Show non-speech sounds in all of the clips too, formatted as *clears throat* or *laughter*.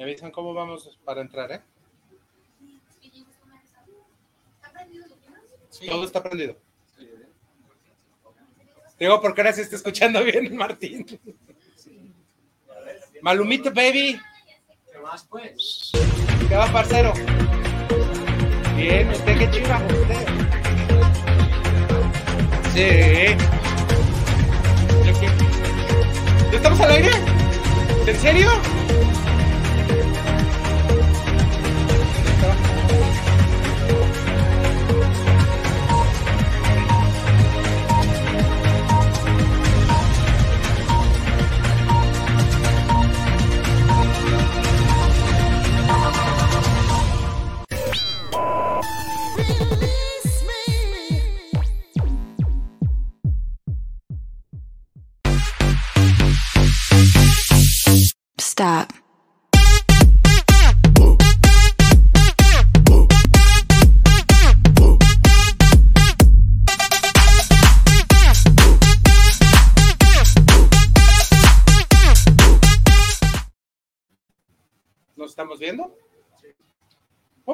Me avisan cómo vamos para entrar, ¿eh? Todo está prendido. Digo, porque ahora se está escuchando bien, *laughs* Martín. Malumito, baby. ¿Qué más, pues? ¿Qué va, parcero? Bien, ¿usted qué chiva? ¿Usted? Sí. ¿Ya estamos al aire? ¿En serio?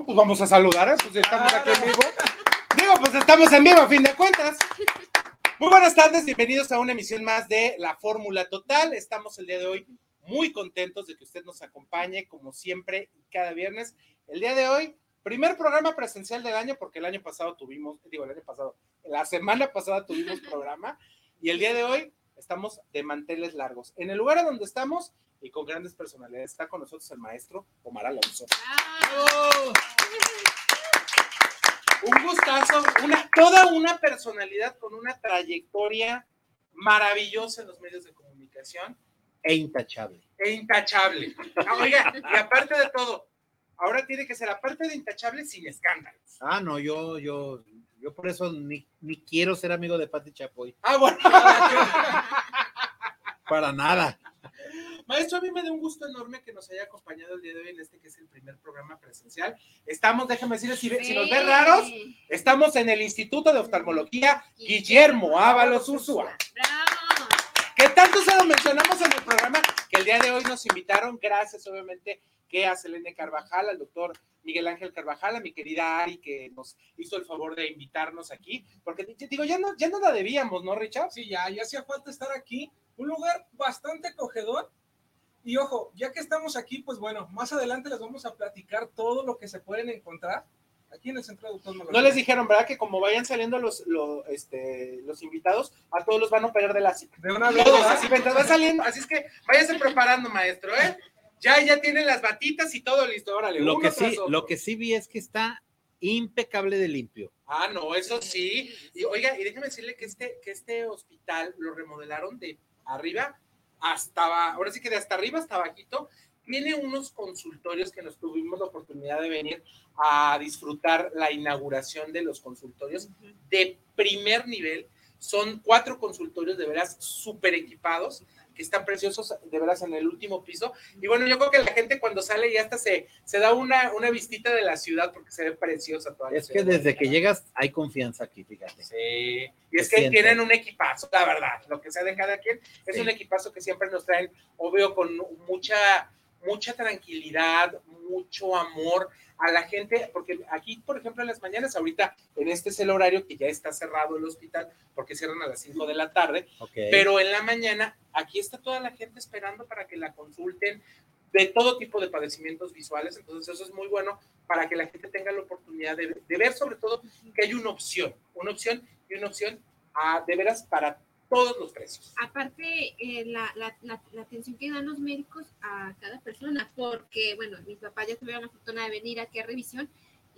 Pues vamos a saludar, ¿eh? pues estamos aquí en vivo. Digo, pues estamos en vivo a fin de cuentas. Muy buenas tardes, bienvenidos a una emisión más de La Fórmula Total. Estamos el día de hoy muy contentos de que usted nos acompañe, como siempre, cada viernes. El día de hoy, primer programa presencial del año, porque el año pasado tuvimos, digo, el año pasado, la semana pasada tuvimos programa, y el día de hoy estamos de manteles largos. En el lugar a donde estamos y con grandes personalidades, está con nosotros el maestro Omar Alonso. Un gustazo, una, toda una personalidad con una trayectoria maravillosa en los medios de comunicación E intachable. e intachable. Ah, Oiga, y aparte de todo, ahora tiene que ser, aparte de intachable, sin escándalos. Ah, no, yo, yo, yo por eso ni, ni quiero ser amigo de Pati Chapoy. Ah, bueno. Para nada. Maestro, a mí me da un gusto enorme que nos haya acompañado el día de hoy en este que es el primer programa presencial. Estamos, déjame decirles, si, nos ven raros, estamos en el Instituto de Oftalmología Guillermo Ábalos Ursúa. ¡Bravo! que tanto se lo mencionamos en el programa que el día de hoy nos invitaron, gracias obviamente que a Selene Carvajal, al doctor Miguel Ángel Carvajal, a mi querida Ari que nos hizo el favor de invitarnos aquí, porque digo, ya no, ya no la debíamos, ¿no, Richard? Sí, ya, ya hacía falta estar aquí. Un lugar bastante acogedor. Y ojo, ya que estamos aquí, pues bueno, más adelante les vamos a platicar todo lo que se pueden encontrar aquí en el Centro de Autónomo. No les dijeron, ¿verdad? Que como vayan saliendo los, los, este, los invitados, a todos los van a operar de la cita. De una vez, Todos, así mientras va saliendo, así es que váyase preparando, maestro, ¿eh? Ya, ya tienen las batitas y todo listo, órale. Lo que sí, otro. lo que sí vi es que está impecable de limpio. Ah, no, eso sí. Y oiga, y déjeme decirle que este, que este hospital lo remodelaron de arriba hasta, ahora sí que de hasta arriba hasta abajito. Tiene unos consultorios que nos tuvimos la oportunidad de venir a disfrutar la inauguración de los consultorios de primer nivel. Son cuatro consultorios de veras súper equipados, que están preciosos de veras en el último piso. Y bueno, yo creo que la gente cuando sale ya hasta se, se da una, una vistita de la ciudad porque se ve preciosa toda la Es que desde que llegas hay confianza aquí, fíjate. Sí, y es que siente. tienen un equipazo, la verdad, lo que sea de cada quien, es Sí. un equipazo que siempre nos traen, obvio, con mucha, mucha tranquilidad, mucho amor a la gente, porque aquí, por ejemplo, en las mañanas, ahorita, en este es el horario que ya está cerrado el hospital, porque cierran a las 5 de la tarde, Ok. pero en la mañana, aquí está toda la gente esperando para que la consulten de todo tipo de padecimientos visuales, entonces eso es muy bueno para que la gente tenga la oportunidad de, de ver sobre todo que hay una opción, una opción y una opción a, de veras para todos los precios. Aparte, eh, la, la, la, la atención que dan los médicos a cada persona, porque, bueno, mis papás ya tuvieron la fortuna de venir aquí a revisión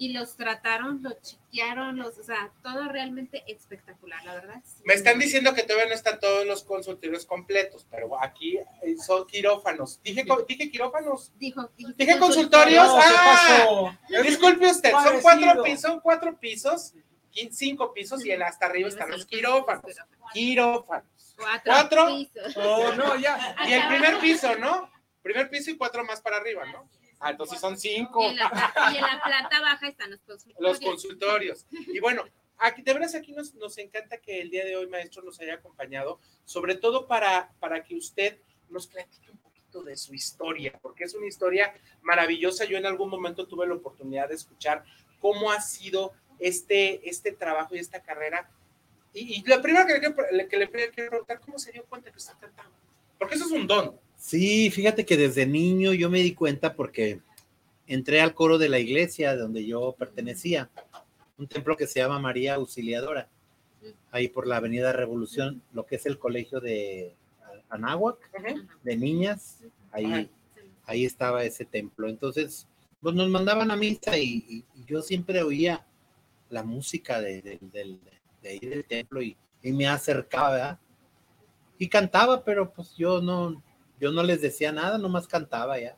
y los trataron, los chequearon, los, o sea, todo realmente espectacular, la verdad. sí. Me están diciendo que todavía no están todos los consultorios completos, pero aquí eh, son quirófanos. Dije, co- dije quirófanos. Dijo, Dije consultorios. No, ¿qué ah, pasó? Disculpe usted, son cuatro pisos, son cuatro pisos, cinco pisos y en hasta arriba están los quirófanos. Quirófanos. Cuatro, Cuatro. pisos. Oh, no, ya. *laughs* Y el primer piso, ¿no? Primer piso y cuatro más para arriba, ¿no? Ah, entonces son cinco. Y en, la, y en la planta baja están los consultorios. los consultorios. Y bueno, aquí, de veras aquí nos, nos encanta que el día de hoy, maestro, nos haya acompañado, sobre todo para, para que usted nos platique un poquito poquito de su historia, porque es una historia maravillosa. Yo en algún momento tuve la oportunidad de escuchar cómo ha sido este, este trabajo y esta carrera. Y, y lo primero que, le, que le preguntar, ¿cómo se dio cuenta que está cantando? Porque eso es un don. Sí, fíjate que desde niño yo me di cuenta porque entré al coro de la iglesia donde yo pertenecía, un templo que se llama María Auxiliadora, ahí por la Avenida Revolución, lo que es el colegio de Anáhuac, de niñas, ahí, ahí estaba ese templo. Entonces, pues nos mandaban a misa y, yo siempre oía la música de, ahí del templo y, me acercaba, Y cantaba, pero pues yo no, yo no les decía nada, nomás cantaba ya.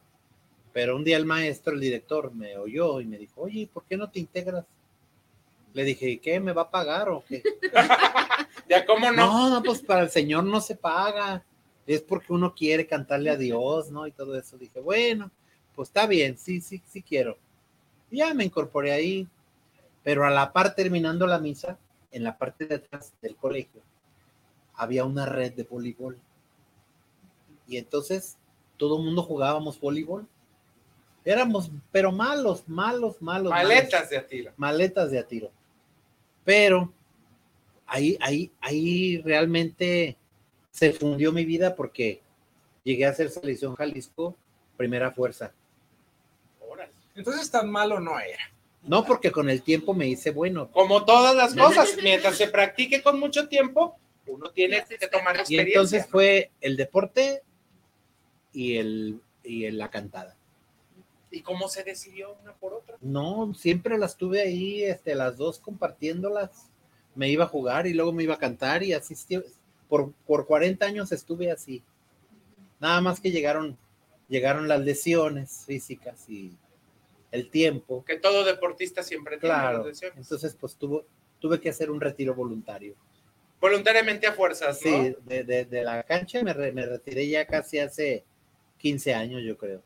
Pero un día el maestro, el director, me oyó y me dijo, oye, ¿por qué no te integras? Le dije, ¿qué? ¿Me va a pagar o qué? *laughs* ¿Ya cómo no? No, no, pues para el Señor no se paga. Es porque uno quiere cantarle a Dios, ¿no? Y todo eso. Dije, bueno, pues está bien, sí, sí, sí quiero. Y ya me incorporé ahí. Pero a la par, terminando la misa, en la parte de atrás del colegio, había una red de voleibol. Y entonces todo el mundo jugábamos voleibol. Éramos, pero malos, malos, malos. Maletas de a tiro. Maletas de a tiro. Pero ahí, ahí, ahí realmente se fundió mi vida porque llegué a ser selección Jalisco, primera fuerza. Entonces tan malo no era. No, porque con el tiempo me hice bueno. Como todas las cosas, mientras se practique con mucho tiempo, uno tiene que tomar experiencia. Y entonces fue el deporte y, el, y la cantada. ¿Y cómo se decidió una por otra? No, siempre las tuve ahí, este, las dos compartiéndolas. Me iba a jugar y luego me iba a cantar y así por, por 40 años estuve así. Nada más que llegaron, llegaron las lesiones físicas y el tiempo. Que todo deportista siempre tiene. Entonces, pues tuvo, tuve que hacer un retiro voluntario. Voluntariamente a fuerzas, ¿no? Sí, de, de, la cancha me, me retiré ya casi hace 15 años, yo creo.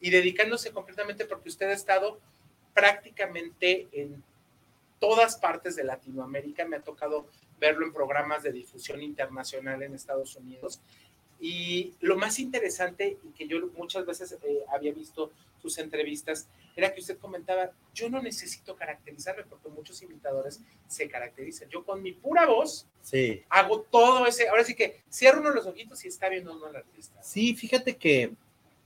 Y dedicándose completamente porque usted ha estado prácticamente en todas partes de Latinoamérica. Me ha tocado verlo en programas de difusión internacional en Estados Unidos. Y lo más interesante, y que yo muchas veces eh, había visto sus entrevistas, era que usted comentaba, yo no necesito caracterizarme porque muchos imitadores se caracterizan. Yo con mi pura voz sí. hago todo ese, ahora sí que cierro uno los ojitos y está viendo uno al artista. Sí, fíjate que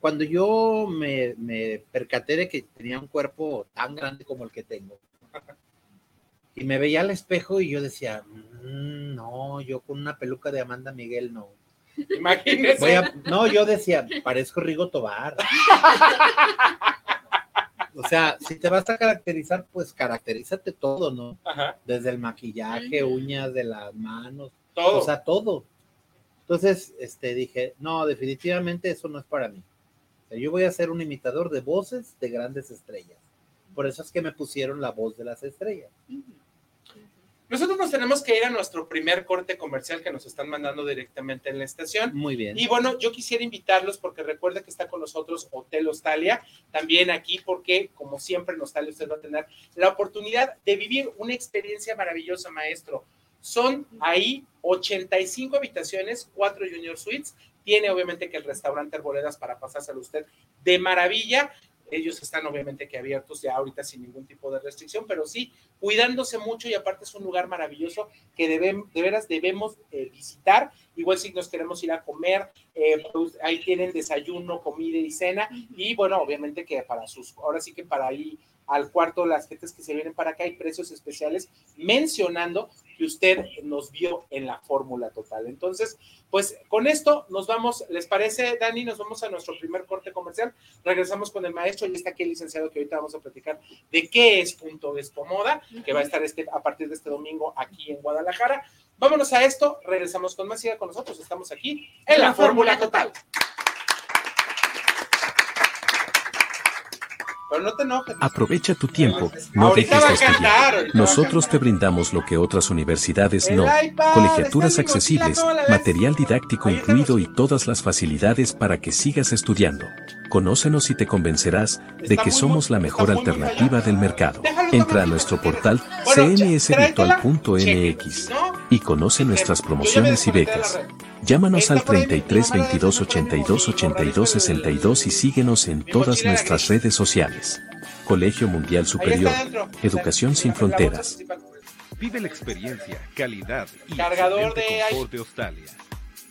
cuando yo me, me percaté de que tenía un cuerpo tan grande como el que tengo, y me veía al espejo y yo decía, mm, no, yo con una peluca de Amanda Miguel no. *laughs* Imagínese. no, yo decía, parezco Rigo Tobar. o sea, si te vas a caracterizar, pues caracterízate todo, ¿no? Desde el maquillaje, uñas de las manos, todo. O sea, todo. Entonces, este, dije, no, definitivamente eso no es para mí. yo voy a ser un imitador de voces de grandes estrellas. Por eso es que me pusieron la voz de las estrellas. Nosotros nos tenemos que ir a nuestro primer corte comercial que nos están mandando directamente en la estación. Muy bien. Y bueno, yo quisiera invitarlos porque recuerde que está con nosotros Hotel Hostalia, también aquí porque como siempre en Hostalia usted va a tener la oportunidad de vivir una experiencia maravillosa, maestro. Son ahí 85 habitaciones, 4 junior suites. Tiene obviamente que el restaurante Arboledas para pasárselo usted de maravilla. Ellos están obviamente que abiertos ya ahorita sin ningún tipo de restricción, pero sí cuidándose mucho y aparte es un lugar maravilloso que de veras debemos eh, visitar. Igual si nos queremos ir a comer, eh, pues, ahí tienen desayuno, comida y cena. Y bueno, obviamente que para sus, ahora sí que para ahí al cuarto las gentes que se vienen para acá hay precios especiales mencionando que usted nos vio en la fórmula total. Entonces, pues con esto nos vamos, ¿les parece, Dani? Nos vamos a nuestro primer corte comercial. Regresamos con el maestro y está aquí el licenciado que ahorita vamos a platicar de qué es Punto de Moda, que va a estar este, a partir de este domingo aquí en Guadalajara. Vámonos a esto, regresamos con más, siga con nosotros, estamos aquí en la, fórmula total. No te enojes. Aprovecha tu tiempo, no dejes de estudiar. Nosotros te brindamos lo que otras universidades no. Colegiaturas accesibles, material didáctico incluido y todas las facilidades para que sigas estudiando. Conócenos y te convencerás de que somos la mejor alternativa del mercado. Entra a nuestro portal cnsvirtual.mx y conoce nuestras promociones y becas. Llámanos al 33 22 82 82 62 y síguenos en todas nuestras redes sociales. Colegio Mundial Superior, Educación sin Fronteras. Vive la experiencia, calidad y Cargador de confort de Australia.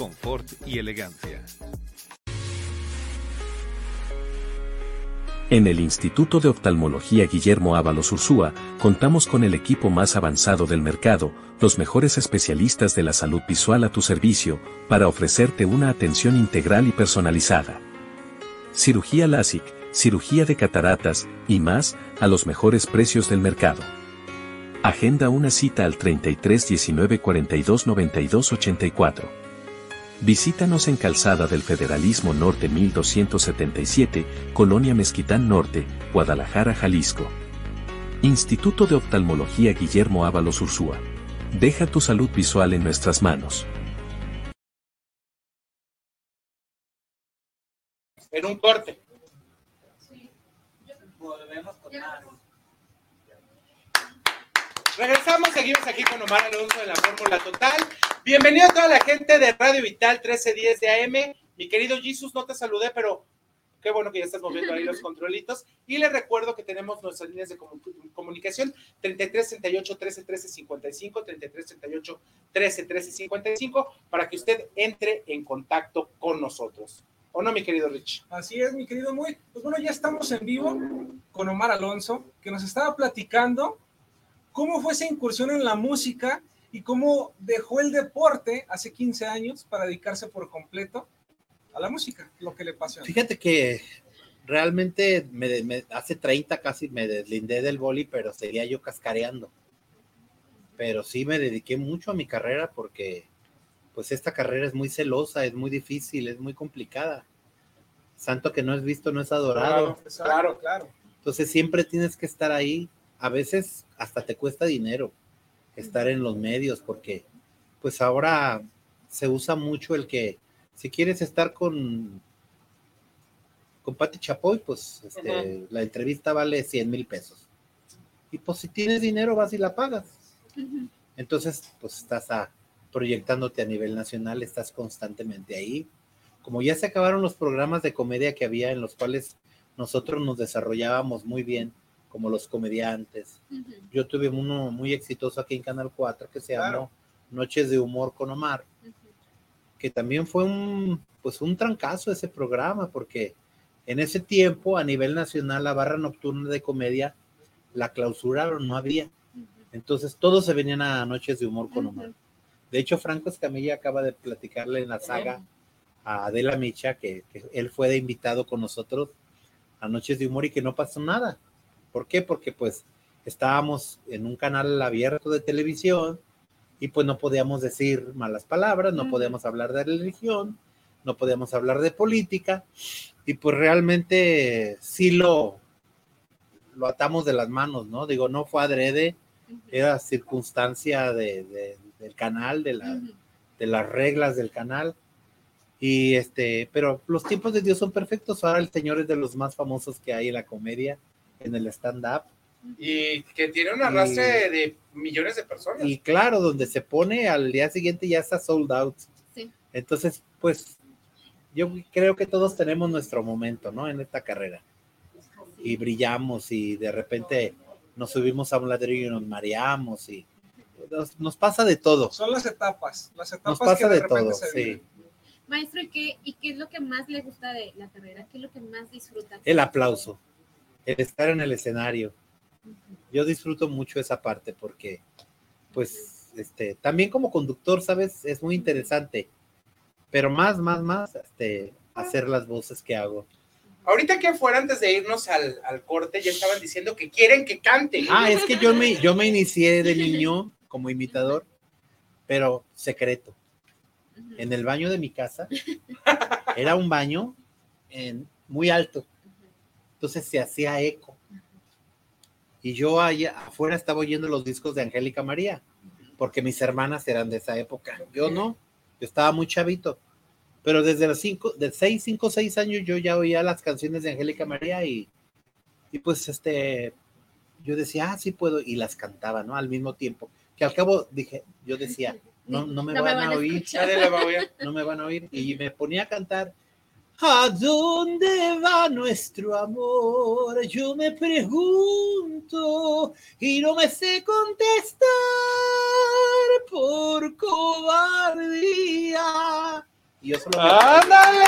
confort y elegancia. En el Instituto de Oftalmología Guillermo Ábalos Ursúa, contamos con el equipo más avanzado del mercado, los mejores especialistas de la salud visual a tu servicio, para ofrecerte una atención integral y personalizada. Cirugía LASIK, cirugía de cataratas, y más, a los mejores precios del mercado. Agenda una cita al 33 19 42 92 84. Visítanos en Calzada del Federalismo Norte 1277, Colonia Mezquitán Norte, Guadalajara, Jalisco. Instituto de Oftalmología Guillermo Ábalos Ursúa. Deja tu salud visual en nuestras manos. En un corte. Regresamos, seguimos aquí con Omar Alonso de la Fórmula Total. Bienvenido a toda la gente de Radio Vital 1310 de AM. Mi querido Jesus, no te saludé, pero qué bueno que ya estás moviendo ahí los *laughs* controlitos. Y les recuerdo que tenemos nuestras líneas de comunicación 3338 13 13 55, 3338 13 13 55, para que usted entre en contacto con nosotros. ¿O no, mi querido Rich? Así es, mi querido Muy. Pues bueno, ya estamos en vivo con Omar Alonso, que nos estaba platicando cómo fue esa incursión en la música y cómo dejó el deporte hace 15 años para dedicarse por completo a la música, lo que le pasó. Fíjate que realmente me, hace 30 casi me deslindé del boli, pero seguía yo cascareando. Pero sí me dediqué mucho a mi carrera porque pues esta carrera es muy celosa, es muy difícil, es muy complicada. Santo que no es visto, no es adorado. Claro, claro. Entonces siempre tienes que estar ahí. A veces hasta te cuesta dinero estar en los medios, porque pues ahora se usa mucho el que si quieres estar con con Pati Chapoy, pues este, la entrevista vale 100 mil pesos. Y pues si tienes dinero vas y la pagas. Entonces, pues estás a, proyectándote a nivel nacional, estás constantemente ahí. Como ya se acabaron los programas de comedia que había en los cuales nosotros nos desarrollábamos muy bien, como los comediantes. Yo tuve uno muy exitoso aquí en Canal 4 que se llamó Noches de Humor con Omar, que también fue un, pues un trancazo ese programa, porque en ese tiempo a nivel nacional la barra nocturna de comedia la clausuraron, no había. Entonces todos se venían a Noches de Humor con Omar. De hecho, Franco Escamilla acaba de platicarle en la saga a Adela Micha que, que él fue de invitado con nosotros a Noches de Humor y que no pasó nada ¿Por qué? Porque pues estábamos en un canal abierto de televisión y pues no podíamos decir malas palabras, no podíamos hablar de religión, no podíamos hablar de política y pues realmente sí lo, lo atamos de las manos, ¿no? Digo, no fue adrede, era circunstancia de, del canal, de, la, de las reglas del canal. Y este, pero los tiempos de Dios son perfectos. Ahora el Señor es de los más famosos que hay en la comedia en el stand-up. Y que tiene un arrastre de millones de personas. Y claro, donde se pone al día siguiente ya está sold out. Entonces, pues yo creo que todos tenemos nuestro momento, ¿no? En esta carrera. Y brillamos y de repente nos subimos a un ladrillo y nos mareamos y nos, pasa de todo. Son las etapas, las etapas nos pasa de, todo, sí. Maestro, ¿y qué, ¿y qué es lo que más le gusta de la carrera? ¿Qué es lo que más disfruta? El aplauso el estar en el escenario. Yo disfruto mucho esa parte porque, pues, este, también como conductor, ¿sabes? Es muy interesante, pero más, más, más, este, hacer las voces que hago. Ahorita que afuera, antes de irnos al, corte, ya estaban diciendo que quieren que cante. Ah, es que yo me, yo me inicié de niño como imitador, pero secreto. en el baño de mi casa. Era un baño en, muy alto. Entonces se hacía eco. Y yo allá afuera estaba oyendo los discos de Angélica María, porque mis hermanas eran de esa época. Yo no, yo estaba muy chavito. Pero desde los cinco, de seis, cinco, seis años yo ya oía las canciones de Angélica María y, y pues este, yo decía, ah, sí puedo, y las cantaba, ¿no? Al mismo tiempo. Que al cabo dije, yo decía, no, no me van, a oír, no me van a oír. Y me ponía a cantar, ¿a dónde va nuestro amor? Yo me pregunto y no me sé contestar por cobardía. Y yo solo ¡Ándale!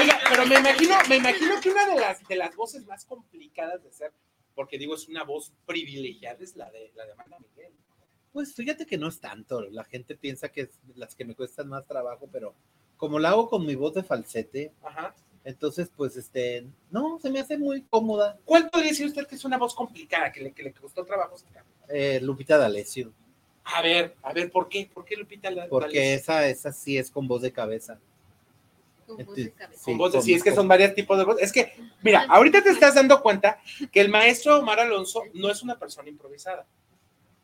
Oiga, pero me imagino, me imagino que una de las, de las voces más complicadas de ser, porque digo, es una voz privilegiada, es la de, la de Amanda Miguel. Pues fíjate que no es tanto. La gente piensa que es las que me cuestan más trabajo, pero como la hago con mi voz de falsete, entonces, pues, este, no, se me hace muy cómoda. ¿Cuál podría decir usted que es una voz complicada, que le, que le costó trabajo sacar? Eh, Lupita D'Alessio. A ver, a ver, ¿por qué? ¿Por qué Lupita D'Alessio? Porque esa, esa sí es con voz de cabeza. Con voz de cabeza. Sí, con sí, es que son varios tipos de voz. Es que, mira, ahorita te estás dando cuenta que el maestro Omar Alonso no es una persona improvisada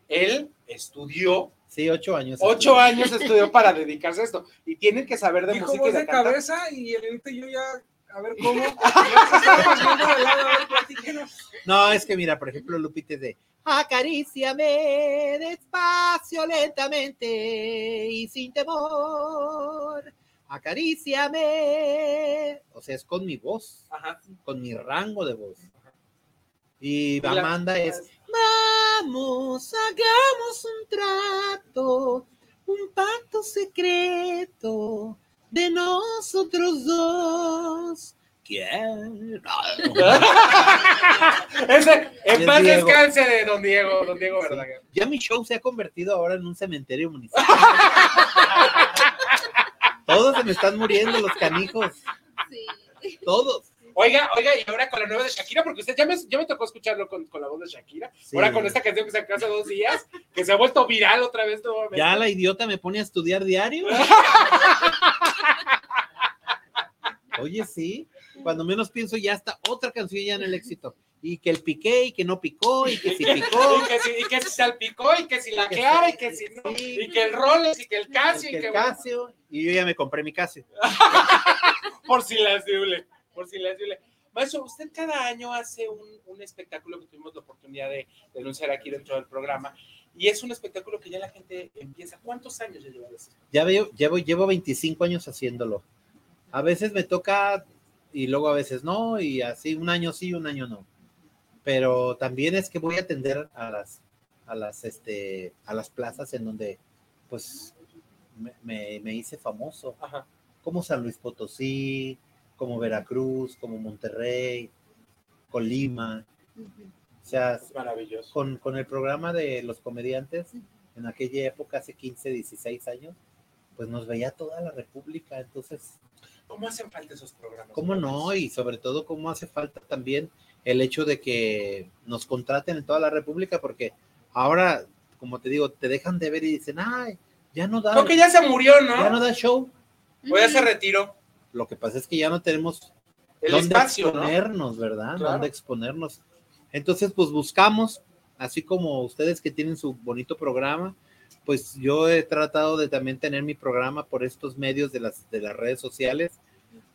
él estudió. Sí, ocho años. Ocho años estudió para dedicarse a esto. Y tienen que saber de música. y de, cabeza y el yo ya, a ver cómo. *laughs* no, es que mira, por ejemplo, Lupite de Acaríciame despacio, lentamente y sin temor. Acaríciame. O sea, es con mi voz, con mi rango de voz. Y Amanda es Vamos, hagamos un trato, un pacto secreto de nosotros dos. ¿Quién? *laughs* Ese, en paz descanse de don Diego, don Diego Verdaguer. Ya mi show se ha convertido ahora en un cementerio municipal. *laughs* Todos se me están muriendo los canijos. Sí. Todos. Oiga, oiga, y ahora con la nueva de Shakira, porque usted ya me, ya me tocó escucharlo con, con la voz de Shakira. Ahora con esta canción que sacó hace dos días, que se ha vuelto viral otra vez nuevamente. Ya la idiota me pone a estudiar diario. *laughs* Oye, sí. Cuando menos pienso, ya está otra canción ya en el éxito. Y que el piqué, y que no picó, y que si picó. *laughs* y, que si, y que si salpicó, y que si la clara, y que si no. Y que el Rolex, y que el Casio. Y, que el Casio. Y yo ya me compré mi Casio. *laughs* Por si las duele por si les Maestro, usted cada año hace un, espectáculo que tuvimos la oportunidad de denunciar aquí dentro del programa, y es un espectáculo que ya la gente empieza. ¿Cuántos años ya lleva eso? Ya veo, llevo, llevo 25 años haciéndolo. A veces me toca y luego a veces no, y así un año sí, un año no. Pero también es que voy a atender a las, a las, este, a las plazas en donde, pues, me, me, hice famoso. Como San Luis Potosí, como Veracruz, como Monterrey, Colima. O sea, maravilloso. Con, con, el programa de los comediantes, en aquella época, hace 15, 16 años, pues nos veía toda la República. Entonces, ¿cómo hacen falta esos programas? ¿Cómo no? Y sobre todo, ¿cómo hace falta también el hecho de que nos contraten en toda la República? Porque ahora, como te digo, te dejan de ver y dicen, ay, ya no da. Creo que ya se murió, ¿no? Ya no da show. O ya se retiró. Lo que pasa es que ya no tenemos el dónde exponernos, ¿verdad? Dónde exponernos. Entonces, pues buscamos, así como ustedes que tienen su bonito programa, pues yo he tratado de también tener mi programa por estos medios de las, de las redes sociales.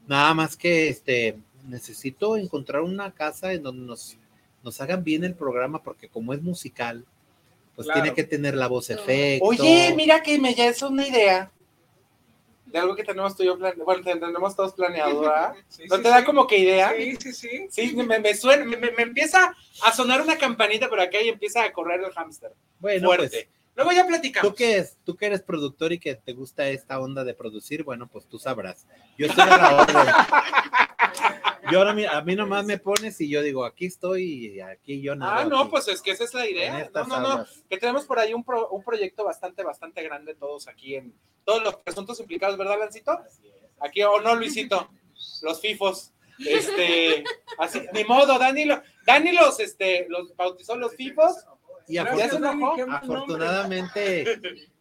Nada más que este, necesito encontrar una casa en donde nos, nos hagan bien el programa, porque como es musical, pues tiene que tener la voz efecto. Oye, mira que me ya es una idea de algo que tenemos tú y yo planeado, bueno, tenemos todos planeado, ¿verdad? *laughs* ¿No te da como que idea? Sí, sí, sí. Sí, me, me suena, me, me, empieza a sonar una campanita por acá y empieza a correr el hámster. Bueno, fuerte. Pues, Luego ya platicamos. ¿Tú que, es, tú que eres productor y que te gusta esta onda de producir, bueno, pues tú sabrás. Yo estoy en la otra. *laughs* Yo ahora a mí nomás me pones y yo digo, aquí estoy y aquí yo nada. Ah, no, pues es que esa es la idea. No, no, no, que tenemos por ahí un, un proyecto bastante, bastante grande todos aquí en todos los asuntos implicados, ¿verdad, Lancito? Aquí, o no, Luisito, los FIFOs. Este, así, ni modo, Dani, Dani los, este, los bautizó los FIFOs y afortunadamente, *laughs*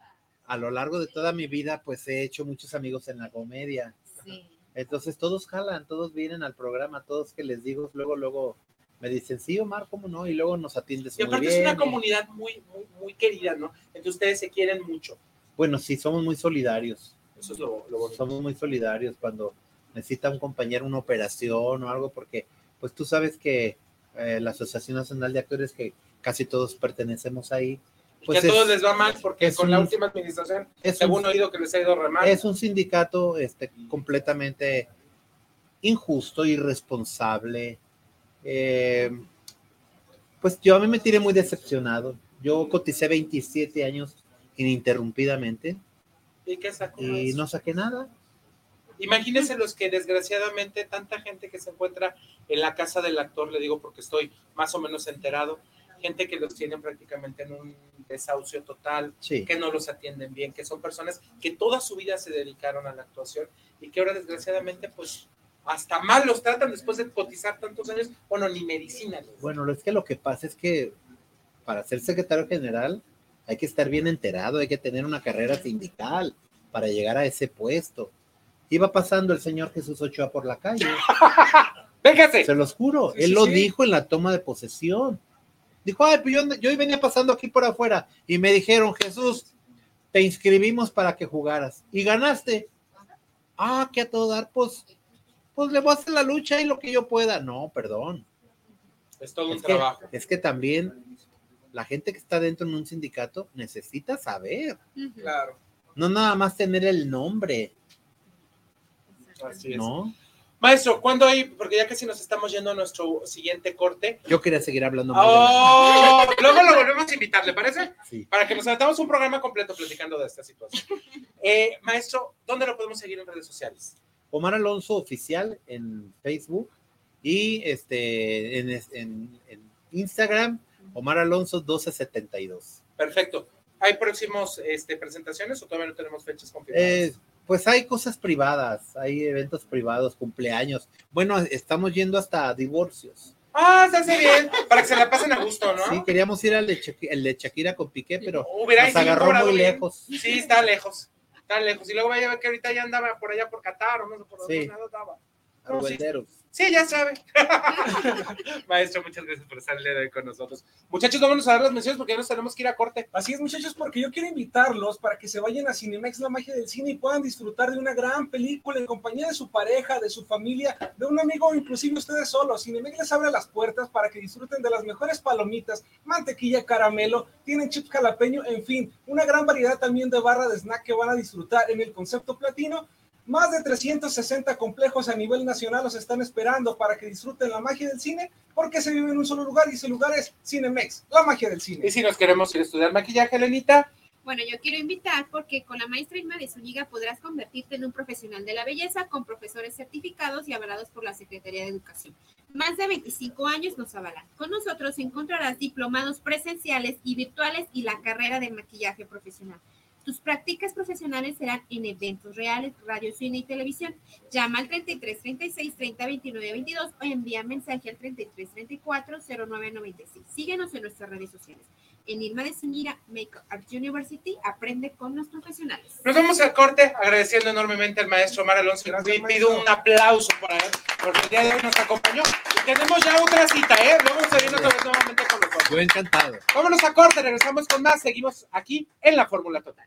a lo largo de toda mi vida, pues he hecho muchos amigos en la comedia. Sí. Entonces todos jalan, todos vienen al programa, todos que les digo, luego, luego me dicen, sí, Omar, ¿cómo no? Y luego nos atiendes. Y aparte es una comunidad muy, muy, muy querida, ¿no? Entonces ustedes se quieren mucho. Bueno, sí, somos muy solidarios. Eso es lo, lo Somos muy solidarios cuando necesita un compañero una operación o algo, porque pues tú sabes que eh, la Asociación Nacional de Actores, que casi todos pertenecemos ahí, pues que a todos les va mal porque con la última administración, según he oído que les ha ido re mal. Es un sindicato este, completamente injusto, irresponsable. Eh, pues yo a mí me tiré muy decepcionado. Yo coticé 27 años ininterrumpidamente. ¿Y qué sacó? Y no saqué nada. Imagínense los que desgraciadamente tanta gente que se encuentra en la casa del actor, le digo porque estoy más o menos enterado, gente que los tiene prácticamente en un desahucio total, que no los atienden bien, que son personas que toda su vida se dedicaron a la actuación y que ahora desgraciadamente pues hasta mal los tratan después de cotizar tantos años, bueno, ni medicina. Bueno, es que lo que pasa es que para ser secretario general hay que estar bien enterado, hay que tener una carrera sindical para llegar a ese puesto. Iba pasando el señor Jesús Ochoa por la calle. *laughs* Véngase. Se los juro, él lo dijo en la toma de posesión. Dijo, ay, pues yo, yo venía pasando aquí por afuera y me dijeron, Jesús, te inscribimos para que jugaras y ganaste. Ah, que a todo dar, pues, pues le voy a hacer la lucha y lo que yo pueda. No, perdón. Es todo un trabajo. es que también la gente que está dentro de un sindicato necesita saber. Claro. No nada más tener el nombre. Así es. Maestro, ¿cuándo hay? Porque ya casi nos estamos yendo a nuestro siguiente corte. Yo quería seguir hablando más. Oh, luego lo volvemos a invitar, ¿le parece? Sí. Para que nos aventamos un programa completo platicando de esta situación. Eh, maestro, ¿dónde lo podemos seguir en redes sociales? Omar Alonso Oficial en Facebook y este en, Instagram, Omar Alonso 1272. Perfecto. ¿Hay próximos este, presentaciones o todavía no tenemos fechas confirmadas? Eh, pues hay cosas privadas, hay eventos privados, cumpleaños. Bueno, estamos yendo hasta divorcios. Ah, se hace bien, para que se la pasen a gusto, ¿no? Sí, queríamos ir al de, el de Shakira con Piqué, pero nos agarró muy lejos. Sí, está lejos, está lejos. Y luego vaya a ver que ahorita ya andaba por allá por Qatar o no sé por dónde sí. estaba. No, Sí, ya sabe. *laughs* Maestro, muchas gracias por estar el hoy con nosotros. Muchachos, vámonos a dar las menciones porque ya nos tenemos que ir a corte. Así es, muchachos, porque yo quiero invitarlos para que se vayan a Cinemex, la magia del cine, y puedan disfrutar de una gran película en compañía de su pareja, de su familia, de un amigo, inclusive ustedes solos. Cinemex les abre las puertas para que disfruten de las mejores palomitas, mantequilla, caramelo, tienen chips jalapeño, en fin, una gran variedad también de barra de snack que van a disfrutar en el concepto platino más de 360 complejos a nivel nacional los están esperando para que disfruten la magia del cine, porque se vive en un solo lugar y ese lugar es Cinemex, la magia del cine. Y si nos queremos ir a estudiar maquillaje, Lenita. Bueno, yo quiero invitar porque con la maestra Irma de Zúñiga podrás convertirte en un profesional de la belleza con profesores certificados y avalados por la Secretaría de Educación. Más de 25 años nos avalan. Con nosotros encontrarás diplomados presenciales y virtuales y la carrera de maquillaje profesional. Tus prácticas profesionales serán en eventos reales, radio, cine y televisión. Llama al 33 36 30 29 22 o envía mensaje al 33 34 09 96. Síguenos en nuestras redes sociales. En Irma de Zúñiga Makeup Art University aprende con los profesionales. Nos vamos al corte agradeciendo enormemente al maestro Omar Alonso. Y pido un aplauso para él, porque el día de hoy nos acompañó. tenemos ya otra cita, ¿eh? Vamos a ir otra vez nuevamente con nosotros. Yo encantado. Vámonos a corte, regresamos con más. Seguimos aquí en la Fórmula Total.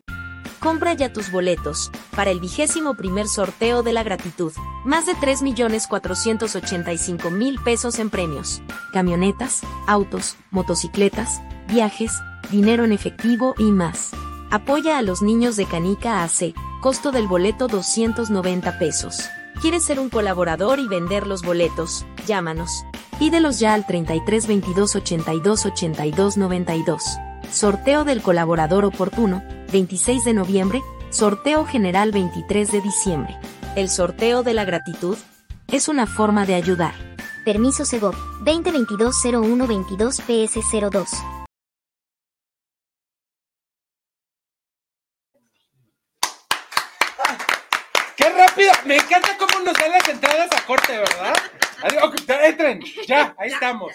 Compra ya tus boletos para el vigésimo primer sorteo de la gratitud. Más de 3.485.000 pesos en premios. Camionetas, autos, motocicletas, viajes, dinero en efectivo y más. Apoya a los niños de Canica AC. Costo del boleto 290 pesos. ¿Quieres ser un colaborador y vender los boletos? Llámanos. Pídelos ya al 33 22 82 82 92. Sorteo del colaborador oportuno, 26 de noviembre, sorteo general 23 de diciembre. El sorteo de la gratitud es una forma de ayudar. Permiso Segov 2022 PS02. ¡Qué rápido! Me encanta cómo nos dan las entradas a corte, ¿verdad? Entren, ya, ahí estamos.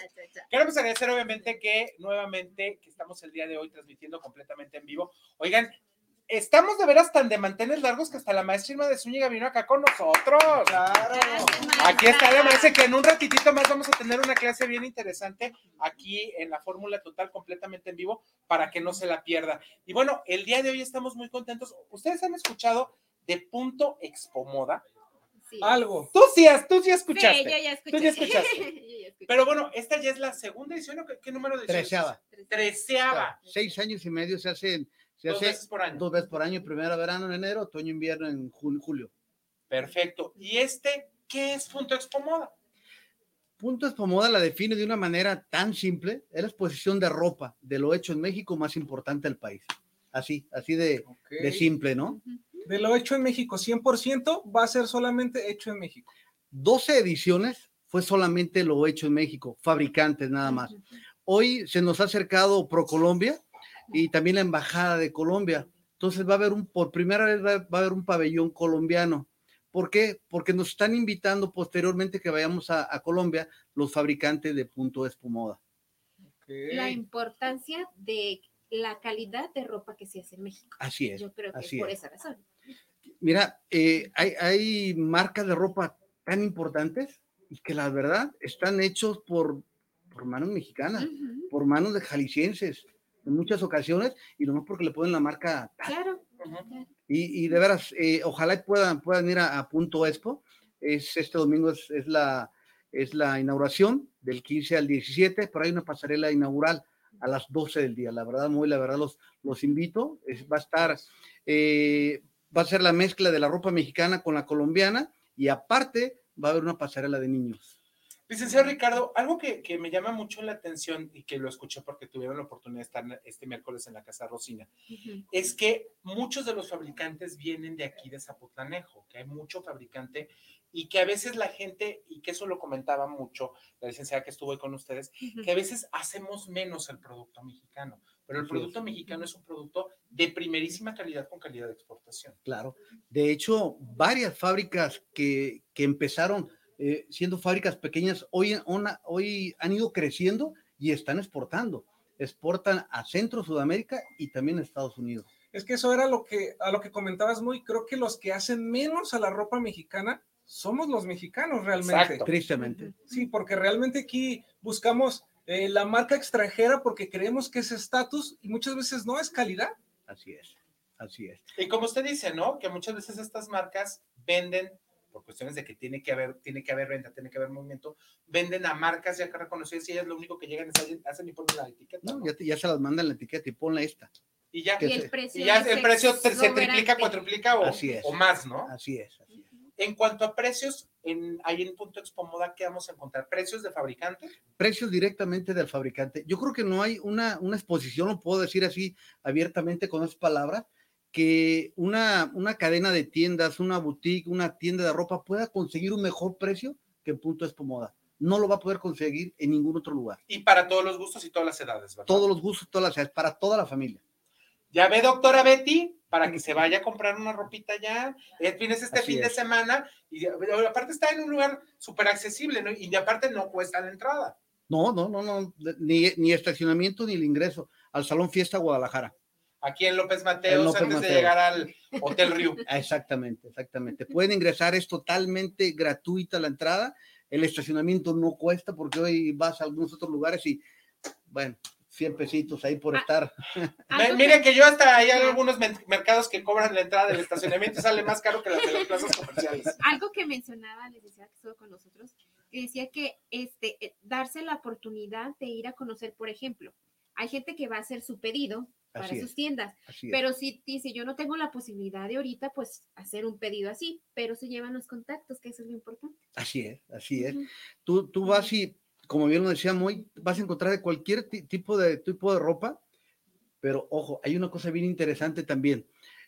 Queremos agradecer obviamente que nuevamente que estamos el día de hoy transmitiendo completamente en vivo. Oigan, estamos de veras tan de mantener largos que hasta la maestra de Zúñiga vino acá con nosotros. Claro. Aquí está la maestra que en un ratitito más vamos a tener una clase bien interesante aquí en la fórmula total completamente en vivo para que no se la pierda. Y bueno, el día de hoy estamos muy contentos. Ustedes han escuchado de Punto Expo Moda. Algo. Tú sí, tú sí escuchaste. Sí, yo ya escuché. Tú ya escuchaste. *laughs* Pero bueno, esta ya es la segunda edición, ¿o qué, número de edición? Treceava. Treceava. Seis años y medio se hacen. Se dos hace veces por año. Dos veces por año, primero verano en enero, otoño invierno en julio. Perfecto. ¿Y este qué es Punto Expo Moda? Punto Expo Moda la define de una manera tan simple, es la exposición de ropa de lo hecho en México más importante del país. Así, así de, okay. de simple, ¿no? De lo hecho en México, 100% va a ser solamente hecho en México. 12 ediciones fue solamente lo hecho en México, fabricantes nada más. Hoy se nos ha acercado ProColombia y también la Embajada de Colombia. Entonces va a haber un, por primera vez va, a haber un pabellón colombiano. ¿Por qué? Porque nos están invitando posteriormente que vayamos a, a Colombia los fabricantes de Punto Espumoda. Okay. La importancia de la calidad de ropa que se hace en México. Así es. Yo creo que así es por es. esa razón. Mira, eh, hay, hay, marcas de ropa tan importantes y que la verdad están hechos por, por manos mexicanas, uh -huh. por manos de jaliscienses en muchas ocasiones y no porque le ponen la marca. Claro. Uh -huh. y, y, de veras, eh, ojalá puedan, puedan ir a, a, Punto Expo. Es, este domingo es, es, la, es la inauguración del 15 al 17, pero hay una pasarela inaugural a las 12 del día. La verdad, muy, la verdad, los, los invito. Es, va a estar, eh, va a ser la mezcla de la ropa mexicana con la colombiana y aparte va a haber una pasarela de niños. Licenciado Ricardo, algo que, que, me llama mucho la atención y que lo escuché porque tuvieron la oportunidad de estar este miércoles en la Casa Rosina, uh -huh. es que muchos de los fabricantes vienen de aquí de Zapotlanejo, que hay mucho fabricante y que a veces la gente, y que eso lo comentaba mucho la licenciada que estuvo ahí con ustedes, uh -huh. que a veces hacemos menos el producto mexicano, pero el producto mexicano es un producto de primerísima calidad con calidad de exportación. Claro, de hecho, varias fábricas que, que empezaron eh, siendo fábricas pequeñas, hoy, una, hoy han ido creciendo y están exportando. Exportan a Centro, Sudamérica y también a Estados Unidos. Es que eso era lo que, a lo que comentabas muy, creo que los que hacen menos a la ropa mexicana somos los mexicanos realmente. Exacto. Tristemente. Sí, porque realmente aquí buscamos eh, la marca extranjera porque creemos que es estatus y muchas veces no es calidad. Así es, así es. Y como usted dice, ¿no? Que muchas veces estas marcas venden por cuestiones de que tiene que haber, tiene que haber venta, tiene que haber movimiento, venden a marcas ya que reconocidas y ellas lo único que llegan es hacen y ponen la etiqueta. No, ¿no? Ya, te, ya, se las mandan la etiqueta y ponla esta. Y ya, y el precio, y ya el precio se, se triplica, cuatriplica o, así es. o más, ¿no? Así es, así es. En cuanto a precios, en, ahí en Punto Expo Moda, ¿qué vamos a encontrar? ¿Precios de fabricante? Precios directamente del fabricante. Yo creo que no hay una, una exposición, lo puedo decir así abiertamente con esas palabras, que una, una cadena de tiendas, una boutique, una tienda de ropa pueda conseguir un mejor precio que en Punto Expo Moda. No lo va a poder conseguir en ningún otro lugar. Y para todos los gustos y todas las edades, ¿verdad? Todos los gustos, todas las edades, para toda la familia. Ya ve, doctora Betty, para que se vaya a comprar una ropita ya. Tienes este fin de semana y aparte está en un lugar súper accesible, ¿no? Y aparte no cuesta la entrada. No, no, no, no, ni, ni estacionamiento ni el ingreso al Salón Fiesta Guadalajara. Aquí en López Mateos, antes de llegar al Hotel Río. *laughs* Exactamente, exactamente. Pueden ingresar, es totalmente gratuita la entrada. El estacionamiento no cuesta porque hoy vas a algunos otros lugares y, bueno, 100 pesitos ahí por ah. estar. Mire que yo hasta hay algunos mercados que cobran la entrada del estacionamiento y sale más caro que las de las plazas comerciales. Algo que mencionaba, les decía que estuvo con nosotros, que decía que este, eh, darse la oportunidad de ir a conocer, por ejemplo, hay gente que va a hacer su pedido para sus tiendas, pero si dice yo no tengo la posibilidad de ahorita, pues hacer un pedido así, pero se llevan los contactos, que eso es lo importante. Así es, así es. tú, tú vas y como bien lo decía muy, vas a encontrar de cualquier tipo de tipo de ropa, pero ojo, hay una cosa bien interesante también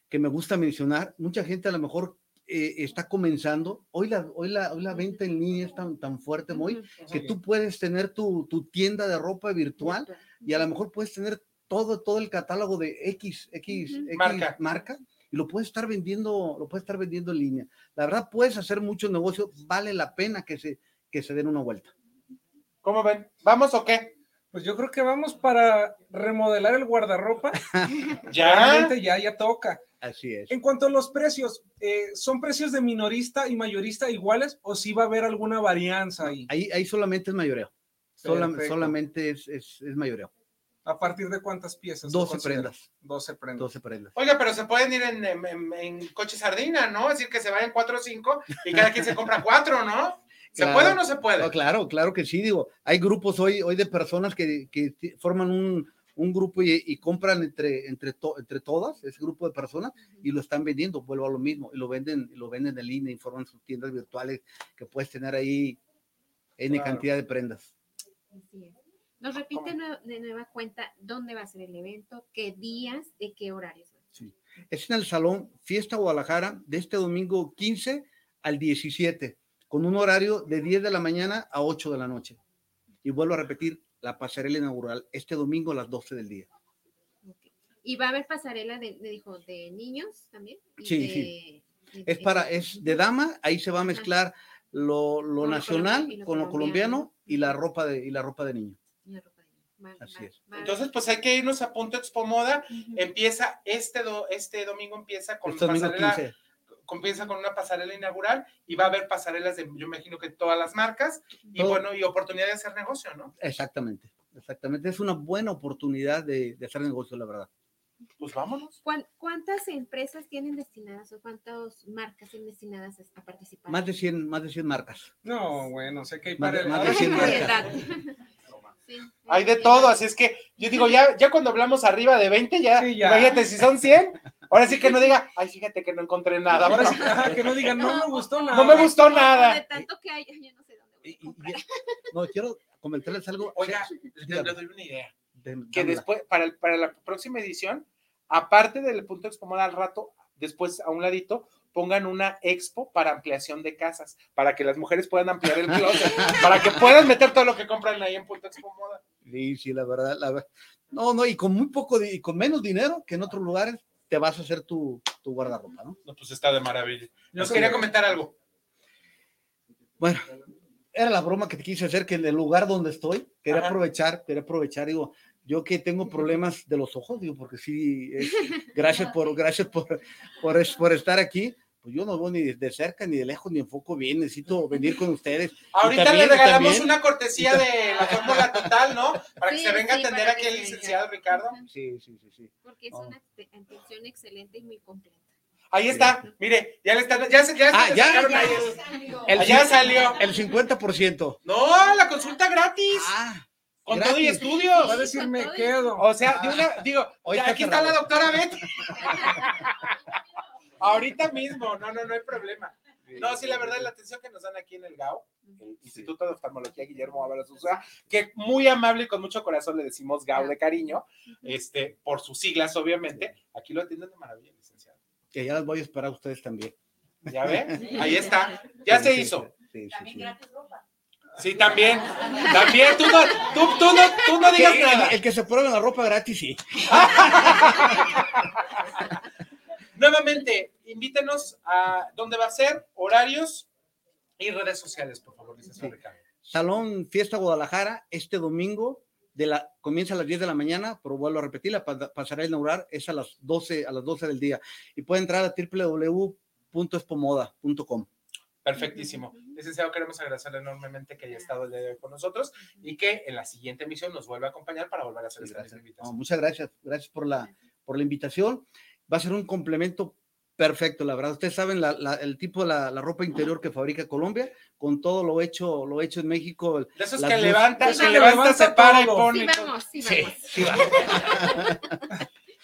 que me gusta mencionar. Mucha gente a lo mejor eh, está comenzando. Hoy la, hoy, la, hoy la venta en línea es tan, tan fuerte, muy, que tú puedes tener tu, tu, tienda de ropa virtual y a lo mejor puedes tener todo, todo el catálogo de X, X, X marca. marca y lo puedes estar vendiendo, lo puedes estar vendiendo en línea. La verdad, puedes hacer mucho negocio, vale la pena que se, que se den una vuelta. ¿Cómo ven? ¿Vamos o qué? Pues yo creo que vamos para remodelar el guardarropa. *laughs* ya. ya, ya toca. Así es. En cuanto a los precios, eh, ¿son precios de minorista y mayorista iguales o si va a haber alguna varianza ahí? Ahí, ahí solamente es mayoreo. solamente es, es, mayoreo. ¿A partir de cuántas piezas? 12 prendas. 12 prendas. 12 prendas. Oiga, pero se pueden ir en, en, coche sardina, ¿no? Es decir, que se vayan 4 o 5 y cada quien se compra 4, ¿no? ¿Se puede o no se puede? claro, claro que sí, digo, hay grupos hoy, hoy de personas que, que forman un, un grupo y, compran entre, entre, entre todas, ese grupo de personas, y lo están vendiendo, vuelvo a lo mismo, y lo venden, lo venden en línea, informan sus tiendas virtuales que puedes tener ahí N cantidad de prendas. Así es. Nos repite de nueva cuenta dónde va a ser el evento, qué días, de qué horarios. Sí. Es en el Salón Fiesta Guadalajara de este domingo 15 al 17 con un horario de 10 de la mañana a 8 de la noche. Y vuelvo a repetir, la pasarela inaugural este domingo a las 12 del día. ¿Y va a haber pasarela de, dijo, de niños también? Sí, sí. es para, es de dama, ahí se va a mezclar lo, lo nacional con lo colombiano y la ropa de, y la ropa de niño. Así es. Entonces, pues hay que irnos a Punto Expo Moda. Empieza este, este domingo, empieza con este pasarela comienza con una pasarela inaugural y va a haber pasarelas de, yo imagino que todas las marcas y bueno, y oportunidad de hacer negocio, ¿no? Exactamente, exactamente. Es una buena oportunidad de, hacer negocio, la verdad. Pues vámonos. ¿Cuántas empresas tienen destinadas o cuántas marcas tienen destinadas a participar? Más de 100, más de 100 marcas. No, bueno, sé que hay más, de, más de 100 *laughs* marcas. *laughs* hay de todo, así es que yo digo, ya, ya cuando hablamos arriba de 20, ya, ya. imagínate, si son 100, *laughs* Ahora sí que no diga, ay, fíjate que no encontré nada. Ahora sí *laughs* que no diga, no me gustó nada. *laughs* No me gustó nada. De tanto que hay, ya no sé dónde. no, quiero comentarles algo. Oiga, les doy una idea. que después, para, para la próxima edición, aparte del punto expo al rato, después a un ladito, pongan una expo para ampliación de casas, para que las mujeres puedan ampliar el closet, *laughs* para que puedan meter todo lo que compran ahí en Punto Expo Moda. Sí, sí, la verdad, la verdad. No, no, y con muy poco, y con menos dinero que en otros lugares, te vas a hacer tu, tu guardarropa, ¿no? No, pues está de maravilla. Nos quería comentar algo. Bueno, era la broma que te quise hacer, que en el lugar donde estoy, quería aprovechar, quería aprovechar, digo, yo que tengo problemas de los ojos, digo, porque sí, *laughs* gracias por, gracias por, por, por estar aquí, pues yo no veo ni de cerca, ni de lejos, ni enfoco bien, necesito venir con ustedes. Ahorita le regalamos una cortesía de la fórmula total, ¿no? Para que se venga a atender aquí el licenciado Ricardo. Sí, sí, sí, sí. Porque es una atención excelente y muy completa. Ahí está, mire, ya le están, ya se, ya, ah, ya, ya, salió. El, ya salió. El 50%. No, la consulta gratis. Ah. Con todo y estudios. Va a decir me quedo. O sea, de una, digo, aquí está la doctora Betty. *laughs* Ahorita mismo, no, no, no hay problema. No, sí, la verdad, la atención que nos dan aquí en el GAO, el Instituto de Oftalmología Guillermo Ábalos Usa, que muy amable y con mucho corazón le decimos GAO de cariño, este, por sus siglas, obviamente, aquí lo atienden de maravilla, licenciado. Que ya las voy a esperar a ustedes también. ¿Ya ve? *laughs* Ahí está. Ya se hizo. Sí, también gratis ropa. Sí, también. También, tú no, tú, tú no, tú no digas nada. El, que se pruebe la ropa gratis, sí. *laughs* Nuevamente, invítenos a dónde va a ser, horarios y redes sociales, por favor, licenciado Ricardo. Salón Fiesta Guadalajara, este domingo, de la, comienza a las 10 de la mañana, pero vuelvo a repetir, la pasará a inaugurar, es a las 12, a las 12 del día. Y puede entrar a www.espomoda.com. Perfectísimo. Licenciado, queremos agradecerle enormemente que haya estado el día de hoy con nosotros y que en la siguiente emisión nos vuelva a acompañar para volver a hacer esta invitación. muchas gracias. Gracias por la, por la invitación. Va a ser un complemento perfecto, la verdad. Ustedes saben el tipo de la, ropa interior que fabrica Colombia, con todo lo hecho, lo hecho en México. De esos que levanta, se levanta, se para y pone. Sí, sí, sí,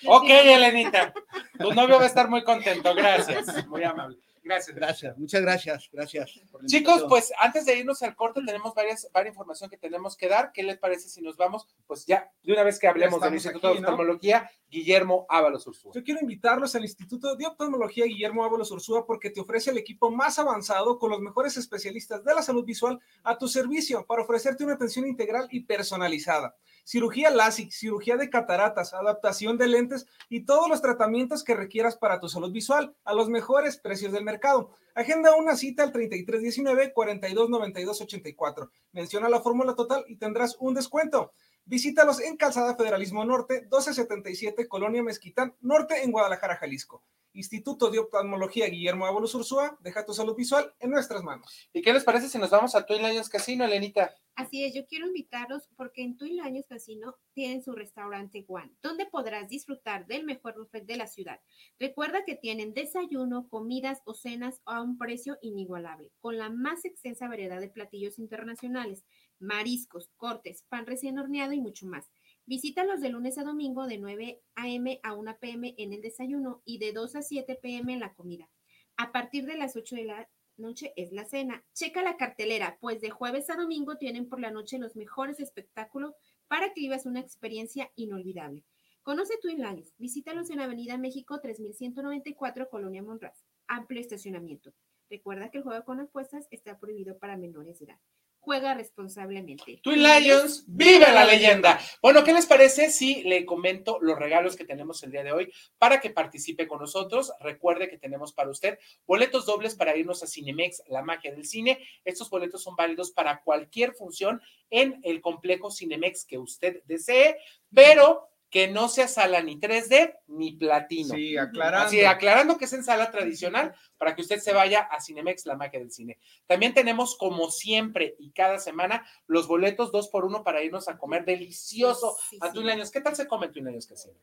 ok, Elenita, tu novio va a estar muy contento, gracias, muy amable. Gracias. Gracias, muchas gracias, gracias. Chicos, pues antes de irnos al corte, tenemos varias, varias información que tenemos que dar. ¿Qué les parece si nos vamos? Pues ya, de una vez que hablemos del Instituto de Oftalmología, Guillermo Ábalos Ursúa. Yo quiero invitarlos al Instituto de Oftalmología Guillermo Ábalos Ursúa porque te ofrece el equipo más avanzado con los mejores especialistas de la salud visual a tu servicio para ofrecerte una atención integral y personalizada cirugía LASIK, cirugía de cataratas, adaptación de lentes y todos los tratamientos que requieras para tu salud visual a los mejores precios del mercado. Agenda una cita al 3319 429284. Menciona la fórmula total y tendrás un descuento. Visítalos en Calzada Federalismo Norte, 1277, Colonia Mezquitán, Norte, en Guadalajara, Jalisco. Instituto de Oftalmología Guillermo Ábalos Ursúa, deja tu salud visual en nuestras manos. ¿Y qué les parece si nos vamos a Twin Lions Casino, Elenita? Así es, yo quiero invitarlos porque en Twin Lions Casino tienen su restaurante One, donde podrás disfrutar del mejor buffet de la ciudad. Recuerda que tienen desayuno, comidas o cenas a un precio inigualable, con la más extensa variedad de platillos internacionales, mariscos, cortes, pan recién horneado y mucho más. Visítalos de lunes a domingo de 9 a.m. a 1 p.m. en el desayuno y de 2 a 7 p.m. en la comida. A partir de las 8 de la noche es la cena. Checa la cartelera, pues de jueves a domingo tienen por la noche los mejores espectáculos para que vivas una experiencia inolvidable. Conoce Twin Lines. Visítalos en Avenida México 3194, Colonia Monraz. Amplio estacionamiento. Recuerda que el juego con apuestas está prohibido para menores de edad juega responsablemente. Twin Lions, vive la leyenda. Bueno, ¿qué les parece si le comento los regalos que tenemos el día de hoy para que participe con nosotros? Recuerde que tenemos para usted boletos dobles para irnos a Cinemex, la magia del cine. Estos boletos son válidos para cualquier función en el complejo Cinemex que usted desee, pero que no sea sala ni 3D ni platino. Sí, aclarando. Así, aclarando que es en sala tradicional para que usted se vaya a Cinemex, la magia del cine. También tenemos, como siempre y cada semana, los boletos dos por uno para irnos a comer delicioso a Twin ¿Qué tal se come Twin Lions Casino?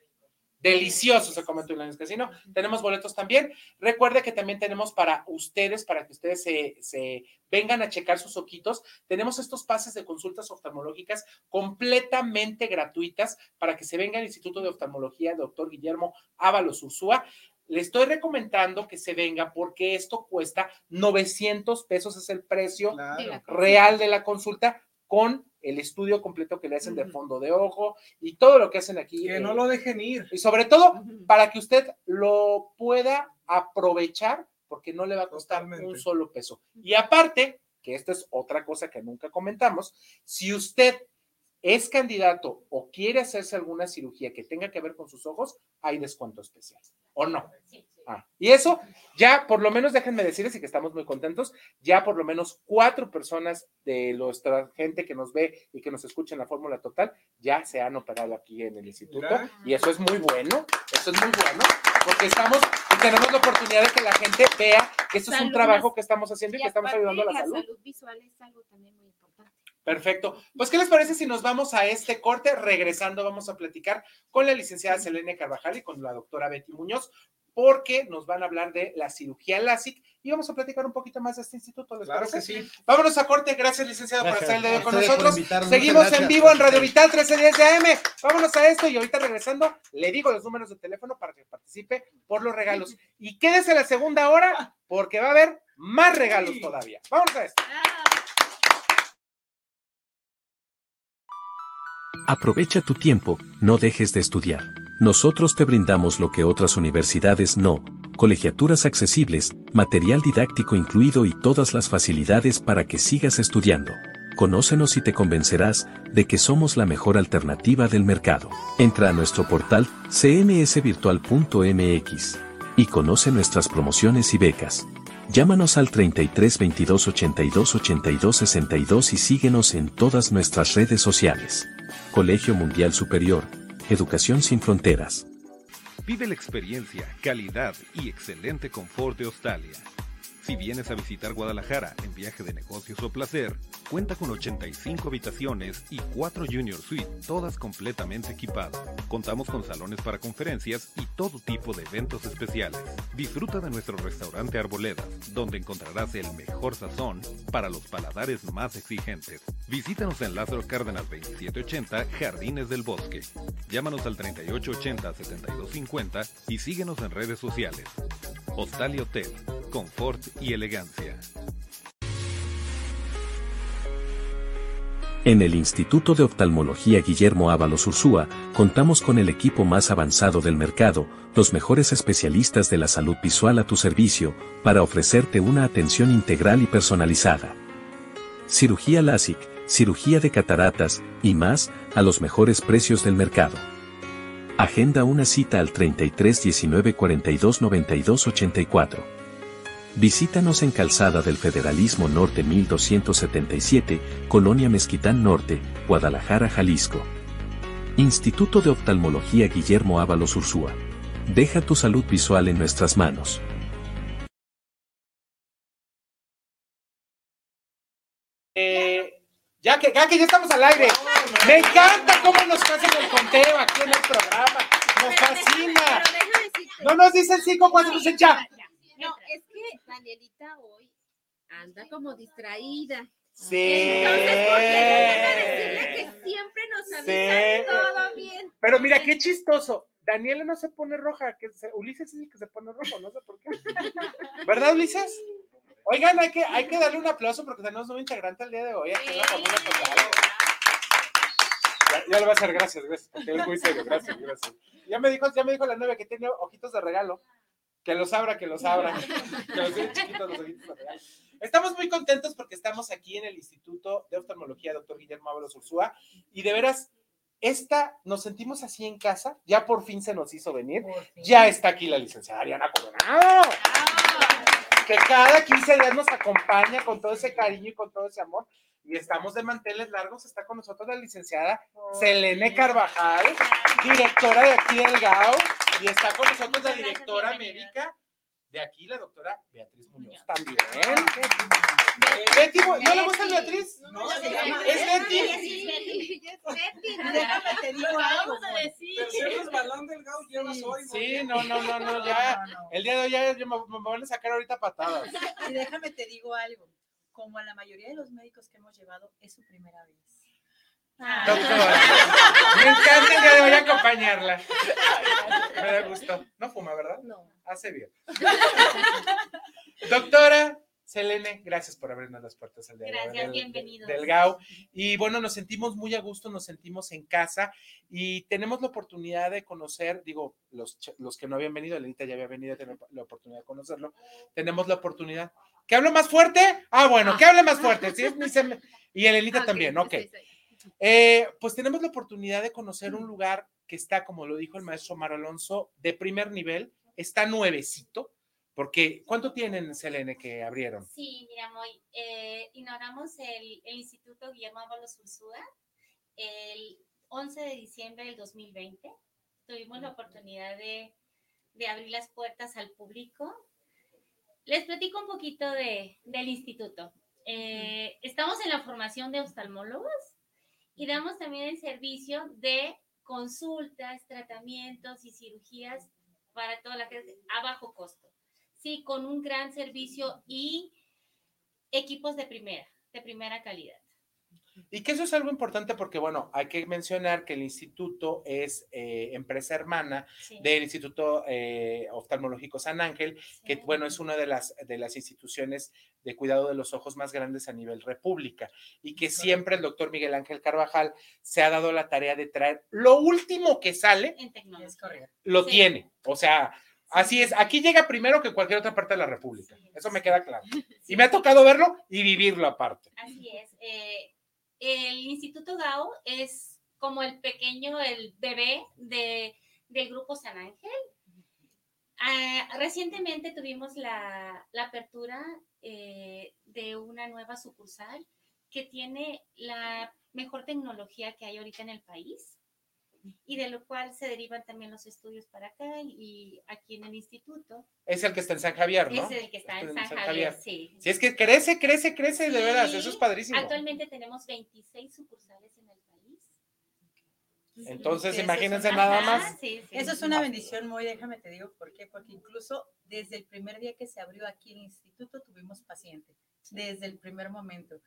Delicioso se come en Casino. Tenemos boletos también. Recuerde que también tenemos para ustedes, para que ustedes se, vengan a checar sus ojitos. Tenemos estos pases de consultas oftalmológicas completamente gratuitas para que se venga al Instituto de Oftalmología, doctor Guillermo Ábalos Ursúa. Le estoy recomendando que se venga porque esto cuesta 900 pesos, es el precio real de la consulta con el estudio completo que le hacen de fondo de ojo y todo lo que hacen aquí. Que no lo dejen ir. Y sobre todo para que usted lo pueda aprovechar porque no le va a costar un solo peso. Y aparte, que esta es otra cosa que nunca comentamos, si usted es candidato o quiere hacerse alguna cirugía que tenga que ver con sus ojos, hay descuento especial. ¿O no? Ah, y eso, ya por lo menos déjenme decirles y que estamos muy contentos, ya por lo menos cuatro personas de nuestra gente que nos ve y que nos escucha en la Fórmula Total ya se han operado aquí en el instituto. Y eso es muy bueno, eso es muy bueno, porque estamos y tenemos la oportunidad de que la gente vea que eso es un trabajo que estamos haciendo y, que estamos ayudando a la, salud. La salud visual es algo también muy importante. Perfecto. Pues, ¿qué les parece si nos vamos a este corte? Regresando, vamos a platicar con la licenciada Selene Carvajal y con la doctora Betty Muñoz, porque nos van a hablar de la cirugía LASIK y vamos a platicar un poquito más de este instituto. ¿les claro que sí. Vámonos a corte. Gracias, licenciado, por estar el día con nosotros. Seguimos en vivo en Radio Vital 1310 AM. Vámonos a esto y ahorita regresando, le digo los números de teléfono para que participe por los regalos. Y quédese la segunda hora porque va a haber más regalos todavía. Vamos a esto. Aprovecha tu tiempo, no dejes de estudiar. Nosotros te brindamos lo que otras universidades no, colegiaturas accesibles, material didáctico incluido y todas las facilidades para que sigas estudiando. Conócenos y te convencerás de que somos la mejor alternativa del mercado. Entra a nuestro portal cmsvirtual.mx. y conoce nuestras promociones y becas. Llámanos al 33 22 82 82 62 y síguenos en todas nuestras redes sociales. Colegio Mundial Superior, Educación sin Fronteras. Vive la experiencia, calidad y excelente confort de Australia. Si vienes a visitar Guadalajara en viaje de negocios o placer, cuenta con 85 habitaciones y 4 Junior Suite, todas completamente equipadas. Contamos con salones para conferencias y todo tipo de eventos especiales. Disfruta de nuestro restaurante Arboledas, donde encontrarás el mejor sazón para los paladares más exigentes. Visítanos en Lázaro Cárdenas 2780, Jardines del Bosque. Llámanos al 3880-7250 y síguenos en redes sociales. Hostal y Hotel, confort y elegancia. En el Instituto de Oftalmología Guillermo Ábalos Ursúa, contamos con el equipo más avanzado del mercado, los mejores especialistas de la salud visual a tu servicio, para ofrecerte una atención integral y personalizada. Cirugía LASIK, cirugía de cataratas, y más, a los mejores precios del mercado. Agenda una cita al 33 19 42 92 84. Visítanos en Calzada del Federalismo Norte 1277, Colonia Mezquitán Norte, Guadalajara, Jalisco. Instituto de Oftalmología Guillermo Ábalos Ursúa. Deja tu salud visual en nuestras manos. Eh, ya, que, ya que ya estamos al aire, me encanta cómo nos hacen el conteo aquí en el programa. Nos fascina. No nos dicen cinco cuando nos ya. No, es que Danielita hoy anda como distraída. Sí. Entonces, ¿por qué decirle que siempre nos avisa todo bien? Pero mira, qué chistoso. Daniela no se pone roja, que Ulises es el que se pone rojo, no sé por qué. *laughs* ¿Verdad, Ulises? Oigan, hay que, hay que darle un aplauso porque tenemos un integrante el día de hoy. Aquí ya, ya, le va a hacer gracias, gracias. Es muy serio, gracias, gracias. Ya me dijo, ya me dijo la nueve que tiene ojitos de regalo. Que los abra, que los abra. que *laughs* los chiquitos los ojitos. Estamos muy contentos porque estamos aquí en el Instituto de Oftalmología, doctor Guillermo Ábalos Ursúa, y de veras, esta, nos sentimos así en casa, ya por fin se nos hizo venir, ya está aquí la licenciada Ariana Coronado, que cada 15 días nos acompaña con todo ese cariño y con todo ese amor, y estamos de manteles largos, está con nosotros la licenciada Selene Carvajal, directora de aquí del GAO, y está con nosotros la directora médica de aquí, la doctora Beatriz Muñoz también. Betty, ¿no le gusta Beatriz? No, es Betty. Es Betty. Déjame te digo algo. Balón del GAO llevas hoy. Sí, no, no, no, no, ya. *laughs* El día de hoy ya me, me van a sacar ahorita patadas. Y déjame te digo algo. Como a la mayoría de los médicos que hemos llevado, es su primera vez. Doctora, me encanta el día de hoy acompañarla. Me da gusto. No fuma, ¿verdad? No. Hace bien. Doctora Selene, gracias por abrirnos las puertas el día de hoy. Gracias, bienvenidos. Del GAU. Y bueno, nos sentimos muy a gusto, nos sentimos en casa y tenemos la oportunidad de conocer, digo, los, los que no habían venido, Elenita ya había venido, tener la oportunidad de conocerlo. Tenemos la oportunidad. ¿Que hable más fuerte? Ah, bueno, que hable más fuerte. ¿sí? Y Elenita también, ok. Eh, pues tenemos la oportunidad de conocer un lugar que está, como lo dijo el maestro Omar Alonso, de primer nivel, está nuevecito, porque ¿cuánto tienen, Selene, que abrieron? Sí, mira, Moy, eh, inauguramos el, el, Instituto Guillermo Ábalos Ursúa el 11 de diciembre del 2020. Tuvimos la oportunidad de, de abrir las puertas al público. Les platico un poquito de, del instituto. Eh, estamos en la formación de oftalmólogos y damos también el servicio de consultas, tratamientos y cirugías para toda la gente a bajo costo. Sí, con un gran servicio y equipos de primera, de primera calidad. Y que eso es algo importante porque, bueno, hay que mencionar que el instituto es eh, empresa hermana sí. del Instituto eh, Oftalmológico San Ángel, sí. que, bueno, es una de las, de las instituciones de cuidado de los ojos más grandes a nivel república y que siempre el doctor Miguel Ángel Carvajal se ha dado la tarea de traer lo último que sale, en tecnología. lo sí. tiene. O sea, Así es, aquí llega primero que cualquier otra parte de la República. Eso me queda claro. *laughs* Y me ha tocado verlo y vivirlo aparte. Así es. Eh, el Instituto GAO es como el pequeño, el bebé de, del Grupo San Ángel. Ah, recientemente tuvimos la, apertura eh, de una nueva sucursal que tiene la mejor tecnología que hay ahorita en el país y de lo cual se derivan también los estudios para acá y aquí en el instituto. Es el que está en San Javier, ¿no? Es el que está en San, Javier, sí. Sí, es que crece, crece, crece, de veras, eso es padrísimo. Actualmente tenemos 26 sucursales en el país. Entonces, imagínense nada más. Eso es una bendición muy, déjame te digo por qué, porque incluso desde el primer día que se abrió aquí el instituto tuvimos pacientes, desde el primer momento.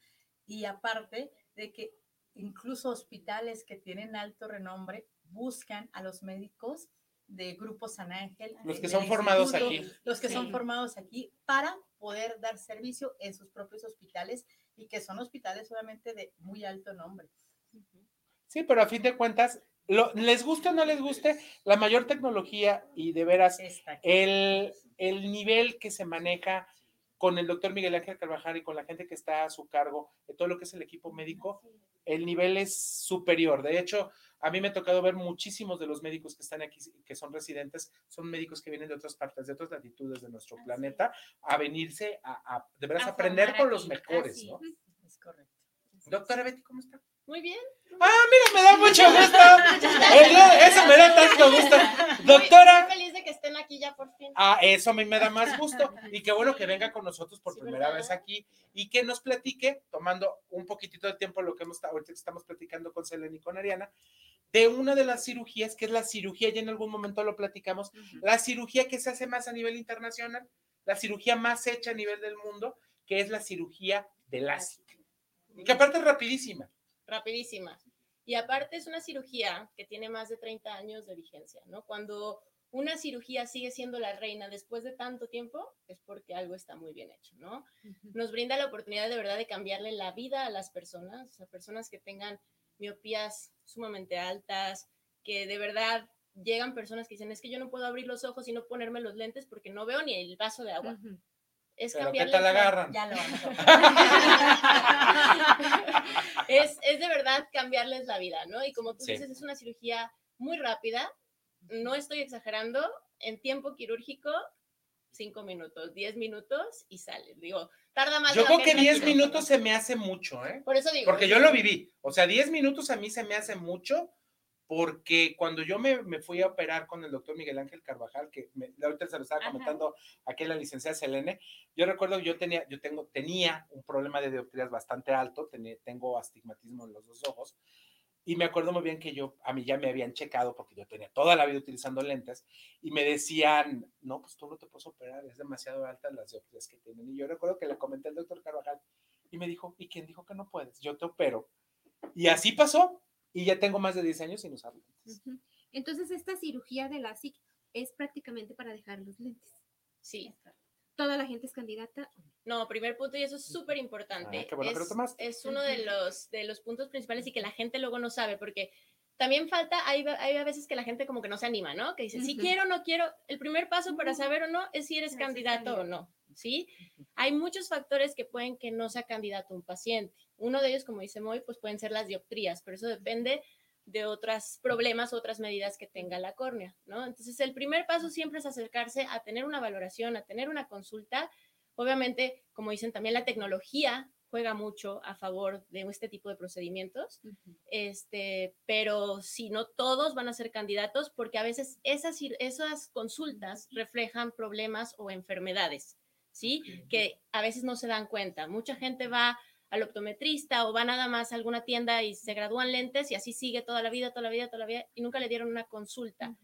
Y aparte de que incluso hospitales que tienen alto renombre buscan a los médicos de Grupo San Ángel. Los que son formados aquí. Los que son formados aquí para poder dar servicio en sus propios hospitales y que son hospitales obviamente de muy alto nombre. Sí, pero a fin de cuentas, les guste o no les guste, la mayor tecnología y de veras el, el nivel que se maneja con el doctor Miguel Ángel Carvajal y con la gente que está a su cargo de todo lo que es el equipo médico, el nivel es superior. De hecho, a mí me ha tocado ver muchísimos de los médicos que están aquí, que son residentes, son médicos que vienen de otras partes, de otras latitudes de nuestro planeta, a venirse a, de veras aprender con los mejores, ¿no? Es correcto. Doctora Betty, ¿cómo está? Muy bien. Ah, mira, me da *laughs* mucho gusto. eso me da tanto gusto. Doctora. Estoy feliz de que estén aquí ya por fin. Ah, eso a mí me da más gusto. Y qué bueno que venga con nosotros por primera vez aquí y que nos platique, tomando un poquitito de tiempo lo que hemos, ahorita estamos platicando con Selene y con Ariana, de una de las cirugías, que es la cirugía, ya en algún momento lo platicamos, la cirugía que se hace más a nivel internacional, la cirugía más hecha a nivel del mundo, que es la cirugía de LASIK. Que aparte es rapidísima rapidísima. Y aparte es una cirugía que tiene más de 30 años de vigencia, ¿no? Cuando una cirugía sigue siendo la reina después de tanto tiempo, es porque algo está muy bien hecho, ¿no? Nos brinda la oportunidad de verdad de cambiarle la vida a las personas, a personas que tengan miopías sumamente altas, que de verdad llegan personas que dicen, es que yo no puedo abrir los ojos y no ponerme los lentes porque no veo ni el vaso de agua. Es Pero ¿qué tal agarran? Ya lo vamos *laughs* *laughs* *laughs* es, es de verdad cambiarles la vida, ¿no? Y como tú dices, es una cirugía muy rápida, no estoy exagerando, en tiempo quirúrgico, cinco minutos, diez minutos y sale. Digo, tarda más. Yo creo que diez minutos se me hace mucho, ¿eh? Por eso digo. Porque yo lo viví. O sea, diez minutos a mí se me hace mucho porque cuando yo me, fui a operar con el doctor Miguel Ángel Carvajal, que me, ahorita se lo estaba comentando aquí la licenciada Selene, yo recuerdo que yo tenía, yo tengo, tenía un problema de dioptrías bastante alto, tengo astigmatismo en los dos ojos, y me acuerdo muy bien que yo, a mí ya me habían checado porque yo tenía toda la vida utilizando lentes y me decían, no, pues tú no te puedes operar, es demasiado alta las dioptrías que tienen. Y yo recuerdo que le comenté al doctor Carvajal y me dijo, ¿y quién dijo que no puedes? Yo te opero. Y así pasó y ya tengo más de 10 años sin usar lentes. Entonces, esta cirugía de la SIC es prácticamente para dejar los lentes. Sí. ¿Toda la gente es candidata? No, primer punto, y eso es súper importante. Ah, es, uno de los, de los puntos principales y que la gente luego no sabe, porque también falta, hay, hay a veces que la gente como que no se anima, ¿no? Que dice, si quiero o no quiero, el primer paso para saber o no es si eres candidato o no, ¿sí? Hay muchos factores que pueden que no sea candidato un paciente. Uno de ellos, como dice Moy, pues pueden ser las dioptrías, pero eso depende de otros problemas, otras medidas que tenga la córnea, ¿no? Entonces, el primer paso siempre es acercarse a tener una valoración, a tener una consulta. Obviamente, como dicen también, la tecnología juega mucho a favor de este tipo de procedimientos, este, pero si no todos van a ser candidatos, porque a veces esas, esas consultas reflejan problemas o enfermedades, ¿sí? Que a veces no se dan cuenta. Mucha gente va al optometrista o va nada más a alguna tienda y se gradúan lentes y así sigue toda la vida, toda la vida, toda la vida y nunca le dieron una consulta.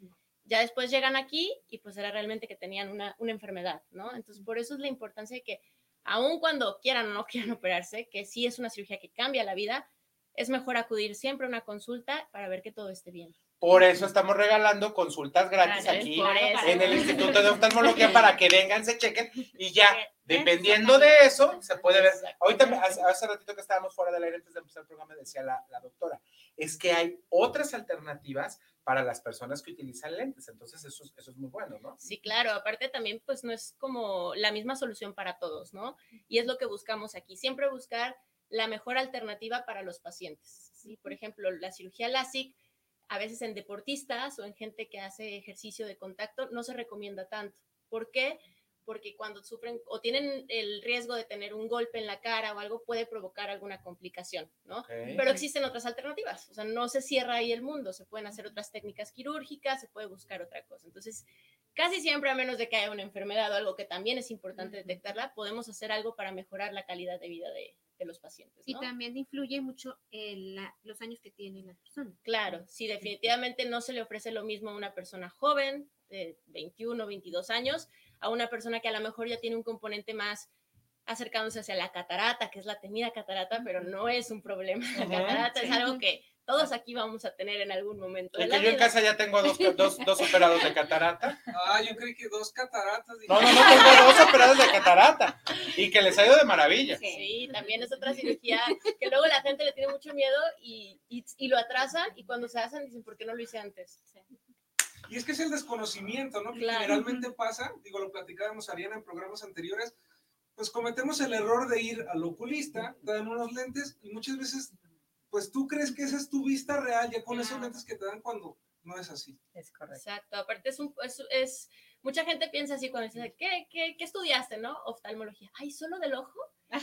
Ya después llegan aquí y pues era realmente que tenían una, una enfermedad, ¿no? Entonces, por eso es la importancia de que aun cuando quieran o no quieran operarse, que sí es una cirugía que cambia la vida, es mejor acudir siempre a una consulta para ver que todo esté bien. Por eso estamos regalando consultas gratis aquí en el Instituto de Oftalmología *laughs* para que vengan, se chequen y ya, dependiendo de eso, se puede ver. Ahorita, hace, ratito que estábamos fuera del aire antes de empezar el programa, decía la, doctora, es que hay otras alternativas para las personas que utilizan lentes. Entonces, eso, eso es muy bueno, ¿no? Sí, claro. Aparte, también, pues no es como la misma solución para todos, ¿no? Y es lo que buscamos aquí. Siempre buscar la mejor alternativa para los pacientes. ¿sí? Por ejemplo, la cirugía LASIK a veces en deportistas o en gente que hace ejercicio de contacto no se recomienda tanto. ¿Por qué? Porque cuando sufren o tienen el riesgo de tener un golpe en la cara o algo puede provocar alguna complicación, ¿no? Pero existen otras alternativas, o sea, no se cierra ahí el mundo, se pueden hacer otras técnicas quirúrgicas, se puede buscar otra cosa. Entonces, casi siempre, a menos de que haya una enfermedad o algo que también es importante detectarla, podemos hacer algo para mejorar la calidad de vida de, de los pacientes. Y también influye mucho en los años que tiene la persona. Claro, sí, definitivamente no se le ofrece lo mismo a una persona joven, de 21, 22 años, a una persona que a lo mejor ya tiene un componente más acercándose hacia la catarata, que es la temida catarata, pero no es un problema. La catarata es algo que todos aquí vamos a tener en algún momento. De yo en casa ya tengo dos, dos, dos, operados de catarata. Ah, yo creí que dos cataratas. No, no, no, tengo dos operados de catarata y que les ha ido de maravilla. Sí, también es otra cirugía que luego la gente le tiene mucho miedo y, y, y lo atrasan y cuando se hacen dicen, ¿por qué no lo hice antes? Y es que es el desconocimiento, ¿no? Que generalmente pasa, digo, lo platicábamos Ariana en programas anteriores, pues cometemos el error de ir al oculista, te dan unos lentes y muchas veces pues tú crees que esa es tu vista real ya con esos lentes que te dan cuando no es así. Es correcto. Exacto, aparte es, un, es, mucha gente piensa así cuando dice, ¿qué, qué, qué estudiaste, no? Oftalmología. Ay, ¿solo del ojo? no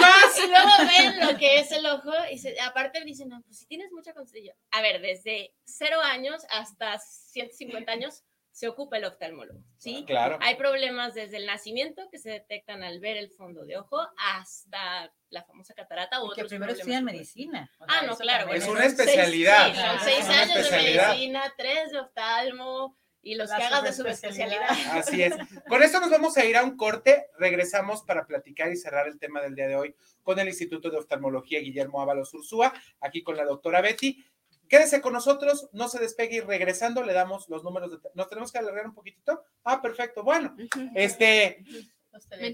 más. Y luego ven lo que es el ojo y se, aparte dicen, no, pues si tienes mucha constilla. A ver, desde cero años hasta 150 años se ocupa el oftalmólogo, ¿sí? Claro. Hay problemas desde el nacimiento que se detectan al ver el fondo de ojo hasta la famosa catarata o que primero estudian medicina. ah, no, claro. Es una especialidad. son seis años de medicina, tres de oftalmo y los que hagan de su especialidad. *laughs* Así es. Con esto nos vamos a ir a un corte. Regresamos para platicar y cerrar el tema del día de hoy con el Instituto de Oftalmología Guillermo Ábalos Ursúa, aquí con la doctora Betty. Quédese con nosotros, no se despegue y regresando le damos los números. De, ¿Nos tenemos que alargar un poquitito? Ah, perfecto. Bueno, este,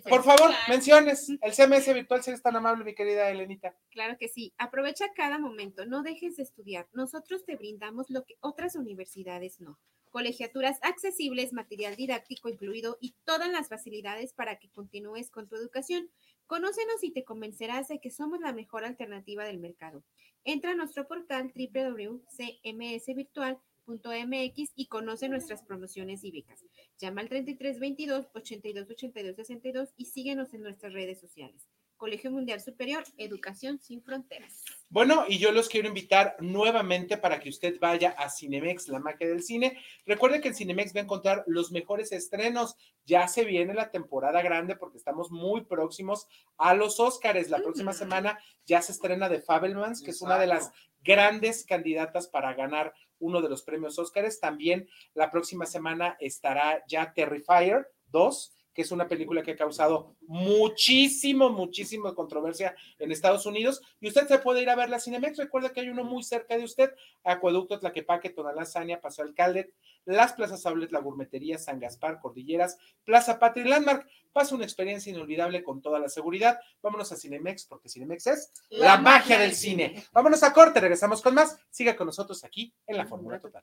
por favor, menciones. El CMS virtual, si eres tan amable, mi querida Elenita. Claro que sí. Aprovecha cada momento, no dejes de estudiar. Nosotros te brindamos lo que otras universidades no. Colegiaturas accesibles, material didáctico incluido y todas las facilidades para que continúes con tu educación. Conócenos y te convencerás de que somos la mejor alternativa del mercado. Entra a nuestro portal www.cmsvirtual.mx y conoce nuestras promociones y becas. Llama al 3322 82 82 62 y síguenos en nuestras redes sociales. Colegio Mundial Superior, Educación sin Fronteras. Bueno, y yo los quiero invitar nuevamente para que usted vaya a Cinemex, la magia del cine. Recuerde que en Cinemex va a encontrar los mejores estrenos. Ya se viene la temporada grande porque estamos muy próximos a los Óscares. La próxima semana ya se estrena The Fabelmans, que es una de las grandes candidatas para ganar uno de los premios Óscares. También la próxima semana estará ya Terrifier 2 que es una película que ha causado muchísimo, muchísima controversia en Estados Unidos. Y usted se puede ir a ver la Cinemex. Recuerda que hay uno muy cerca de usted: Acueducto, Tlaquepaque, Tonalá, Sania, Paso Alcalde, Las Plazas Aulet, La Gourmetería, San Gaspar, Cordilleras, Plaza Patria y Landmark. Pasa una experiencia inolvidable con toda la seguridad. Vámonos a Cinemex, porque Cinemex es la, magia del cine. Vámonos a corte, regresamos con más. Siga con nosotros aquí en la Fórmula Total.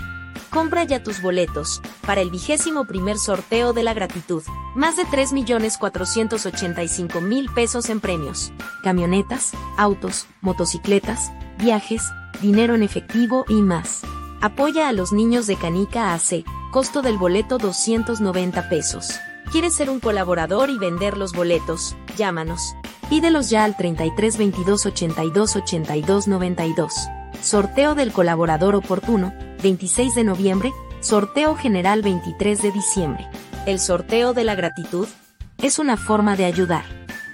Compra ya tus boletos para el vigésimo primer sorteo de la gratitud. Más de 3.485.000 pesos en premios. Camionetas, autos, motocicletas, viajes, dinero en efectivo y más. Apoya a los niños de Canica AC. Costo del boleto 290 pesos. ¿Quieres ser un colaborador y vender los boletos? Llámanos. Pídelos ya al 33 22 82 82 92. Sorteo del colaborador oportuno, 26 de noviembre, sorteo general 23 de diciembre. El sorteo de la gratitud es una forma de ayudar.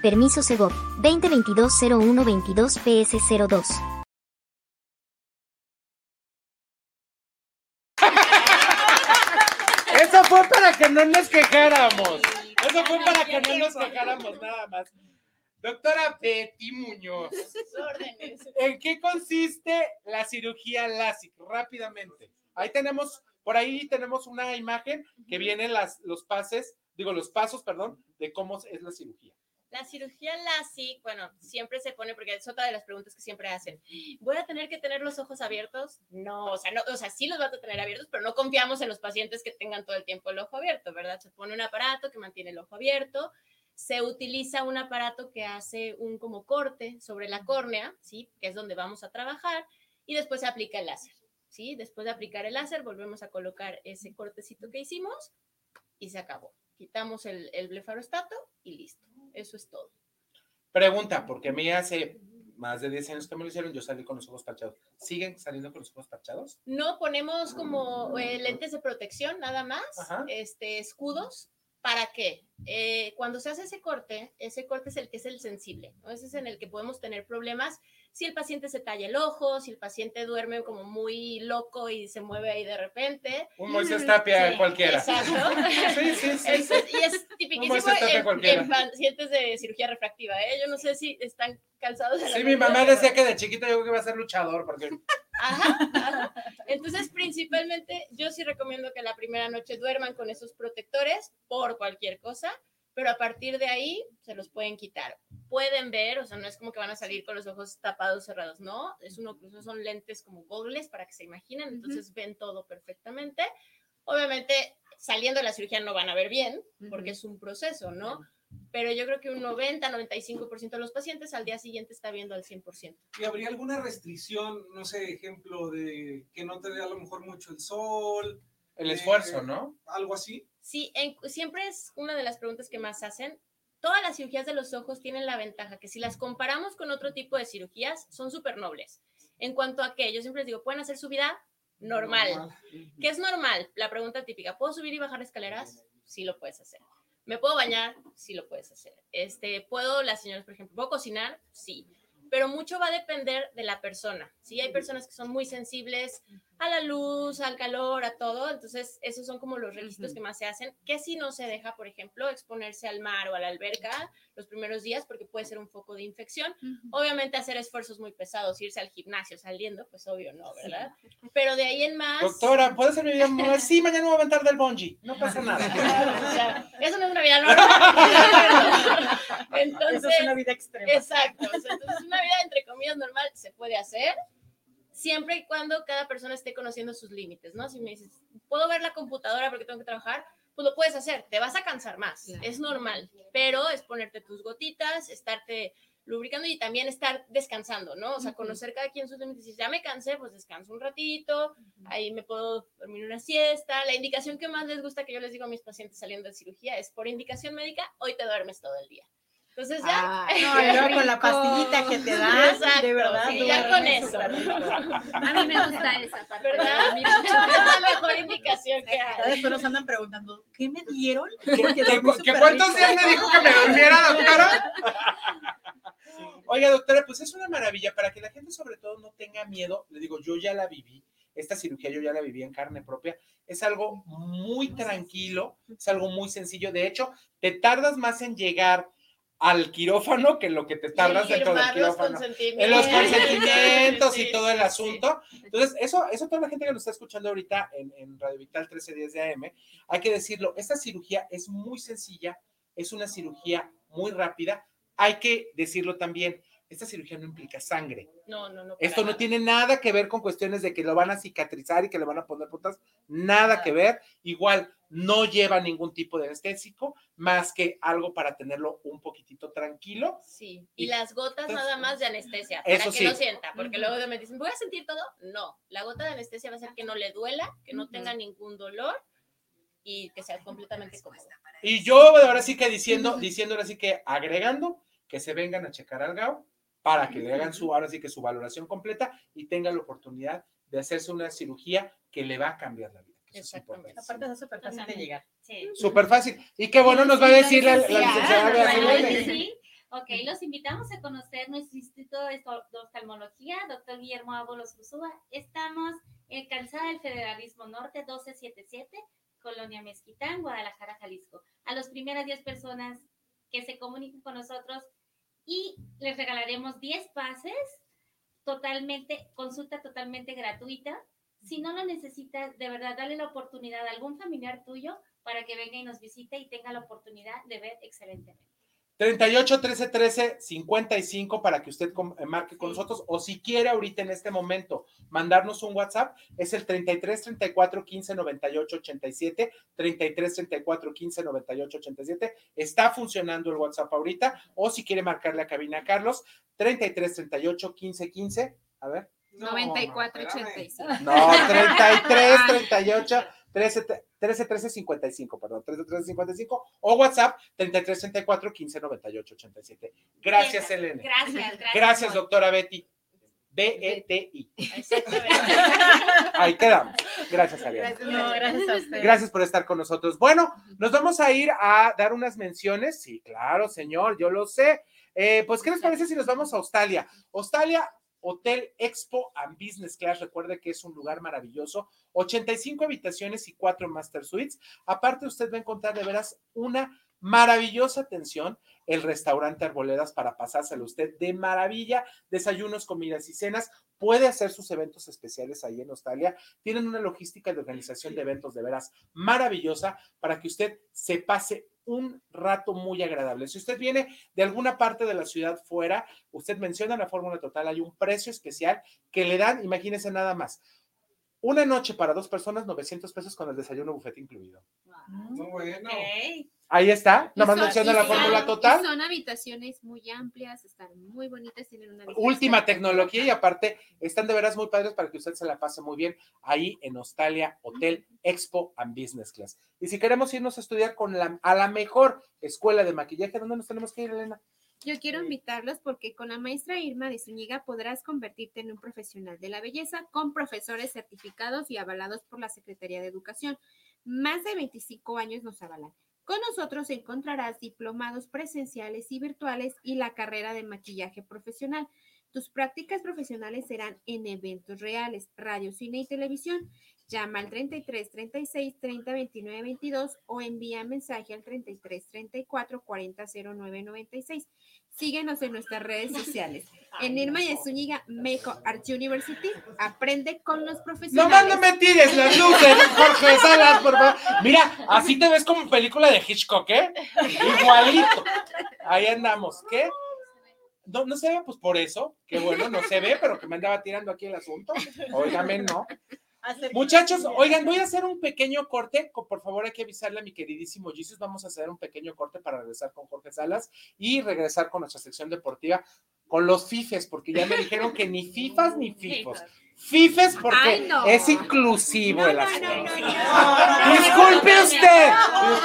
Permiso Segov 2022-0122 PS02. Eso fue para que no nos quejáramos. Eso fue para que no nos quejáramos nada más. Doctora Betty Muñoz. *laughs* ¿En qué consiste la cirugía LASIK? Rápidamente. Ahí tenemos, por ahí tenemos una imagen que vienen las, los pases, digo, los pasos, perdón, de cómo es la cirugía. La cirugía LASIK, bueno, siempre se pone, porque es otra de las preguntas que siempre hacen. ¿Voy a tener que tener los ojos abiertos? No, o sea, no, o sea, sí los vas a tener abiertos, pero no confiamos en los pacientes que tengan todo el tiempo el ojo abierto, ¿verdad? Se pone un aparato que mantiene el ojo abierto, se utiliza un aparato que hace un como corte sobre la córnea, ¿sí? Que es donde vamos a trabajar, y después se aplica el láser, ¿sí? Después de aplicar el láser, volvemos a colocar ese cortecito que hicimos y se acabó. Quitamos el, el blefarostato y listo. Eso es todo. Pregunta, porque a mí hace más de 10 años que me lo hicieron, yo salí con los ojos parchados. ¿Siguen saliendo con los ojos parchados? No, ponemos como eh, lentes de protección nada más, este, escudos ¿Para qué? Eh, cuando se hace ese corte, ese corte es el que es el sensible, ¿no? Ese es en el que podemos tener problemas si el paciente se talla el ojo, si el paciente duerme como muy loco y se mueve ahí de repente. Un Moisés Tapia cualquiera. Exacto. *laughs* sí, sí, sí. *laughs* y es tipiquísimo en, pacientes de cirugía refractiva, ¿eh? Yo no sé si están calzados. Sí, mi mamá decía que de chiquita yo creo que iba a ser luchador, porque... Ajá, Entonces, principalmente, yo sí recomiendo que la primera noche duerman con esos protectores por cualquier cosa pero a partir de ahí se los pueden quitar. Pueden ver, o sea, no es como que van a salir con los ojos tapados, cerrados, no, es uno, son lentes como gogles para que se imaginen, entonces ven todo perfectamente. Obviamente, saliendo de la cirugía no van a ver bien, porque es un proceso, ¿no? Pero yo creo que un 90, 95% de los pacientes al día siguiente está viendo al 100%. ¿Y habría alguna restricción, no sé, ejemplo de que no te dé a lo mejor mucho el sol? El esfuerzo, ¿no? Algo así. Sí, siempre es una de las preguntas que más hacen. Todas las cirugías de los ojos tienen la ventaja que si las comparamos con otro tipo de cirugías, son súper nobles. En cuanto a que yo siempre les digo, pueden hacer su vida normal. ¿Qué es normal? La pregunta típica, ¿puedo subir y bajar escaleras? Sí lo puedes hacer. ¿Me puedo bañar? Sí lo puedes hacer. Este, ¿Puedo, las señoras, por ejemplo, ¿puedo cocinar? Sí pero mucho va a depender de la persona. ¿sí? Hay personas que son muy sensibles a la luz, al calor, a todo, entonces esos son como los requisitos que más se hacen, que si no se deja, por ejemplo, exponerse al mar o a la alberca los primeros días porque puede ser un foco de infección. Obviamente hacer esfuerzos muy pesados, irse al gimnasio saliendo, pues obvio no, ¿verdad? Pero de ahí en más... Doctora, ¿puede ser mi vida normal? *laughs* Sí, mañana voy a aventar del bungee, no pasa nada. *laughs* eso no es una vida normal. entonces, *laughs* eso es una vida extrema. Exacto, entonces una vida entre comillas normal se puede hacer siempre y cuando cada persona esté conociendo sus límites, ¿no? Si me dices, puedo ver la computadora porque tengo que trabajar, pues lo puedes hacer, te vas a cansar más, es normal, pero es ponerte tus gotitas, estarte lubricando y también estar descansando, ¿no? O sea, conocer cada quien sus límites. Si ya me cansé, pues descanso un ratito, ahí me puedo dormir una siesta. La indicación que más les gusta que yo les digo a mis pacientes saliendo de cirugía es por indicación médica, hoy te duermes todo el día. Entonces ya. *laughs* no, con la pastillita que te dan, de verdad. ya con eso. A mí me gusta esa parte. ¿Verdad? *laughs* Es la mejor indicación que hay. Después nos andan preguntando, ¿qué me dieron? ¿Qué, cuántos días me dijo que me durmiera, doctora? Oiga, doctora, pues es una maravilla para que la gente sobre todo no tenga miedo. Le digo, yo ya la viví, esta cirugía yo ya la viví en carne propia. Es algo muy tranquilo, es algo muy sencillo. De hecho, te tardas más en llegar al quirófano que lo que te tardas dentro del quirófano. En los *laughs* consentimientos y todo el asunto. Entonces, eso, eso toda la gente que nos está escuchando ahorita en, en Radio Vital 1310 de AM, hay que decirlo, esta cirugía es muy sencilla, es una cirugía muy rápida. Hay que decirlo también, esta cirugía no implica sangre. No, no, no. Esto no tiene nada que ver con cuestiones de que lo van a cicatrizar y que le van a poner putas, nada que ver. Igual no lleva ningún tipo de anestésico, más que algo para tenerlo un poquitito tranquilo. Sí, y, las gotas nada más de anestesia, para que sí. lo sienta, porque luego me dicen, ¿voy a sentir todo? No, la gota de anestesia va a hacer que no le duela, que no tenga ningún dolor y que sea completamente cómodo. Y yo ahora sí que diciendo, diciendo ahora sí que agregando que se vengan a checar al GAO para que le hagan su, ahora sí que su valoración completa y tengan la oportunidad de hacerse una cirugía que le va a cambiar la vida. que eso es importante. Aparte es súper fácil de llegar. Sí. Súper fácil. Y qué bueno nos va a decir la, la licenciada sí. Ok, los invitamos a conocer nuestro Instituto de Oftalmología, doctor Guillermo Ábolos Ursúa. Estamos en Calzada del Federalismo Norte 1277, Colonia Mezquitán, Guadalajara, Jalisco. A las primeras 10 personas que se comuniquen con nosotros y les regalaremos 10 pases totalmente, consulta totalmente gratuita. Si no lo necesitas, de verdad, dale la oportunidad a algún familiar tuyo para que venga y nos visite y tenga la oportunidad de ver excelentemente. 38 13 13 55 para que usted eh, marque con nosotros o si quiere ahorita en este momento mandarnos un WhatsApp es el 33 34 15 98 87 33 34 15 98 87 está funcionando el WhatsApp ahorita o si quiere marcarle a cabina a Carlos 33 38 15 15 a ver 9485. no 33 38 13 13 13 55 perdón 13 13 55 o WhatsApp 33 34 15 98 87 gracias Elena Gracias, gracias. *laughs* Gracias, doctora Betty. B-E-T-I. Ahí quedamos. Gracias, Ariana. Gracias, no, gracias a ustedes. Gracias por estar con nosotros. Bueno, nos vamos a ir a dar unas menciones. Sí, claro, señor, yo lo sé. Eh, pues, ¿qué les parece si nos vamos a Australia? Australia, Hotel Expo and Business Class. Recuerde que es un lugar maravilloso. 85 habitaciones y 4 Master Suites. Aparte, usted va a encontrar de veras una maravillosa atención. El restaurante Arboledas para pasárselo usted de maravilla. Desayunos, comidas y cenas. Puede hacer sus eventos especiales ahí en Australia. Tienen una logística de organización de eventos de veras maravillosa para que usted se pase un rato muy agradable. Si usted viene de alguna parte de la ciudad fuera, usted menciona la fórmula total, hay un precio especial que le dan, imagínense nada más, una noche para dos personas, 900 pesos con el desayuno bufete incluido. Muy bueno. Ahí está, nada más menciona la fórmula total. Son habitaciones muy amplias, están muy bonitas, tienen una última tecnología y aparte están de veras muy padres para que usted se la pase muy bien ahí en Australia Hotel Expo and Business Class. Y si queremos irnos a estudiar con la, a la mejor escuela de maquillaje, ¿dónde nos tenemos que ir, Elena? Yo quiero invitarlos porque con la maestra Irma de Zúñiga podrás convertirte en un profesional de la belleza con profesores certificados y avalados por la Secretaría de Educación. Más de 25 años nos avalan. Con nosotros encontrarás diplomados presenciales y virtuales y la carrera de maquillaje profesional. Tus prácticas profesionales serán en eventos reales, radio, cine y televisión. Llama al 33 36 30 29 22 o envía mensaje al 33 34 40 09 96. Síguenos en nuestras redes sociales. *laughs* En Irma y Zúñiga Makeup Art University, aprende con los No profesionales. más no me tires las luces, Jorge Salas, por favor. Mira, así te ves como película de Hitchcock, ¿eh? Igualito. Ahí andamos. ¿Qué? No, no se ve, pues por eso. Qué bueno, no se ve, pero que me andaba tirando aquí el asunto. Óigame, no. Muchachos, oigan, voy a hacer un pequeño corte. Co- Por favor, hay que avisarle a mi queridísimo Jesus. Vamos a hacer un pequeño corte para regresar con Jorge Salas y regresar con nuestra sección deportiva con los FIFES, porque ya me dijeron que ni FIFAs ni FIFOS. FIFES porque Ay, no. es inclusivo el asunto. no, Disculpe usted,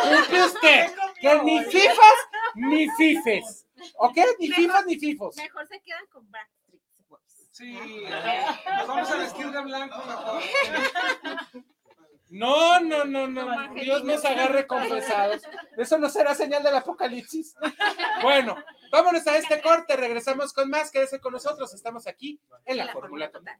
disculpe usted, que ni FIFAs ni FIFES. ¿Ok? Ni FIFAs ni FIFOS. Mejor se quedan con Backstreet Boys. Sí, nos vamos a vestir de blanco mejor. No, no, no, no. Dios nos agarre confesados. Eso no será señal del apocalipsis. Bueno, vámonos a este corte. Regresamos con más. Quédese con nosotros. Estamos aquí en la Fórmula Total.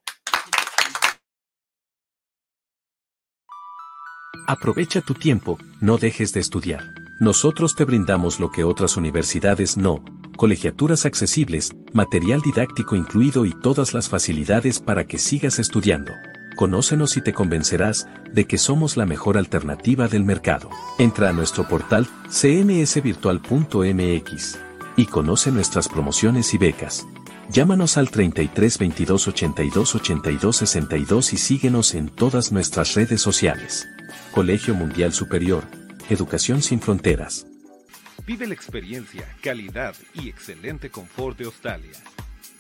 Aprovecha tu tiempo, no dejes de estudiar. Nosotros te brindamos lo que otras universidades no, colegiaturas accesibles, material didáctico incluido y todas las facilidades para que sigas estudiando. Conócenos y te convencerás de que somos la mejor alternativa del mercado. Entra a nuestro portal cmsvirtual.mx y conoce nuestras promociones y becas. Llámanos al 33 22 82 82 62 y síguenos en todas nuestras redes sociales. Colegio Mundial Superior, Educación sin Fronteras. Vive la experiencia, calidad y excelente confort de Australia.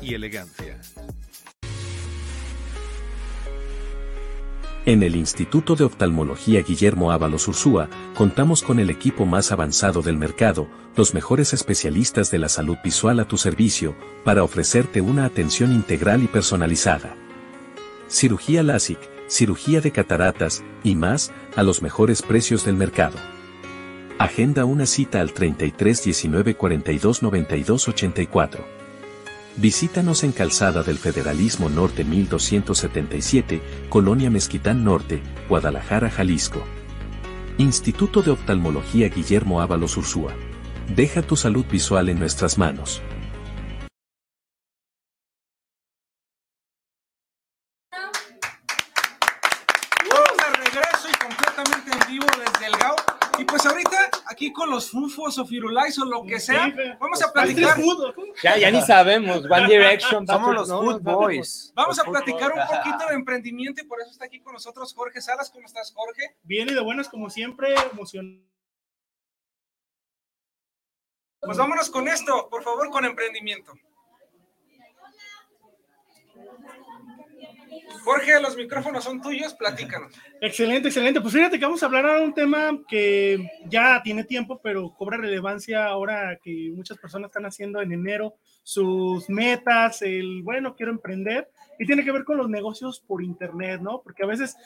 y elegancia. En el Instituto de Oftalmología Guillermo Ábalos Ursúa, contamos con el equipo más avanzado del mercado, los mejores especialistas de la salud visual a tu servicio, para ofrecerte una atención integral y personalizada. Cirugía LASIK, cirugía de cataratas, y más, a los mejores precios del mercado. Agenda una cita al 33 19 42 92 84. Visítanos en Calzada del Federalismo Norte 1277, Colonia Mezquitán Norte, Guadalajara, Jalisco. Instituto de Oftalmología Guillermo Ábalos Ursúa. Deja tu salud visual en nuestras manos. Con los Fufos o Firulais o lo que sea. Vamos a platicar. Ya, ya ni sabemos. One *laughs* Direction. Somos los Food Boys. Vamos a platicar un poquito de emprendimiento y por eso está aquí con nosotros Jorge Salas. ¿Cómo estás, Jorge? Bien y de buenas, como siempre, emocionado. Pues vámonos con esto, por favor, con emprendimiento. Jorge, los micrófonos son tuyos, platícanos. Excelente, excelente. Pues fíjate que vamos a hablar ahora de un tema que ya tiene tiempo, pero cobra relevancia ahora que muchas personas están haciendo en enero sus metas, el, bueno, quiero emprender, y tiene que ver con los negocios por Internet, ¿no? Porque a veces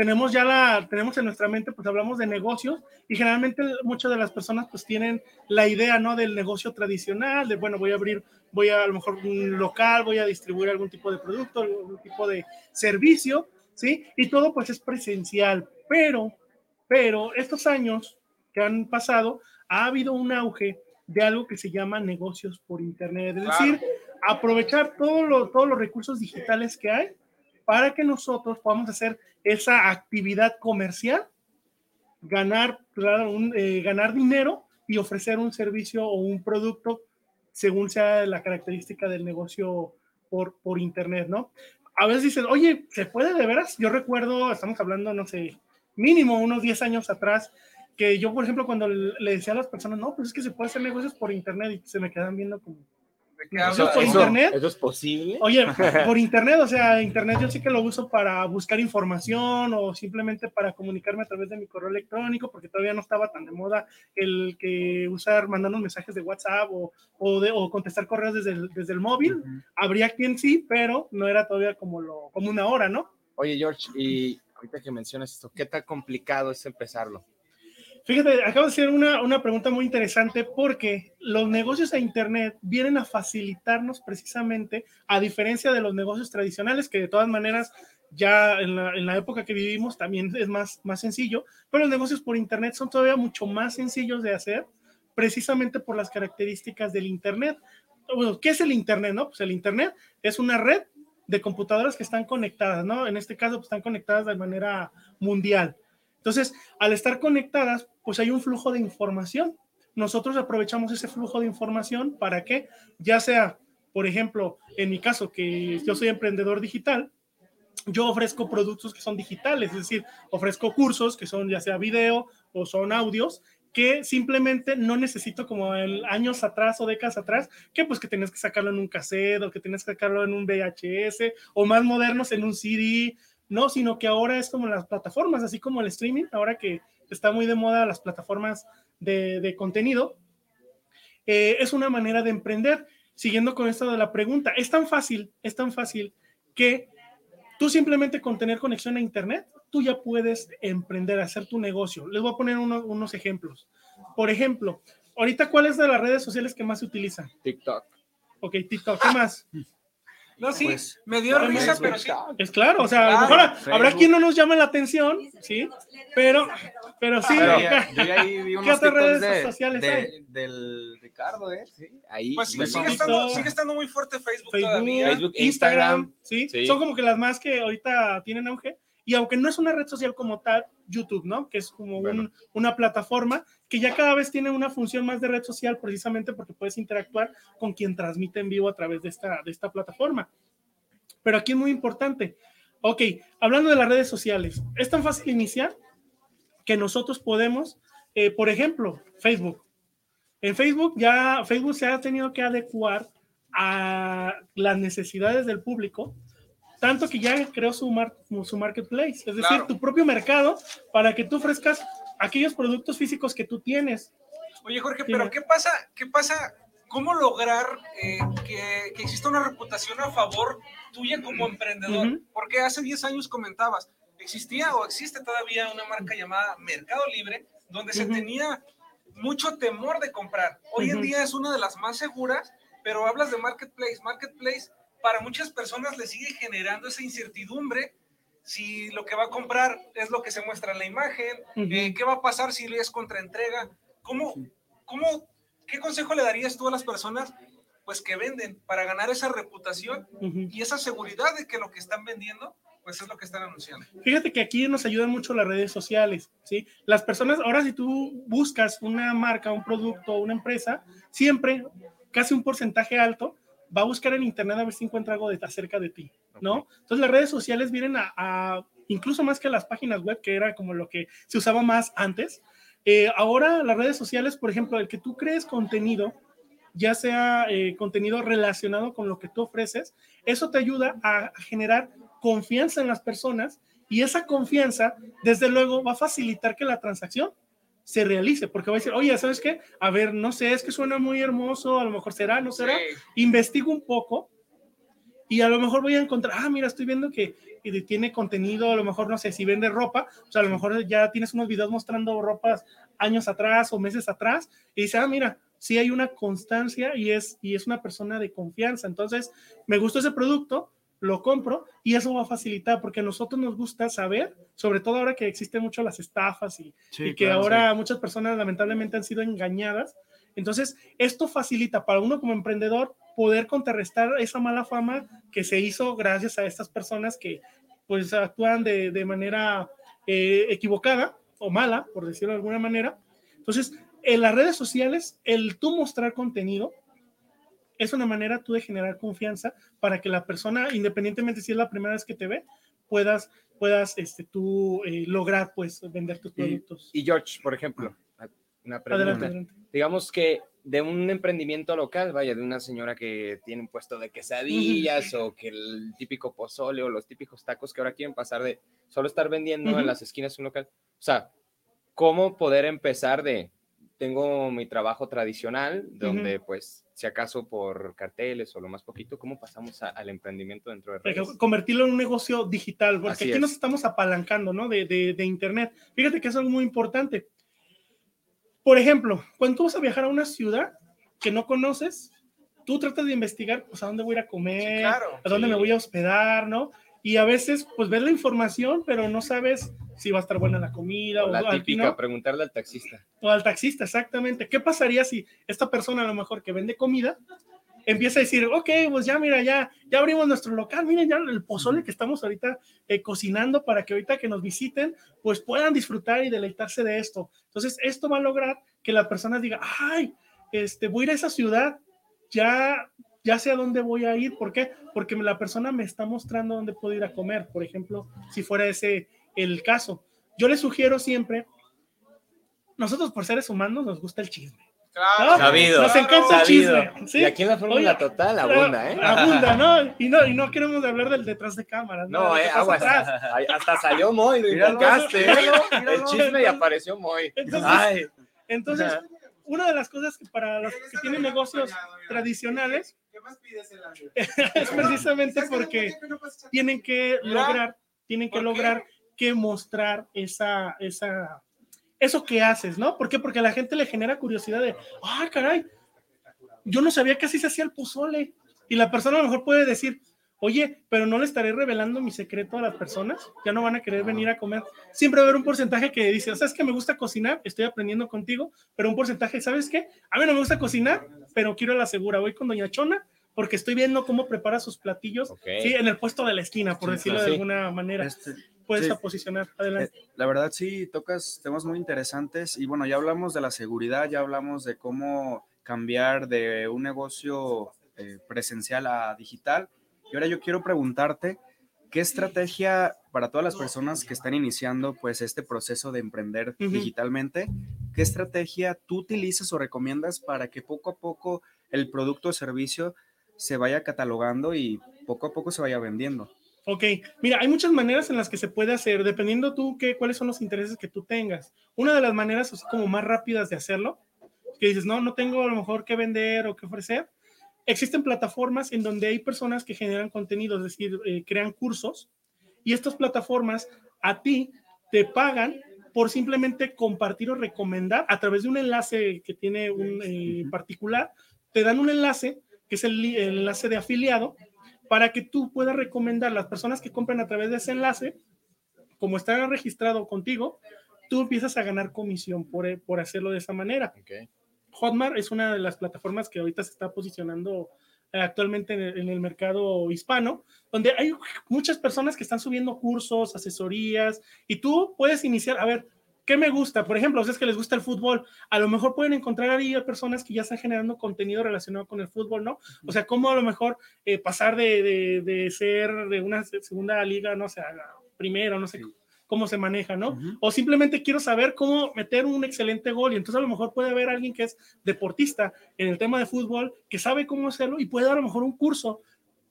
tenemos ya la, tenemos en nuestra mente, pues hablamos de negocios y generalmente muchas de las personas pues tienen la idea, ¿no? Del negocio tradicional, de, bueno, voy a abrir, voy a, a lo mejor un local, voy a distribuir algún tipo de producto, algún tipo de servicio, ¿sí? Y todo pues es presencial, pero, pero estos años que han pasado, ha habido un auge de algo que se llama negocios por Internet, es decir, aprovechar todos todos los recursos digitales que hay para que nosotros podamos hacer esa actividad comercial, ganar, eh, ganar dinero y ofrecer un servicio o un producto según sea la característica del negocio por, por internet, ¿no? A veces dicen, oye, ¿se puede de veras? Yo recuerdo, estamos hablando, no sé, mínimo unos 10 años atrás, que yo, por ejemplo, cuando le decía a las personas, no, pues es que se puede hacer negocios por internet y se me quedan viendo como, eso, por internet. ¿Eso es posible? Oye, *laughs* por internet, o sea, internet yo sí que lo uso para buscar información o simplemente para comunicarme a través de mi correo electrónico, porque todavía no estaba tan de moda el que usar, mandarnos mensajes de WhatsApp o, o, de, o contestar correos desde el, desde el móvil. Habría quien sí, pero no era todavía como, lo, como una hora, ¿no? Oye, George, y ahorita que mencionas esto, ¿qué tan complicado es empezarlo? Fíjate, acabo de hacer una, una, pregunta muy interesante porque los negocios a Internet vienen a facilitarnos precisamente, a diferencia de los negocios tradicionales, que de todas maneras ya en la, en la, época que vivimos también es más, más sencillo, pero los negocios por Internet son todavía mucho más sencillos de hacer, precisamente por las características del Internet. Bueno, ¿qué es el Internet? No? Pues el Internet es una red de computadoras que están conectadas, ¿no? En este caso, pues están conectadas de manera mundial. Entonces, al estar conectadas, pues hay un flujo de información. Nosotros aprovechamos ese flujo de información para que, ya sea, por ejemplo, en mi caso, que yo soy emprendedor digital, yo ofrezco productos que son digitales, es decir, ofrezco cursos que son ya sea video o son audios que simplemente no necesito como el años atrás o décadas atrás, que pues que tienes que sacarlo en un cassette o que tienes que sacarlo en un VHS o más modernos en un CD no, sino que ahora es como las plataformas, así como el streaming, ahora que está muy de moda las plataformas de, contenido, eh, es una manera de emprender. Siguiendo con esto de la pregunta, es tan fácil, es tan fácil que tú simplemente con tener conexión a Internet, tú ya puedes emprender, hacer tu negocio. Les voy a poner unos ejemplos. Por ejemplo, ahorita, ¿cuáles de las redes sociales que más se utilizan? TikTok. Ok, TikTok, ¿qué más? *laughs* No, sí, pues, me dio risa, pero sí. Es claro, o sea, a lo mejor habrá quien no nos llame la atención, ¿sí? Pero, pero sí. Pero, *laughs* yo ya ahí vi unos ¿Qué otras redes de, sociales de, hay? Del Ricardo, ¿eh? Sí, ahí. Pues sigue, sigue, estando, sigue, estando, muy fuerte Facebook, Facebook todavía. Facebook, Instagram, ¿sí? ¿sí? Son como que las más que ahorita tienen auge. Y aunque no es una red social como tal, YouTube, ¿no? Que es como un, una plataforma que ya cada vez tiene una función más de red social precisamente porque puedes interactuar con quien transmite en vivo a través de esta, de esta plataforma. Pero aquí es muy importante. Ok, hablando de las redes sociales, es tan fácil iniciar que nosotros podemos, eh, por ejemplo, Facebook. En Facebook ya Facebook se ha tenido que adecuar a las necesidades del público tanto que ya creó su, su marketplace, es decir, tu propio mercado para que tú ofrezcas aquellos productos físicos que tú tienes. Oye, Jorge, pero ¿qué pasa? ¿Qué pasa? ¿Cómo lograr eh, que, que, exista una reputación a favor tuya como emprendedor? Porque hace 10 años comentabas, existía o existe todavía una marca llamada Mercado Libre, donde se tenía mucho temor de comprar. Hoy en día es una de las más seguras, pero hablas de marketplace. Marketplace para muchas personas le sigue generando esa incertidumbre si lo que va a comprar es lo que se muestra en la imagen, eh, qué va a pasar si es contraentrega, ¿Cómo, cómo, qué consejo le darías tú a las personas pues que venden para ganar esa reputación y esa seguridad de que lo que están vendiendo pues es lo que están anunciando. Fíjate que aquí nos ayudan mucho las redes sociales, ¿sí? Las personas, ahora si tú buscas una marca, un producto, una empresa, siempre, casi un porcentaje alto, va a buscar en internet a ver si encuentra algo de acerca de ti, ¿no? Entonces las redes sociales vienen a, incluso más que las páginas web, que era como lo que se usaba más antes. Eh, ahora las redes sociales, por ejemplo, el que tú crees contenido, ya sea eh, contenido relacionado con lo que tú ofreces, eso te ayuda a generar confianza en las personas y esa confianza, desde luego, va a facilitar que la transacción se realice, porque va a decir, oye, ¿sabes qué? A ver, no sé, es que suena muy hermoso, a lo mejor será, no será. Investigo un poco y a lo mejor voy a encontrar, ah, mira, estoy viendo que, tiene contenido, a lo mejor, no sé, si vende ropa, o sea, a lo mejor ya tienes unos videos mostrando ropas años atrás o meses atrás, y dice, ah, mira, sí hay una constancia y es, y es una persona de confianza. Entonces, me gustó ese producto, lo compro y eso va a facilitar porque a nosotros nos gusta saber, sobre todo ahora que existen mucho las estafas y, que ahora muchas personas lamentablemente han sido engañadas. Entonces, esto facilita para uno como emprendedor poder contrarrestar esa mala fama que se hizo gracias a estas personas que pues actúan de, de manera eh, equivocada o mala, por decirlo de alguna manera. Entonces, en las redes sociales, el tú mostrar contenido es una manera tú de generar confianza para que la persona, independientemente si es la primera vez que te ve, puedas, puedas este, tú eh, lograr pues vender tus productos. Y, George, por ejemplo, una pregunta. Digamos que de un emprendimiento local, vaya, de una señora que tiene un puesto de quesadillas *laughs* o que el típico pozole o los típicos tacos que ahora quieren pasar de solo estar vendiendo en las esquinas un local. O sea, ¿cómo poder empezar de tengo mi trabajo tradicional, donde pues si acaso por carteles o lo más poquito, ¿cómo pasamos al emprendimiento dentro de redes? Convertirlo en un negocio digital, porque aquí nos estamos apalancando, ¿no? De, de, Internet. Fíjate que es algo muy importante. Por ejemplo, cuando tú vas a viajar a una ciudad que no conoces, tú tratas de investigar, pues, a dónde voy a ir a comer, a dónde me voy a hospedar, ¿no? Y a veces, pues, ves la información, pero no sabes si va a estar buena la comida. O, la típica, preguntarle al taxista. O al taxista, exactamente. ¿Qué pasaría si esta persona a lo mejor que vende comida empieza a decir, ok, pues ya mira, ya, ya abrimos nuestro local, miren ya el pozole que estamos ahorita eh, cocinando para que ahorita que nos visiten, pues puedan disfrutar y deleitarse de esto. Entonces, esto va a lograr que la persona diga, ay, este, voy a ir a esa ciudad, ya, ya sé a dónde voy a ir. ¿Por qué? Porque la persona me está mostrando dónde puedo ir a comer. Por ejemplo, si fuera ese, el caso. Yo les sugiero siempre, nosotros por seres humanos nos gusta el chisme. Claro, sabido, nos encanta el chisme. Y aquí en la fórmula total abunda, ¿eh? Abunda, ¿no? *laughs* Y, ¿no? y no queremos hablar del detrás de cámaras. No, eh, Hasta salió Moy, lo invocaste. el chisme y apareció Moy. Entonces, entonces una de las cosas que para los que tienen negocios tradicionales *laughs* es precisamente porque tienen que lograr, tienen que lograr que mostrar esa, esa, eso que haces, ¿no? ¿Por qué? Porque a la gente le genera curiosidad de, ah, caray, yo no sabía que así se hacía el pozole. Y la persona a lo mejor puede decir, oye, pero no le estaré revelando mi secreto a las personas, ya no van a querer venir a comer. Siempre va a haber un porcentaje que dice, ¿sabes que me gusta cocinar? Estoy aprendiendo contigo, pero un porcentaje, ¿sabes qué? A mí no me gusta cocinar, pero quiero la segura, voy con Doña Chona porque estoy viendo cómo prepara sus platillos, sí, en el puesto de la esquina, por decirlo de alguna manera. Este, Puedes posicionar, adelante. Eh, la verdad sí, tocas temas muy interesantes y bueno, ya hablamos de la seguridad, ya hablamos de cómo cambiar de un negocio eh, presencial a digital y ahora yo quiero preguntarte, ¿qué estrategia para todas las personas que están iniciando pues este proceso de emprender digitalmente, qué estrategia tú utilizas o recomiendas para que poco a poco el producto o servicio se vaya catalogando y poco a poco se vaya vendiendo? Ok, mira, hay muchas maneras en las que se puede hacer, dependiendo tú qué, cuáles son los intereses que tú tengas. Una de las maneras así como más rápidas de hacerlo, que dices, no, no tengo a lo mejor qué vender o qué ofrecer, existen plataformas en donde hay personas que generan contenido, es decir, eh, crean cursos, y estas plataformas a ti te pagan por simplemente compartir o recomendar a través de un enlace que tiene un eh, particular, te dan un enlace que es el, enlace de afiliado para que tú puedas recomendar las personas que compran a través de ese enlace, como está registrado contigo, tú empiezas a ganar comisión por, por hacerlo de esa manera. Okay. Hotmart es una de las plataformas que ahorita se está posicionando eh, actualmente en el, mercado hispano, donde hay muchas personas que están subiendo cursos, asesorías, y tú puedes iniciar, a ver, ¿qué me gusta? Por ejemplo, si es que les gusta el fútbol, a lo mejor pueden encontrar ahí a personas que ya están generando contenido relacionado con el fútbol, ¿no? O sea, cómo a lo mejor eh, pasar de, de, ser de una segunda liga, no sé, a primera, no sé, cómo se maneja, ¿no? O simplemente quiero saber cómo meter un excelente gol y entonces a lo mejor puede haber alguien que es deportista en el tema de fútbol, que sabe cómo hacerlo y puede dar a lo mejor un curso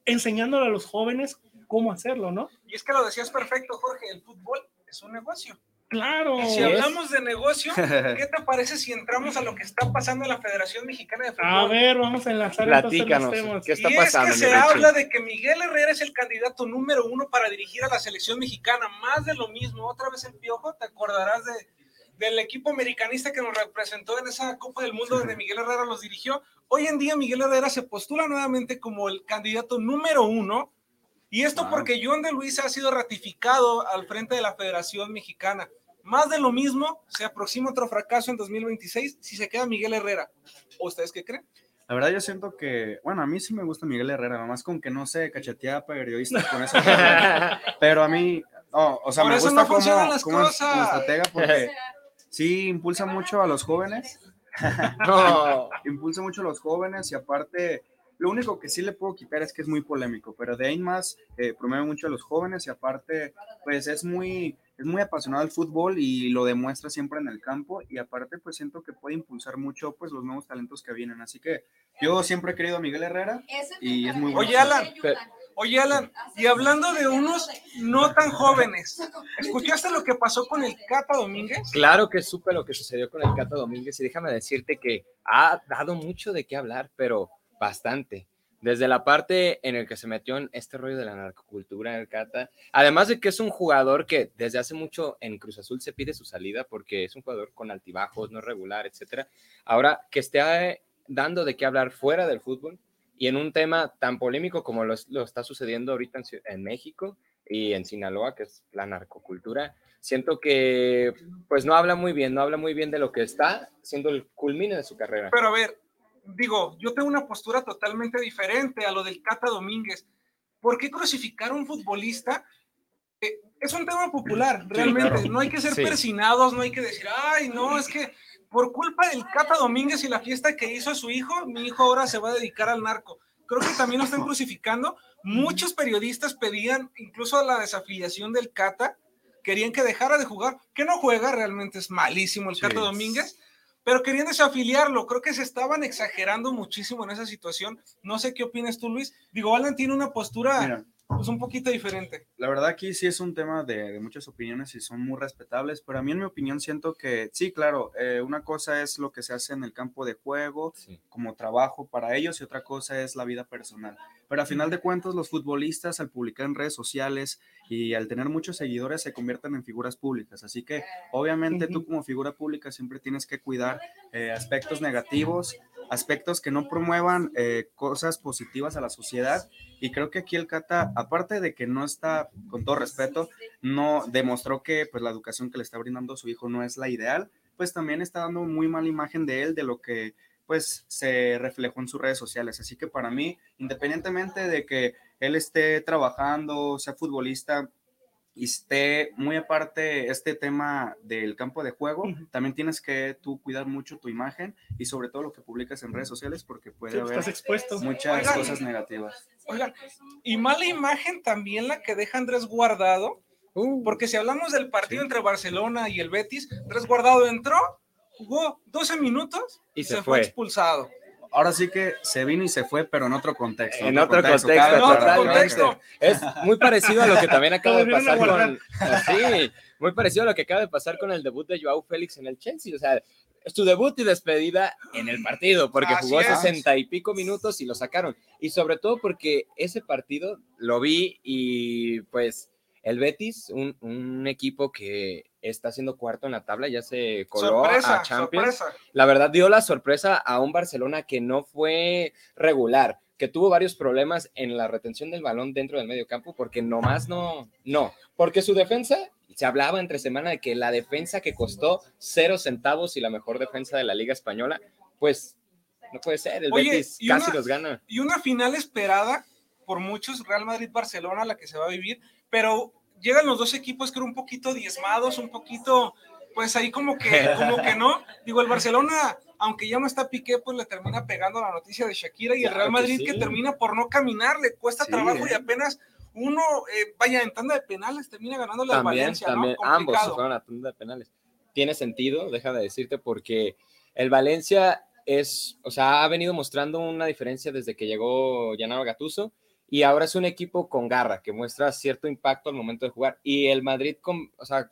enseñándole a los jóvenes cómo hacerlo, ¿no? Y es que lo decías perfecto, Jorge, el fútbol es un negocio. Claro. si hablamos de negocio, *laughs* ¿qué te parece si entramos a lo que está pasando en la Federación Mexicana de Fútbol? A ver, vamos a enlazar Platícanos, temas. ¿qué está pasando? Y es que se habla de que Miguel Herrera es el candidato número uno para dirigir a la selección mexicana. Más de lo mismo, otra vez el Piojo, te acordarás de, del equipo americanista que nos representó en esa Copa del Mundo donde Miguel Herrera los dirigió. Hoy en día Miguel Herrera se postula nuevamente como el candidato número uno. Y esto porque John de Luis ha sido ratificado al frente de la Federación Mexicana. Más de lo mismo, se aproxima otro fracaso en 2026 si se queda Miguel Herrera. ¿O ustedes qué creen? La verdad yo siento que, bueno, a mí sí me gusta Miguel Herrera, nomás con que no se cachetea periodistas con eso. *laughs* pero a mí, o sea, me gusta no como, como, estratega porque sí impulsa mucho a los jóvenes. *laughs* no. *laughs* impulsa mucho a los jóvenes y aparte, lo único que sí le puedo quitar es que es muy polémico, pero de ahí más eh, promueve mucho a los jóvenes y aparte, pues es muy es muy apasionado del fútbol y lo demuestra siempre en el campo y aparte pues siento que puede impulsar mucho pues los nuevos talentos que vienen. Así que yo siempre he querido a Miguel Herrera y es muy bueno. Oye Alan, oye Alan, y hablando de unos no tan jóvenes, ¿escuchaste lo que pasó con el Cata Domínguez? Claro que supe lo que sucedió con el Cata Domínguez y déjame decirte que ha dado mucho de qué hablar, pero bastante desde la parte en el que se metió en este rollo de la narcocultura en el Cata, además de que es un jugador que desde hace mucho en Cruz Azul se pide su salida porque es un jugador con altibajos, no regular, etcétera. Ahora que esté dando de qué hablar fuera del fútbol y en un tema tan polémico como lo, está sucediendo ahorita en, en, México y en Sinaloa, que es la narcocultura, siento que pues no habla muy bien, no habla muy bien de lo que está siendo el culmine de su carrera. Pero a ver, digo, yo tengo una postura totalmente diferente a lo del Cata Domínguez. ¿Por qué crucificar a un futbolista? Eh, es un tema popular, realmente. No hay que ser persinados, no hay que decir, ay, no, es que por culpa del Cata Domínguez y la fiesta que hizo a su hijo, mi hijo ahora se va a dedicar al narco. Creo que también lo están crucificando. Muchos periodistas pedían incluso la desafiliación del Cata, querían que dejara de jugar, que no juega, realmente es malísimo el Cata Domínguez pero querían desafiliarlo. Creo que se estaban exagerando muchísimo en esa situación. No sé qué opinas tú, Luis. Digo, Alan tiene una postura pues, un poquito diferente. La verdad aquí sí es un tema de, muchas opiniones y son muy respetables, pero a mí en mi opinión siento que sí, claro, eh, una cosa es lo que se hace en el campo de juego como trabajo para ellos y otra cosa es la vida personal. Pero a final de cuentas los futbolistas al publicar en redes sociales y al tener muchos seguidores se convierten en figuras públicas. Así que obviamente tú como figura pública siempre tienes que cuidar eh, aspectos negativos aspectos que no promuevan eh, cosas positivas a la sociedad. Y creo que aquí el Cata, aparte de que no está, con todo respeto, no demostró que pues la educación que le está brindando su hijo no es la ideal, pues también está dando muy mala imagen de él, de lo que pues se reflejó en sus redes sociales. Así que para mí, independientemente de que él esté trabajando, sea futbolista, y esté muy aparte este tema del campo de juego, también tienes que tú cuidar mucho tu imagen y sobre todo lo que publicas en redes sociales porque puede haber muchas cosas negativas. Oigan, y mala imagen también la que deja Andrés Guardado, uh. porque si hablamos del partido entre Barcelona y el Betis, Andrés Guardado entró, jugó 12 minutos y, se, fue. expulsado ahora sí que se vino y se fue, pero en otro contexto. En otro contexto, Es muy parecido a lo que también acaba de pasar con. Sí, muy parecido a lo que acaba de pasar con el debut de Joao Félix en el Chelsea. O sea, su debut y despedida en el partido, porque jugó sesenta y pico minutos y lo sacaron. Y sobre todo porque ese partido lo vi y pues el Betis, un, equipo que está siendo cuarto en la tabla, ya se coló a Champions. La verdad dio la sorpresa a un Barcelona que no fue regular, que tuvo varios problemas en la retención del balón dentro del medio campo, porque nomás no, no, porque su defensa, se hablaba entre semana de que la defensa que costó cero centavos y la mejor defensa de la Liga Española, pues no puede ser, el Betis casi los gana. Y una final esperada por muchos, Real Madrid-Barcelona, la que se va a vivir, pero llegan los dos equipos que eran un poquito diezmados, un poquito, pues ahí como que, como que no. Digo, el Barcelona, aunque ya no está Piqué, pues le termina pegando la noticia de Shakira y el Real Madrid que, termina por no caminar, le cuesta trabajo y apenas uno, eh, vaya, en tanda de penales, termina ganando la Valencia, también, Ambos se fueron a tanda de penales. Tiene sentido, deja de decirte, porque el Valencia es, o sea, ha venido mostrando una diferencia desde que llegó Gennaro Gattuso y ahora es un equipo con garra, que muestra cierto impacto al momento de jugar. Y el Madrid, con, o sea,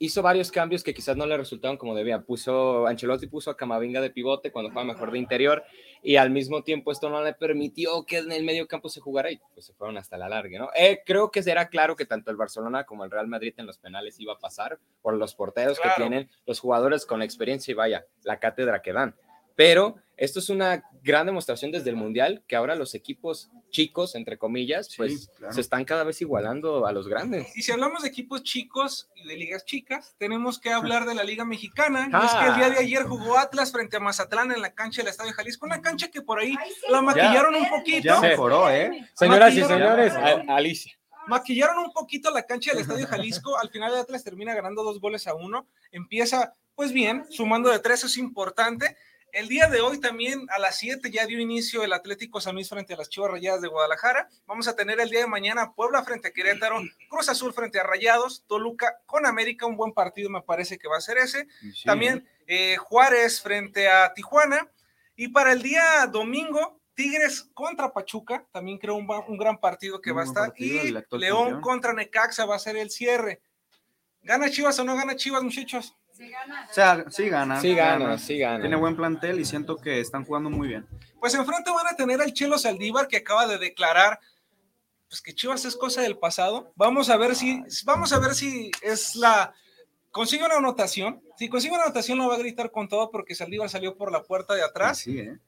hizo varios cambios que quizás no le resultaron como debía. Puso, Ancelotti puso a Camavinga de pivote cuando fue mejor de interior y al mismo tiempo esto no le permitió que en el medio campo se jugara y pues se fueron hasta la larga, ¿no? Eh, creo que será claro que tanto el Barcelona como el Real Madrid en los penales iba a pasar por los porteros que tienen, los jugadores con la experiencia y vaya, la cátedra que dan. Pero esto es una gran demostración desde el Mundial, que ahora los equipos chicos, entre comillas, pues se están cada vez igualando a los grandes. Y si hablamos de equipos chicos y de ligas chicas, tenemos que hablar de la Liga Mexicana. Y es que el día de ayer jugó Atlas frente a Mazatlán en la cancha del Estadio Jalisco, una cancha que por ahí la maquillaron un poquito. Ya mejoró, ¿eh? Señoras y señores, Alicia maquillaron un poquito la cancha del Estadio Jalisco. Al final de Atlas termina ganando dos goles a uno. Empieza, pues bien, sumando de tres, es importante. El día de hoy también a las 7 ya dio inicio el Atlético San Luis frente a las Chivas Rayadas de Guadalajara. Vamos a tener el día de mañana Puebla frente a Querétaro, Cruz Azul frente a Rayados, Toluca con América, un buen partido me parece que va a ser ese. También eh, Juárez frente a Tijuana. Y para el día domingo, Tigres contra Pachuca, también creo un, un gran partido que va a estar. y León contra Necaxa va a ser el cierre. ¿Gana Chivas o no gana Chivas, muchachos? O sea, sí gana. Sí gana, sí gana. Tiene buen plantel y siento que están jugando muy bien. Pues enfrente van a tener al Chelo Saldívar que acaba de declarar pues que Chivas es cosa del pasado. Vamos a ver si vamos a ver si es la consigue una anotación. Si consigue una anotación lo va a gritar con todo porque Saldívar salió por la puerta de atrás. Sí, ¿eh?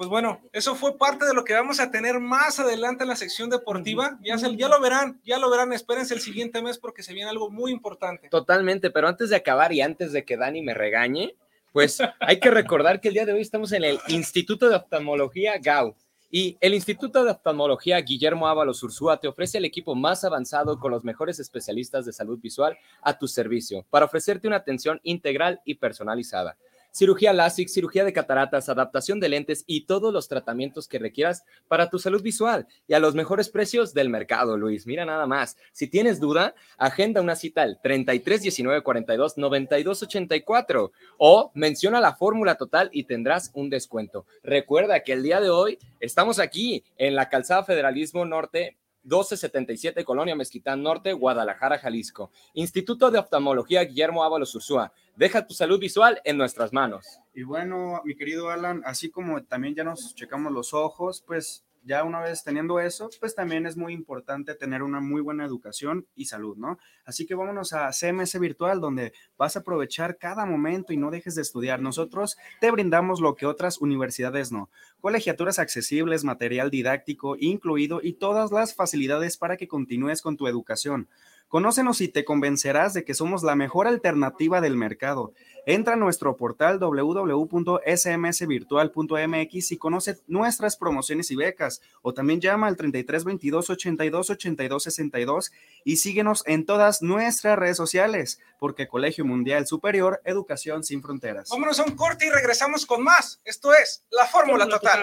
Pues bueno, eso fue parte de lo que vamos a tener más adelante en la sección deportiva. Ya, ya lo verán, ya lo verán. Espérense el siguiente mes porque se viene algo muy importante. Totalmente, pero antes de acabar y antes de que Dani me regañe, pues *laughs* hay que recordar que el día de hoy estamos en el Instituto de Oftalmología GAU. Y el Instituto de Oftalmología Guillermo Ábalos Ursúa te ofrece el equipo más avanzado con los mejores especialistas de salud visual a tu servicio para ofrecerte una atención integral y personalizada cirugía LASIK, cirugía de cataratas, adaptación de lentes y todos los tratamientos que requieras para tu salud visual y a los mejores precios del mercado, Luis. Mira nada más. Si tienes duda, agenda una cita al 33 19 42 92 84 o menciona la fórmula total y tendrás un descuento. Recuerda que el día de hoy estamos aquí en la Calzada Federalismo Norte 1277 Colonia Mezquitán Norte, Guadalajara, Jalisco. Instituto de Oftalmología Guillermo Ábalos Ursúa. Deja tu salud visual en nuestras manos. Y bueno, mi querido Alan, así como también ya nos checamos los ojos, pues ya una vez teniendo eso, pues también es muy importante tener una muy buena educación y salud, ¿no? Así que vámonos a CMS Virtual, donde vas a aprovechar cada momento y no dejes de estudiar. Nosotros te brindamos lo que otras universidades no. Colegiaturas accesibles, material didáctico incluido y todas las facilidades para que continúes con tu educación. Conócenos y te convencerás de que somos la mejor alternativa del mercado. Entra a nuestro portal www.smsvirtual.mx y conoce nuestras promociones y becas. O también llama al 33 22 82 82 62 y síguenos en todas nuestras redes sociales, porque Colegio Mundial Superior, Educación sin Fronteras. Vámonos a un corte y regresamos con más. Esto es La Fórmula Total.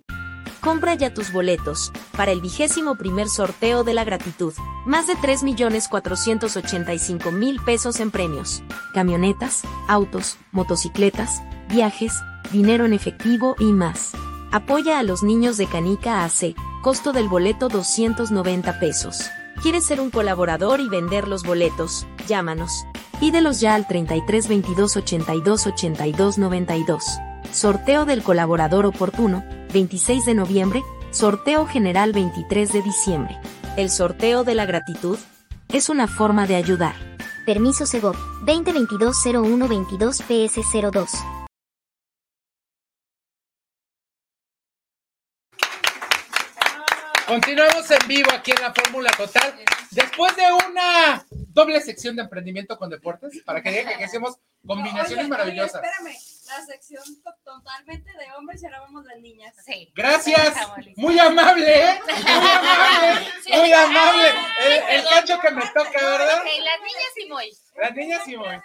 Compra ya tus boletos para el vigésimo primer sorteo de la gratitud. Más de 3.485.000 pesos en premios. Camionetas, autos, motocicletas, viajes, dinero en efectivo y más. Apoya a los niños de Canica AC. Costo del boleto 290 pesos. ¿Quieres ser un colaborador y vender los boletos? Llámanos. Pídelos ya al 33 22 82 82 92. Sorteo del colaborador oportuno, 26 de noviembre, sorteo general 23 de diciembre. El sorteo de la gratitud es una forma de ayudar. Permiso Segov 2022 PS02. Continuamos en vivo aquí en la Fórmula Total. Después de una doble sección de emprendimiento con deportes, para que digan que hacemos combinaciones maravillosas. espérame, la sección totalmente de hombres y ahora vamos de niñas. Sí. Gracias. Muy amable, ¿eh? *laughs* Muy amable. Muy amable. El, el cacho que me toca, ¿verdad? Ok, las niñas y muy. Las niñas y muy.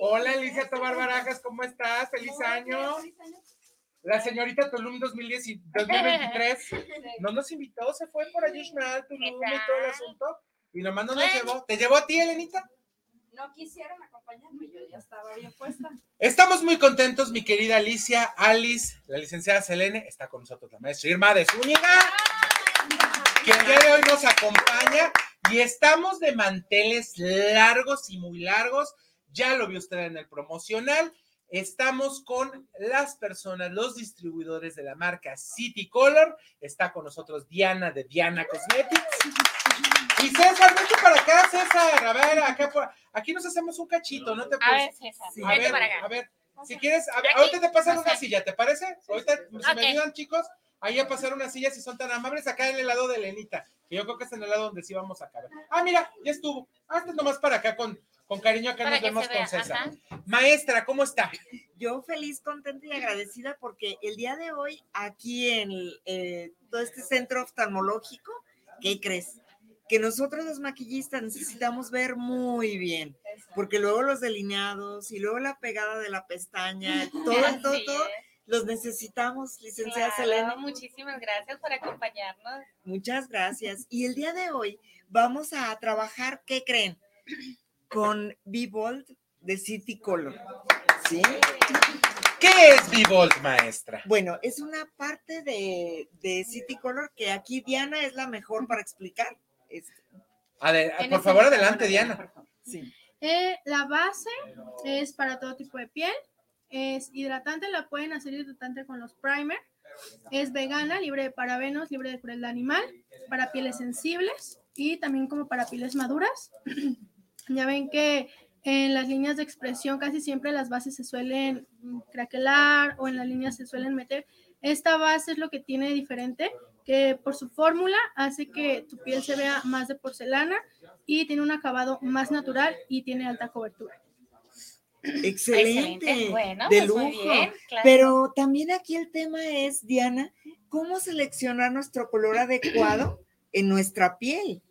Hola, Alicia Tobar Barajas, ¿cómo estás? Feliz año. La señorita Tulum 2010 2023 no nos invitó, se fue por allí Tulum y todo el asunto. Y nomás no nos llevó. ¿Te llevó a ti, Elenita? No quisieron acompañarme, yo ya estaba bien puesta. Estamos muy contentos, mi querida Alicia, Alice, la licenciada Selene, está con nosotros la maestra Irma de Zúñiga, que el día de hoy nos acompaña y estamos de manteles largos y muy largos. Ya lo vio usted en el promocional. Estamos con las personas, los distribuidores de la marca City Color. Está con nosotros Diana de Diana Cosmetics. Y César, vete para acá, César. A ver, acá por, aquí nos hacemos un cachito, ¿no te A ver, César, a vete ver, para acá. a ver, si quieres, a ahorita te pasan una silla, ¿te parece? Ahorita, si me ayudan, chicos, ahí a pasar una silla si son tan amables, acá en el lado de Lenita, que yo creo que es en el lado donde sí vamos a caber. Ah, mira, ya estuvo. Ah, este es nomás para acá con, con cariño, acá Para nos que vemos se con César. ajá. Maestra, ¿cómo está? Yo feliz, contenta y agradecida porque el día de hoy aquí en eh, todo este centro oftalmológico, ¿qué crees? Que nosotros los maquillistas necesitamos ver muy bien, porque luego los delineados y luego la pegada de la pestaña, *laughs* todo, todo, Así todo, es. los necesitamos, licenciada Claro, Selena. Muchísimas gracias por acompañarnos. Muchas gracias. Y el día de hoy vamos a trabajar, ¿qué creen? Con Vivold de City Color. ¿Sí? ¿Qué es Vivolt, maestra? Bueno, es una parte de, de City Color que aquí Diana es la mejor para explicar. Es- por favor, adelante, Diana. Eh, la base es para todo tipo de piel. Es hidratante, la pueden hacer hidratante con los primer. Es vegana, libre de parabenos, libre de crueldad animal, para pieles sensibles y también como para pieles maduras. *clears throat* ya ven que en las líneas de expresión casi siempre las bases se suelen craquelar o en las líneas se suelen meter. Esta base es lo que tiene diferente, que por su fórmula hace que tu piel se vea más de porcelana y tiene un acabado más natural y tiene alta cobertura. Excelente, Bueno, de pues lujo. Pero también aquí el tema es, Diana, cómo seleccionar nuestro color adecuado en nuestra piel,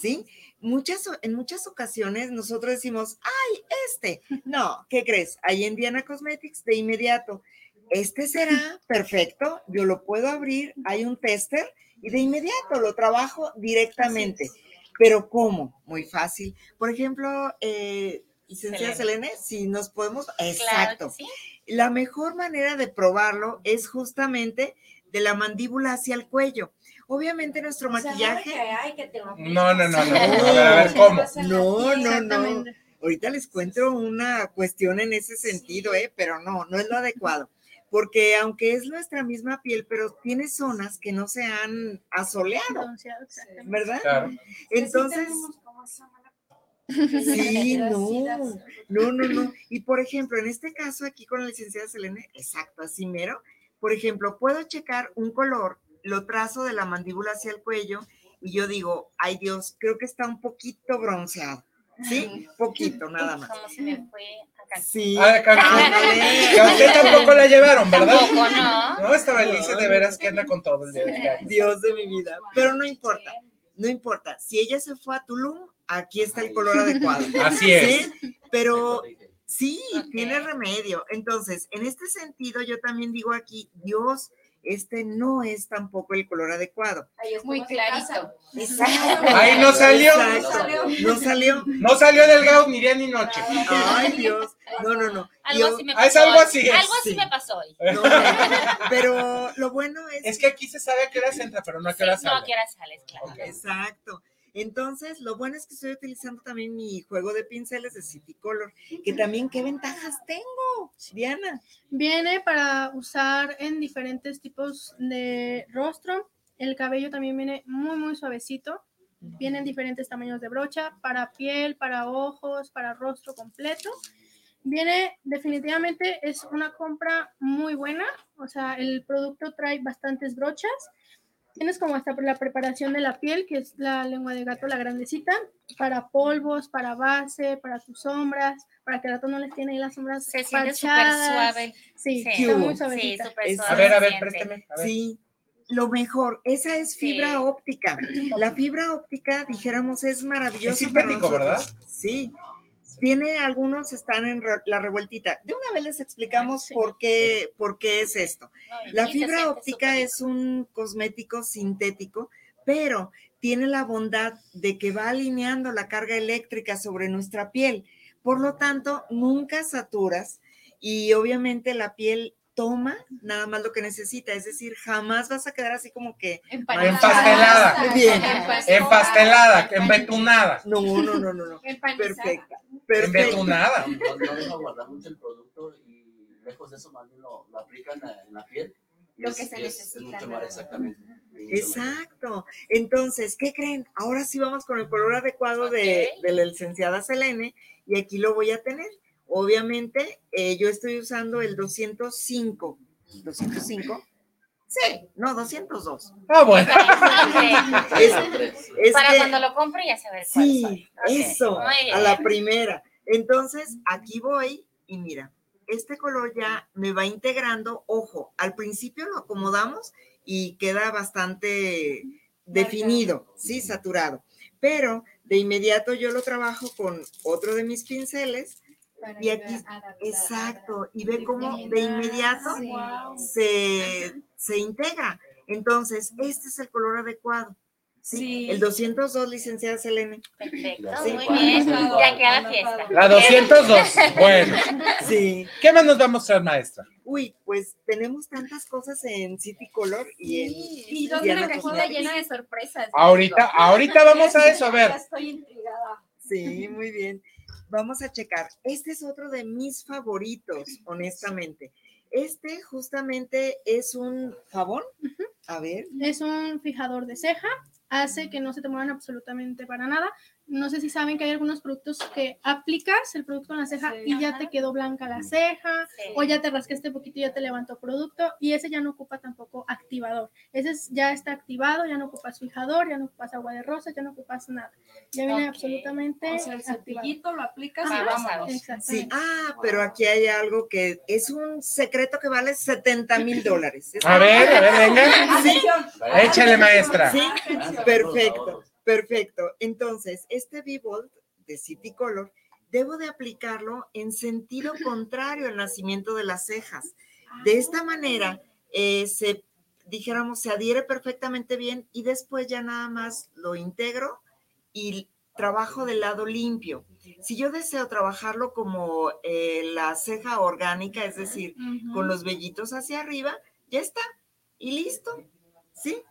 ¿sí? Muchas, en muchas ocasiones nosotros decimos, ay, este. No, ¿qué crees? Ahí en Diana Cosmetics de inmediato, este será perfecto, yo lo puedo abrir, hay un tester y de inmediato lo trabajo directamente. Pero ¿cómo? Muy fácil. Por ejemplo, eh, licenciada Selene, si nos podemos, exacto. La mejor manera de probarlo es justamente de la mandíbula hacia el cuello. Obviamente nuestro maquillaje. no, no, no, no. A ver, ¿cómo? No, no, no. Ahorita les cuento una cuestión en ese sentido, ¿eh? pero no, no es lo adecuado. Porque aunque es nuestra misma piel, pero tiene zonas que no se han asoleado, ¿verdad? Claro. Entonces, Sí, *laughs* no, no, no, no. Y por ejemplo, en este caso aquí con la licenciada Selene, exacto, así mero, por ejemplo, puedo checar un color, lo trazo de la mandíbula hacia el cuello y yo digo, ay Dios, creo que está un poquito bronceado. ¿Sí? Poquito, nada *laughs* más. Como se me fue a Sí. Ah, Que a usted tampoco la llevaron, ¿verdad? Tampoco, no. No, estaba Elise de veras que anda con todo el día. Dios de mi vida. Pero no importa, no importa. Si ella se fue a Tulum, aquí está el color adecuado. *laughs* Así es. Pero sí, tiene remedio. Entonces, en este sentido, yo también digo aquí, Dios, este no es tampoco el color adecuado. Ahí es muy clarito. Ahí no salió. No salió. No salió delgado ni día ni noche. Ay, Dios. No, no, no. Algo así me pasó. Es algo así. Algo así me pasó hoy. pero lo bueno es. Es que aquí se sabe a qué hora entra, pero no a qué hora sale. No a qué hora sales, claro. Exacto. Entonces, lo bueno es que estoy utilizando también mi juego de pinceles de City Color, que también qué ventajas tengo, Diana. Viene para usar en diferentes tipos de rostro. El cabello también viene muy, muy suavecito. Vienen diferentes tamaños de brocha, para piel, para ojos, para rostro completo. Viene definitivamente, es una compra muy buena. O sea, el producto trae bastantes brochas Tienes como hasta la preparación de la piel, que es la lengua de gato, la grandecita, para polvos, para base, para tus sombras, para que el gato no les tiene ahí las sombras Se siente súper suave. Sí, está muy suave. Sí, A ver, a ver, préstame. Sí, lo mejor, esa es fibra óptica. La fibra óptica, dijéramos, es maravillosa. Es simpático, ¿verdad? Sí, tiene algunos están en la revueltita. De una vez les explicamos por qué, por qué es esto. La fibra óptica es un cosmético sintético, pero tiene la bondad de que va alineando la carga eléctrica sobre nuestra piel. Por lo tanto, nunca saturas y obviamente la piel toma nada más lo que necesita, es decir, jamás vas a quedar así como que empastelada, bien, empastelada, embetunada. No, no, no, no, no. *laughs* Perfecta. Embetunada. No deja guardar mucho el producto y lejos de eso más bien lo, aplican en la piel. Lo que se necesita. exactamente. Exacto. Entonces, ¿qué creen? Ahora sí vamos con el color adecuado de, de la licenciada Selene y aquí lo voy a tener. Obviamente, eh, yo estoy usando el 205. ¿205? Sí, no, 202. Ah, bueno. *laughs* Para cuando lo compre ya se ve. Sí, eso, a la primera. Entonces, aquí voy y mira, este color ya me va integrando. Ojo, al principio lo acomodamos y queda bastante definido, sí, saturado. Pero de inmediato yo lo trabajo con otro de mis pinceles y aquí, exacto, y ve cómo de inmediato se, se integra. Entonces, este es el color adecuado. Sí, el 202, licenciada Selene. Perfecto, muy bien. Ya queda fiesta. La 202, *laughs* bueno. Sí. ¿Qué más nos va a mostrar, maestra? Uy, pues tenemos tantas cosas en City Color y en. Y dos una cajita llena de sorpresas. Ahorita, ahorita vamos a eso, a ver. Ya estoy intrigada. Sí, muy bien. Vamos a checar. Este es otro de mis favoritos, *laughs* honestamente. Este justamente es un jabón. A ver. Es un fijador de ceja. Hace que no se te muevan absolutamente para nada. No sé si saben que hay algunos productos que aplicas el producto en la ceja y ya te quedó blanca la ceja o ya te rascaste poquito y ya te levantó producto y ese ya no ocupa tampoco activador. Ese es- ya está activado, ya no ocupas fijador, ya no ocupas agua de rosa, ya no ocupas nada. Ya viene absolutamente O sea, el cepillito lo aplicas y vámonos. Sí, ah, pero aquí hay algo que es un secreto que vale 70 mil dólares. A ver, a ver, venga. Sí. Échale, maestra. Sí, perfecto, perfecto. Entonces, este V-Bolt de City Color, debo de aplicarlo en sentido contrario al nacimiento de las cejas. De esta manera, eh, se, dijéramos, se adhiere perfectamente bien y después ya nada más lo integro y trabajo del lado limpio. Si yo deseo trabajarlo como eh, la ceja orgánica, es decir, con los vellitos hacia arriba, ya está. Y listo. ¿Sí?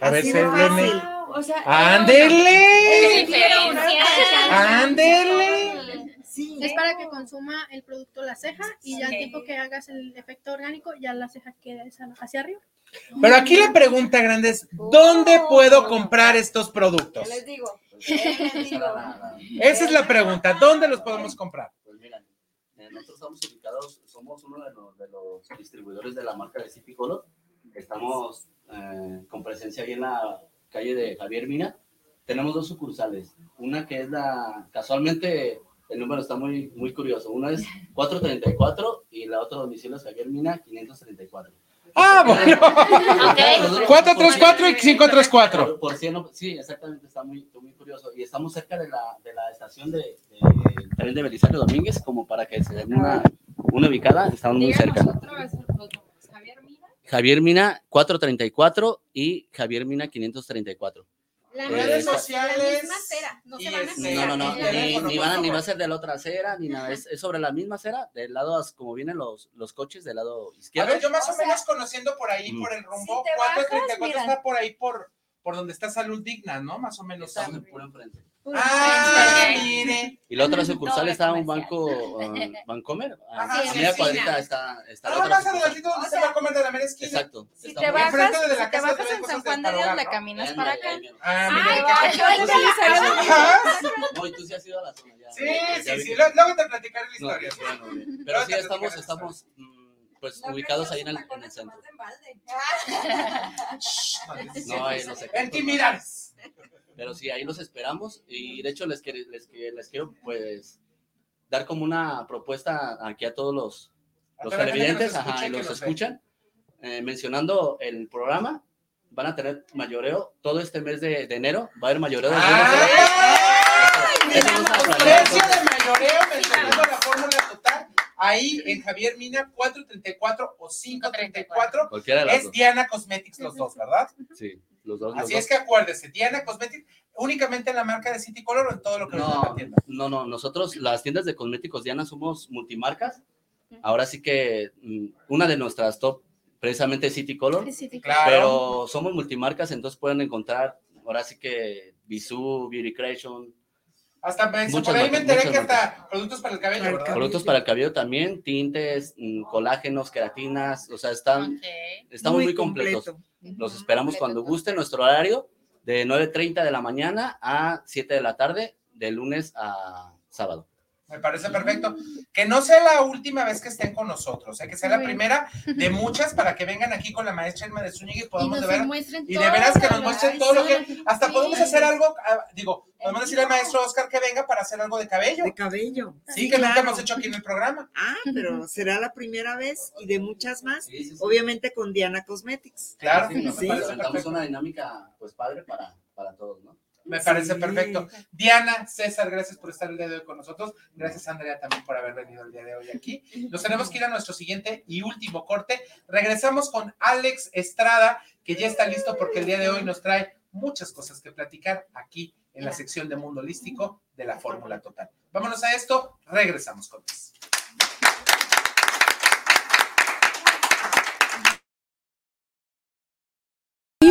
A ver, Así fácil. O sea, ¡Ándele! diferencia. ¡Ándele! Sí. Es para que consuma el producto la ceja y ya al tiempo que hagas el efecto orgánico, ya la ceja queda hacia- arriba. Pero aquí la pregunta grande es, ¿dónde puedo comprar estos productos? ¿Qué les digo? Esa es la pregunta, ¿dónde los podemos comprar? Pues mira, eh, nosotros estamos ubicados, somos uno de los, de los distribuidores de la marca de City Color. Estamos eh, con presencia ahí en la calle de Javier Mina. Tenemos dos sucursales. Una que es la, casualmente el número está muy, muy curioso. Una es 434 y la otra domicilio es Javier Mina 534. Ah, bueno. 434 y 534. Por, por cien, sí, exactamente, está muy, muy curioso. Y estamos cerca de la, de la estación de, de tren de Belisario Domínguez, como para que se den una, una ubicada, estamos muy cerca. Mina. Javier Mina 434 y Javier Mina 534. Las Eh, redes sociales. La misma. No se van a hacer. No, no, no, ni, ni por van, ni va a ser de la otra acera, ni nada, es, es sobre la misma acera, del lado, como vienen los, los coches, del lado A izquierdo. ver, yo más o menos conociendo por ahí, por el rumbo, Si te 434 bajas, está por ahí, por, por donde está Salud Digna, ¿no? Más o menos. Está puro enfrente. Ah, mire. Y la otra sucursal está un banco, *laughs* uh, Bancomer. Ajá, a sí, media sí, cuadrita sí. está, está la Ah, otra donde de la mera esquina. Exacto. Si te bajas, enfrente de si la te casa bajas en San Juan de Dios, ¿no? caminas para acá. Ah, Ay, yo Ajá. No, y tú sí has ido a la zona ya. Sí, sí, sí. Luego te platicaré la No, historia. Pero sí, estamos, estamos mm, pues ubicados ahí en el, en el centro. *laughs* No, ahí no sé. *laughs* En Timirares. Pero sí, ahí los esperamos y de hecho les, les, que- les quiero pues dar como una propuesta aquí a todos los, televidentes ajá, y los escuchan, eh, mencionando el programa. Van a tener mayoreo todo este mes de, de enero. Va a haber mayoreo de mayoreo mencionando la fórmula total. Ahí en Javier Mina 434 o 534. Cualquiera de las Es dos. Diana Cosmetics los dos, ¿verdad? Sí, los dos. los Así dos. es que acuérdese, Diana Cosmetics únicamente en la marca de City Color o en todo lo que No, la tienda. no, no, nosotros las tiendas de cosméticos Diana somos multimarcas. Ahora sí que mm, una de nuestras top, precisamente City Color, City Color. pero somos multimarcas, entonces pueden encontrar ahora sí que Bisú, Beauty Creation, Hasta me, Muchas por ahí me enteré que hasta productos para el cabello, ¿verdad? productos para el cabello también, tintes, mm, colágenos, queratinas, o sea, están, estamos muy, Muy completos. completo. Los esperamos cuando guste nuestro horario de 9.30 de la mañana a 7 de la tarde, de lunes a sábado. Me parece perfecto. Que no sea la última vez que estén con nosotros, sea, que sea la Bueno. primera de muchas para que vengan aquí con la maestra Elma de Zúñiga y podamos nos de ver. muestren Y de veras que nos muestren todo lo que. Hasta Sí. podemos hacer algo, ah, digo, podemos decirle al maestro Oscar que venga para hacer algo de cabello. De cabello. Sí, que nunca hemos hecho aquí en el programa. Ah, pero será la primera vez y de muchas más, obviamente con Diana Cosmetics. Claro, Sí, me nos una dinámica pues padre para, para todos, ¿no? Me parece perfecto. Diana, César, gracias por estar el día de hoy con nosotros. Gracias, Andrea, también por haber venido el día de hoy aquí. Nos tenemos que ir a nuestro siguiente y último corte. Regresamos con Alex Estrada, que ya está listo porque el día de hoy nos trae muchas cosas que platicar aquí en la sección de Mundo Holístico de la Fórmula Total. Vámonos a esto, regresamos con más.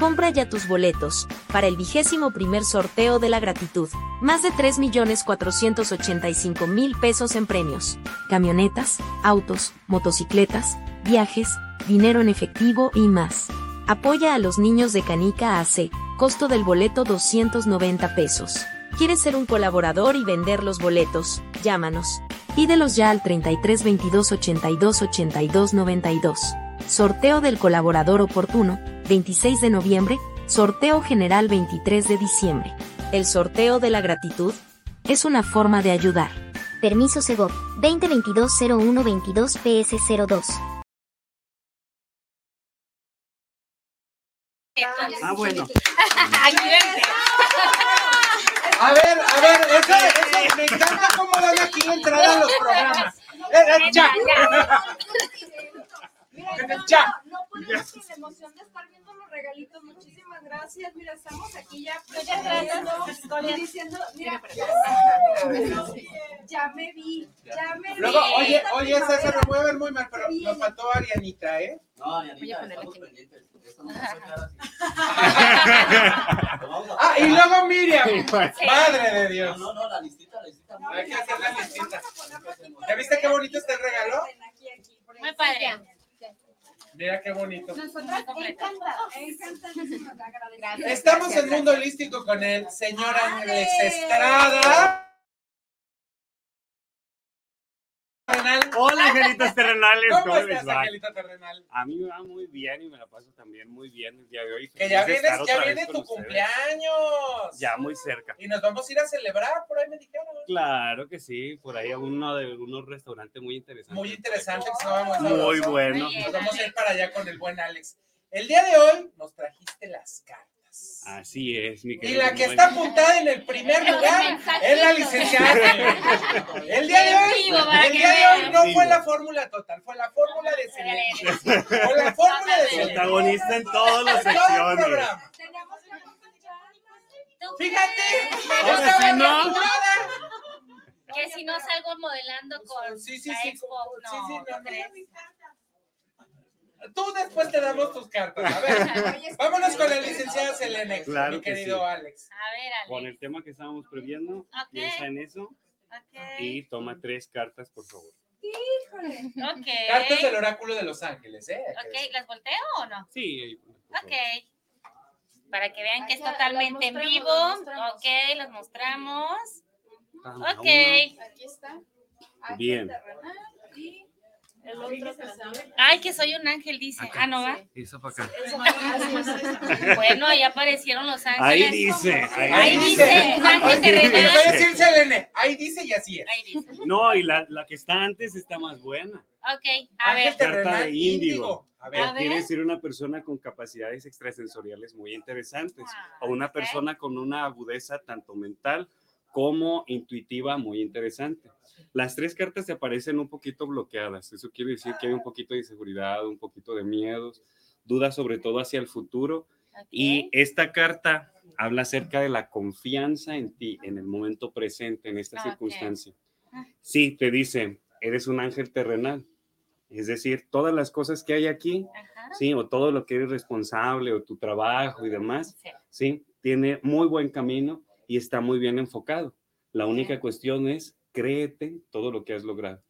Compra ya tus boletos para el vigésimo primer sorteo de la gratitud. Más de 3.485.000 pesos en premios. Camionetas, autos, motocicletas, viajes, dinero en efectivo y más. Apoya a los niños de Canica AC. Costo del boleto 290 pesos. ¿Quieres ser un colaborador y vender los boletos? Llámanos. Pídelos ya al 33 22 82 82 92. Sorteo del colaborador oportuno, 26 de noviembre, sorteo general 23 de diciembre. El sorteo de la gratitud es una forma de ayudar. Permiso Segov 2022-0122 PS02. Ah, bueno. A ver, a ver, eso, eso, me encanta cómo dan aquí entrada a los programas. Eh, eh, ya. Ya. No, podemos sin la emoción de estar viendo los regalitos. Muchísimas gracias. Mira, estamos aquí ya y diciendo, mira, ya me vi, ya me vi. Luego, oye, oye, esa se remueven muy mal, pero nos faltó Arianita, ¿eh? No, Arianita, estamos pendientes. *laughs* ah, y luego Miriam, madre de Dios. No, no, la listita, la listita. Hay que hacer la listita. ¿Ya viste qué bonito está el regalo? Muy padre. Mira qué bonito. Estamos en Mundo Holístico con el señor Ángeles Estrada. Hola, angelitos terrenales. ¿Cómo, estás, angelito terrenal? A mí me va muy bien y me la paso también muy bien el día de hoy. Que ya, vienes, ya viene tu cumpleaños. Ya muy cerca. Y nos vamos a ir a celebrar, por ahí me dijeron. Claro que sí, por ahí a uno de unos restaurantes muy interesantes. Muy interesantes. Que muy bueno. Nos vamos a ir para allá con el buen Alex. El día de hoy nos trajiste las cartas. Así es, mi querido. Y la que está apuntada en el primer lugar es la licenciada. El día de hoy, el día de hoy no fue la fórmula total, fue la fórmula de Selene. Fue la fórmula de. Protagonista en todas las secciones. Fíjate, Ahora sí, ¿no? Que si no salgo modelando con sí, sí, sí, Expo, sí, sí, no, no, Tú después te damos tus cartas. A ver, *laughs* vámonos con la licenciada Selene, Claro mi que querido sí. Alex. A ver, Alex. Con el tema que estábamos previendo, piensa en eso Ok. y toma tres cartas, por favor. Híjole. Ok. Cartas del oráculo de Los Ángeles, ¿eh? Ok, ¿las volteo o no? Sí, Ok. Para que vean que es totalmente en vivo. mostramos, las mostramos. Ok, los mostramos. Ah, Ok. Aquí está. Bien. terrenal y el otro. Ay, que soy un ángel, dice. Acá. Ah, no va. Esa para acá. *laughs* Bueno, ahí aparecieron los ángeles. Ahí dice, ahí Ahí dice. dice, ángel Ahí terrenal. Ahí dice y así es. Ahí dice. No, y la, la que está antes está más buena. Ok, a Ángel ver. Carta de índigo. A ver. A ver. Quiere decir una persona con capacidades extrasensoriales muy interesantes o una persona con una agudeza tanto mental como intuitiva muy interesante. Las tres cartas te aparecen un poquito bloqueadas. Eso quiere decir que hay un poquito de inseguridad, un poquito de miedos, dudas sobre todo hacia el futuro. Y esta carta habla acerca de la confianza en ti, en el momento presente, en esta Ok. circunstancia. Sí, te dice, eres un ángel terrenal, Es decir, todas las cosas que hay aquí, sí, o todo lo que eres responsable, o tu trabajo y demás, sí, tiene muy buen camino y está muy bien enfocado. La única cuestión es créete todo lo que has logrado.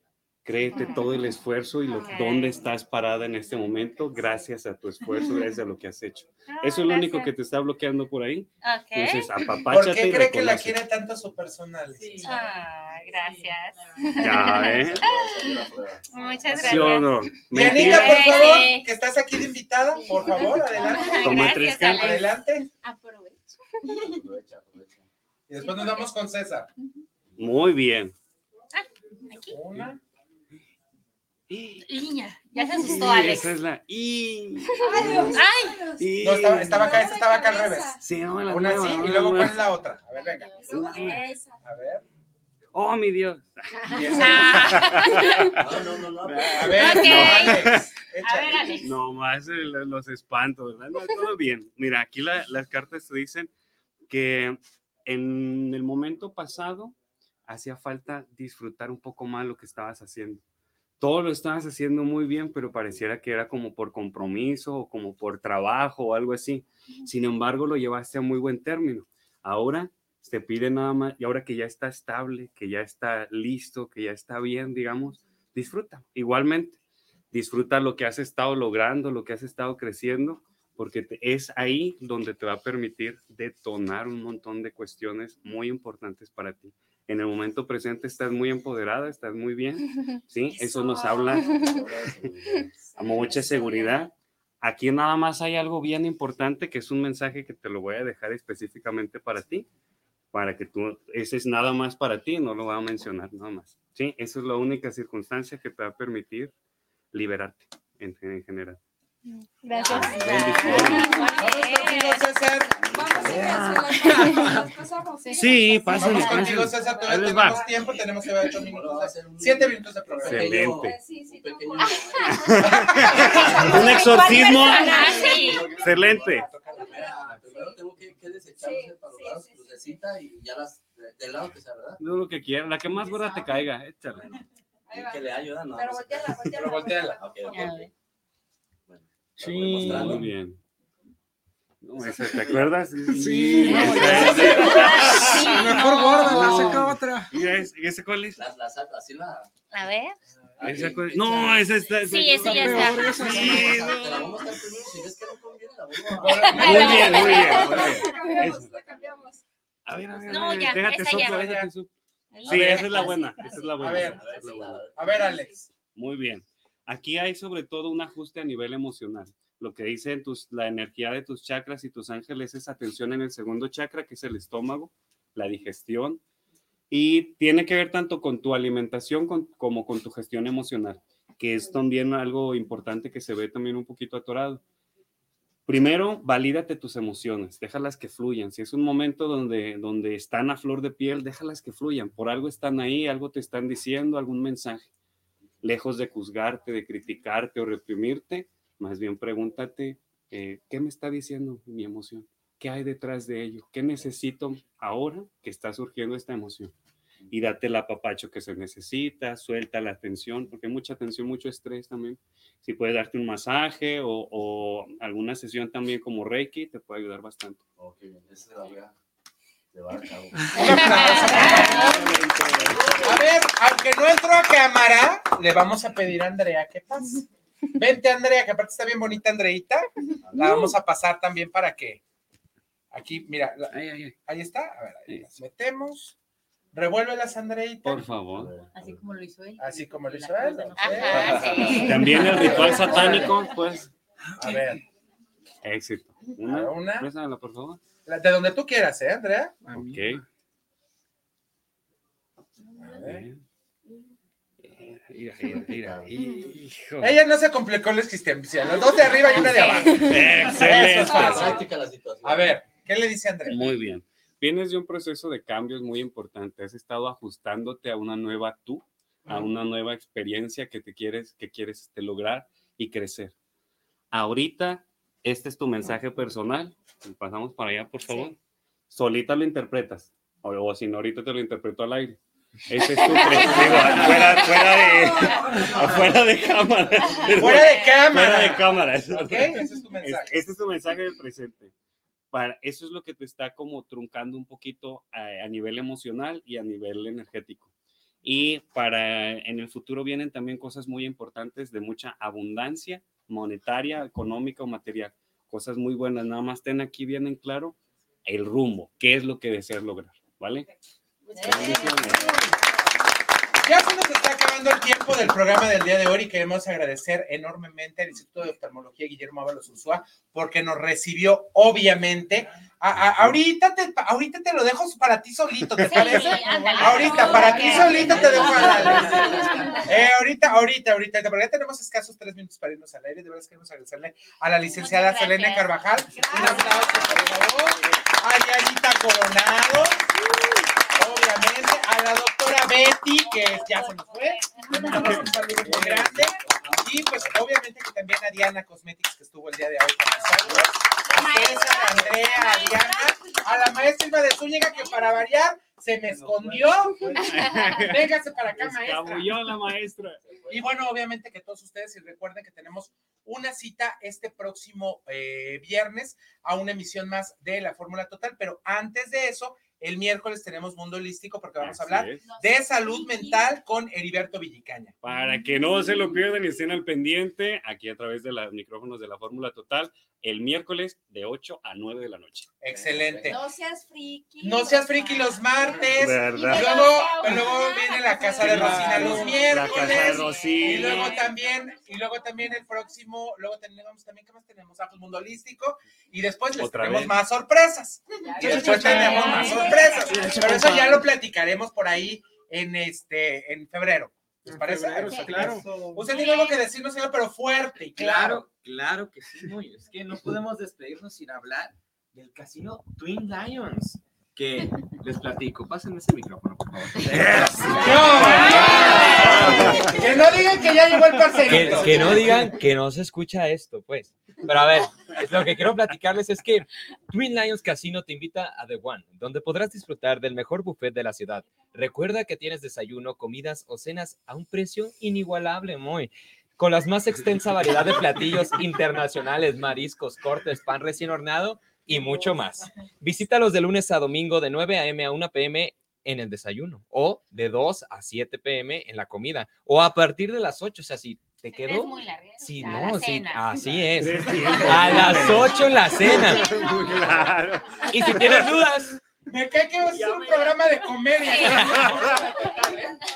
Créete todo el esfuerzo y lo, dónde estás parada en este momento gracias a tu esfuerzo, gracias a lo que has hecho. Ah, Eso es lo único que te está bloqueando por ahí. Okay. Entonces, ¿Por qué cree que la quiere tanto su personal? Ah, gracias. Ya, ¿eh? *laughs* Muchas gracias. ¿Sí o no? Dianita, por favor, que estás aquí de invitada, por favor, adelante. Toma tres cartas. Adelante. Aprovecho. *laughs* Y después nos vamos con César. Muy bien. Aquí. Una. Niña, ya se asustó Y Alex. Esa es la I. Ay, Y- No, estaba, estaba acá, esta estaba acá al revés. Sí, no, la Una así y luego nueva. cuál es la otra. A ver, venga. A ver. Oh, mi Dios. No, no, no, no. A ver, Ok. no, Alex. a ver, Alex. No, más el- los espantos, ¿verdad? No, todo bien. Mira, aquí la- las cartas te dicen que en el momento pasado hacía falta disfrutar un poco más lo que estabas haciendo. Todo lo estabas haciendo muy bien, pero pareciera que era como por compromiso o como por trabajo o algo así. Sin embargo, lo llevaste a muy buen término. Ahora te pide nada más, y ahora que ya está estable, que ya está listo, que ya está bien, digamos, disfruta. Igualmente, disfruta lo que has estado logrando, lo que has estado creciendo, porque es ahí donde te va a permitir detonar un montón de cuestiones muy importantes para ti. En el momento presente estás muy empoderada, estás muy bien, *laughs* ¿sí? Eso nos habla *laughs* a mucha seguridad. Aquí nada más hay algo bien importante que es un mensaje que te lo voy a dejar específicamente para ti, para que tú, ese es nada más para ti, no lo voy a mencionar nada más. Sí, esa es la única circunstancia que te va a permitir liberarte en, en general. Gracias. Bendiciones. Vamos contigo, César. Sí, Vamos contigo, pásenle. César. Ahí Todavía les va. tenemos tiempo. Tenemos que ver ocho minutos. Siete minutos de programa. Excelente. Un *laughs* exorcismo. Excelente. Primero tengo que, desecharse para los lados, crucecita y ya las de- del lado que sea, ¿verdad? No lo que quieras, la que más gorda te caiga, échala. Y que le ayuda, no. Pero volteala, volteala. Pero volteala. Ok, ok, A ok. ver. Bueno, Sí, muy bien. No, esa, ¿Te acuerdas? Sí. esa es. Sí, Mejor no. guarda, la saca otra. ¿Y esa- y esa cuál es? Las, las, así la. A ver. ¿Esa cuál es? No, esa está. Sí, esa ya está. Sí, Te la no. vamos a mostrar primero. Si ves que no conviene, la vuelvo a. Muy bien, muy bien, muy bien. Eso. La cambiamos. A ver, a ver, No, a ver, ya, déjate esa ya. Sí, esa es la buena, esa es la buena. A ver, esa es la buena. A ver, Alex. Muy bien. Aquí hay sobre todo un ajuste a nivel emocional. Lo que dice tus, la energía de tus chakras y tus ángeles es atención en el segundo chakra, que es el estómago, la digestión, y tiene que ver tanto con tu alimentación como con tu gestión emocional, que es también algo importante que se ve también un poquito atorado. Primero, valídate tus emociones, déjalas que fluyan. Si es un momento donde, donde están a flor de piel, déjalas que fluyan. Por algo están ahí, algo te están diciendo, algún mensaje. Lejos de juzgarte, de criticarte o reprimirte, más bien pregúntate, eh, ¿qué me está diciendo mi emoción? ¿Qué hay detrás de ello? ¿Qué necesito ahora que está surgiendo esta emoción? Y date el apapacho que se necesita, suelta la tensión, porque hay mucha tensión, mucho estrés también. Si puedes darte un masaje o, o alguna sesión también como Reiki, te puede ayudar bastante. Ok, bien, ese se la voy a llevar *laughs* a cabo. Ver, aunque no entró a cámara, le vamos a pedir a Andrea que pase. Vente, Andrea, que aparte está bien bonita, Andreita. La vamos a pasar también para que. Aquí, mira, la- ahí está. A ver, ahí las metemos. Revuélvelas, Andreita. Por favor. Así como lo hizo él. Así como lo hizo él. Ajá, sí. También el ritual *laughs* satánico, pues, A ver, éxito. Una, una. préstamela, por favor. De donde tú quieras, ¿eh, Andrea? Ok. A ver. Mira, mira, mira. Hijo. Ella no se complicó la existencia. Los dos de arriba y una de abajo. *laughs* Eso Excelente. es fácil. Práctica la situación. A ver, ¿qué le dice Andrea? Muy bien. Vienes de un proceso de cambios muy importante. Has estado ajustándote a una nueva tú, a una nueva experiencia que te quieres, que quieres este, lograr y crecer. Ahorita, este es tu mensaje personal. Pasamos para allá, por favor. Solita lo interpretas. O, o si no, ahorita te lo interpreto al aire. Ese es tu *laughs* presente. Fuera, fuera, de, fuera de cámara. Fuera de cámara. Fuera de cámara. Okay, ese es tu mensaje. Ese es tu mensaje del presente. Para, eso es lo que te está como truncando un poquito a, a nivel emocional y a nivel energético. Y para en el futuro vienen también cosas muy importantes de mucha abundancia monetaria, económica o material. Cosas muy buenas. Nada más ten aquí bien en claro el rumbo, qué es lo que deseas lograr, ¿vale? Se nos está acabando el tiempo del programa del día de hoy y queremos agradecer enormemente al Instituto de Oftalmología Guillermo Ábalos Ursúa porque nos recibió, obviamente. ahorita, te, ahorita te lo dejo para ti solito, ¿te parece? ahorita, para ti solito te dejo a *laughs* eh, ahorita, ahorita, ahorita, porque ya tenemos escasos tres minutos para irnos al aire. De verdad queremos agradecerle a la licenciada Selena Carvajal. Un aplauso, por favor. A Yanita Coronado obviamente, a la doctora Betty, que ya se nos fue, un saludo muy grande, y pues obviamente que también a Diana Cosmetics, que estuvo el día de hoy con nosotros, a César, a Andrea, a Diana, a la maestra Irma de Zúñiga, que para variar, se me escondió. *laughs* Véngase para acá, maestra. la maestra. Y bueno, obviamente que todos ustedes, y recuerden que tenemos una cita este próximo eh, viernes a una emisión más de la Fórmula Total, pero antes de eso, el miércoles tenemos Mundo Holístico porque vamos a hablar de salud mental con Heriberto Villicaña. Para que no se lo pierdan y estén al pendiente, aquí a través de los micrófonos de la Fórmula Total, el miércoles de 8 a 9 de la noche. Excelente. No seas friki. No seas friki los martes. ¿Verdad? Luego, luego viene la casa de Rosina los miércoles. La casa de Rosina. Y luego también, y luego también el próximo, luego tenemos también, ¿qué más tenemos? Ah, pues Mundo Holístico. Y después les tenemos más sorpresas. Y después tenemos más sorpresas. Pero eso ya lo platicaremos por ahí en este, en febrero. ¿Les parece? claro. Usted tiene algo que decirnos, señor, pero fuerte y claro. Claro, que sí, muy. Es que no podemos despedirnos sin hablar del casino Twin Lions. Que les platico, pásenme ese micrófono, por favor. que no digan que ya llegó el parcerito. Que, no digan que no se escucha esto, pues. Pero a ver, lo que quiero platicarles es que Twin Lions Casino te invita a The One, donde podrás disfrutar del mejor buffet de la ciudad. Recuerda que tienes desayuno, comidas o cenas a un precio inigualable, muy con las más extensa variedad de platillos internacionales, mariscos, cortes, pan recién hornado y mucho más. Visítalos de lunes a domingo de 9 a.m. a 1 p.m. en el desayuno o de 2 a 7 p.m. en la comida o a partir de las 8, o sea, si te quedó. Sí, no, sí, así es. A las 8 en la cena. *laughs* Y si tienes dudas, me cae que es un programa de comedia.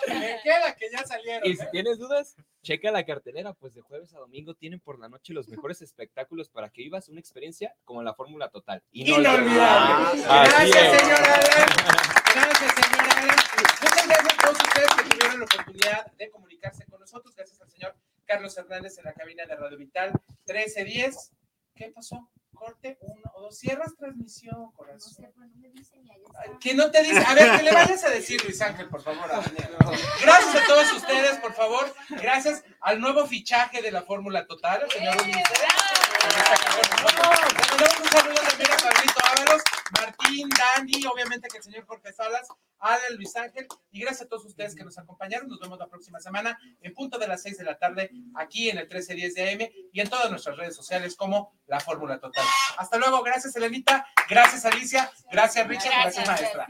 Me queda que ya salieron. Y si tienes dudas, checa la cartelera, pues de jueves a domingo tienen por la noche los mejores espectáculos para que vivas una experiencia como la Fórmula Total. Inolvidable. Gracias, señora Gracias, señora Alan. Muchas gracias a todos ustedes que tuvieron la oportunidad de comunicarse con nosotros. Gracias al señor Carlos Hernández en la cabina de Radio Vital 1310. ¿Qué pasó? corte uno o dos. Cierras transmisión, corazón. ¿Qué no te dice? A ver, que le vayas a decir, Luis Ángel, por favor, Gracias a todos ustedes, por favor. Gracias al nuevo fichaje de la Fórmula Total, señor Un saludo también a Pablito Ábalos, Martín, Dani, obviamente que el señor Jorge Salas, Alan, Luis Ángel, y gracias a todos ustedes que nos acompañaron. Nos vemos la próxima semana en punto de las 6 de la tarde aquí en el 1310 de AM y en todas nuestras redes sociales como La Fórmula Total. Hasta luego, gracias Elenita, gracias Alicia, gracias Richard, gracias, maestra.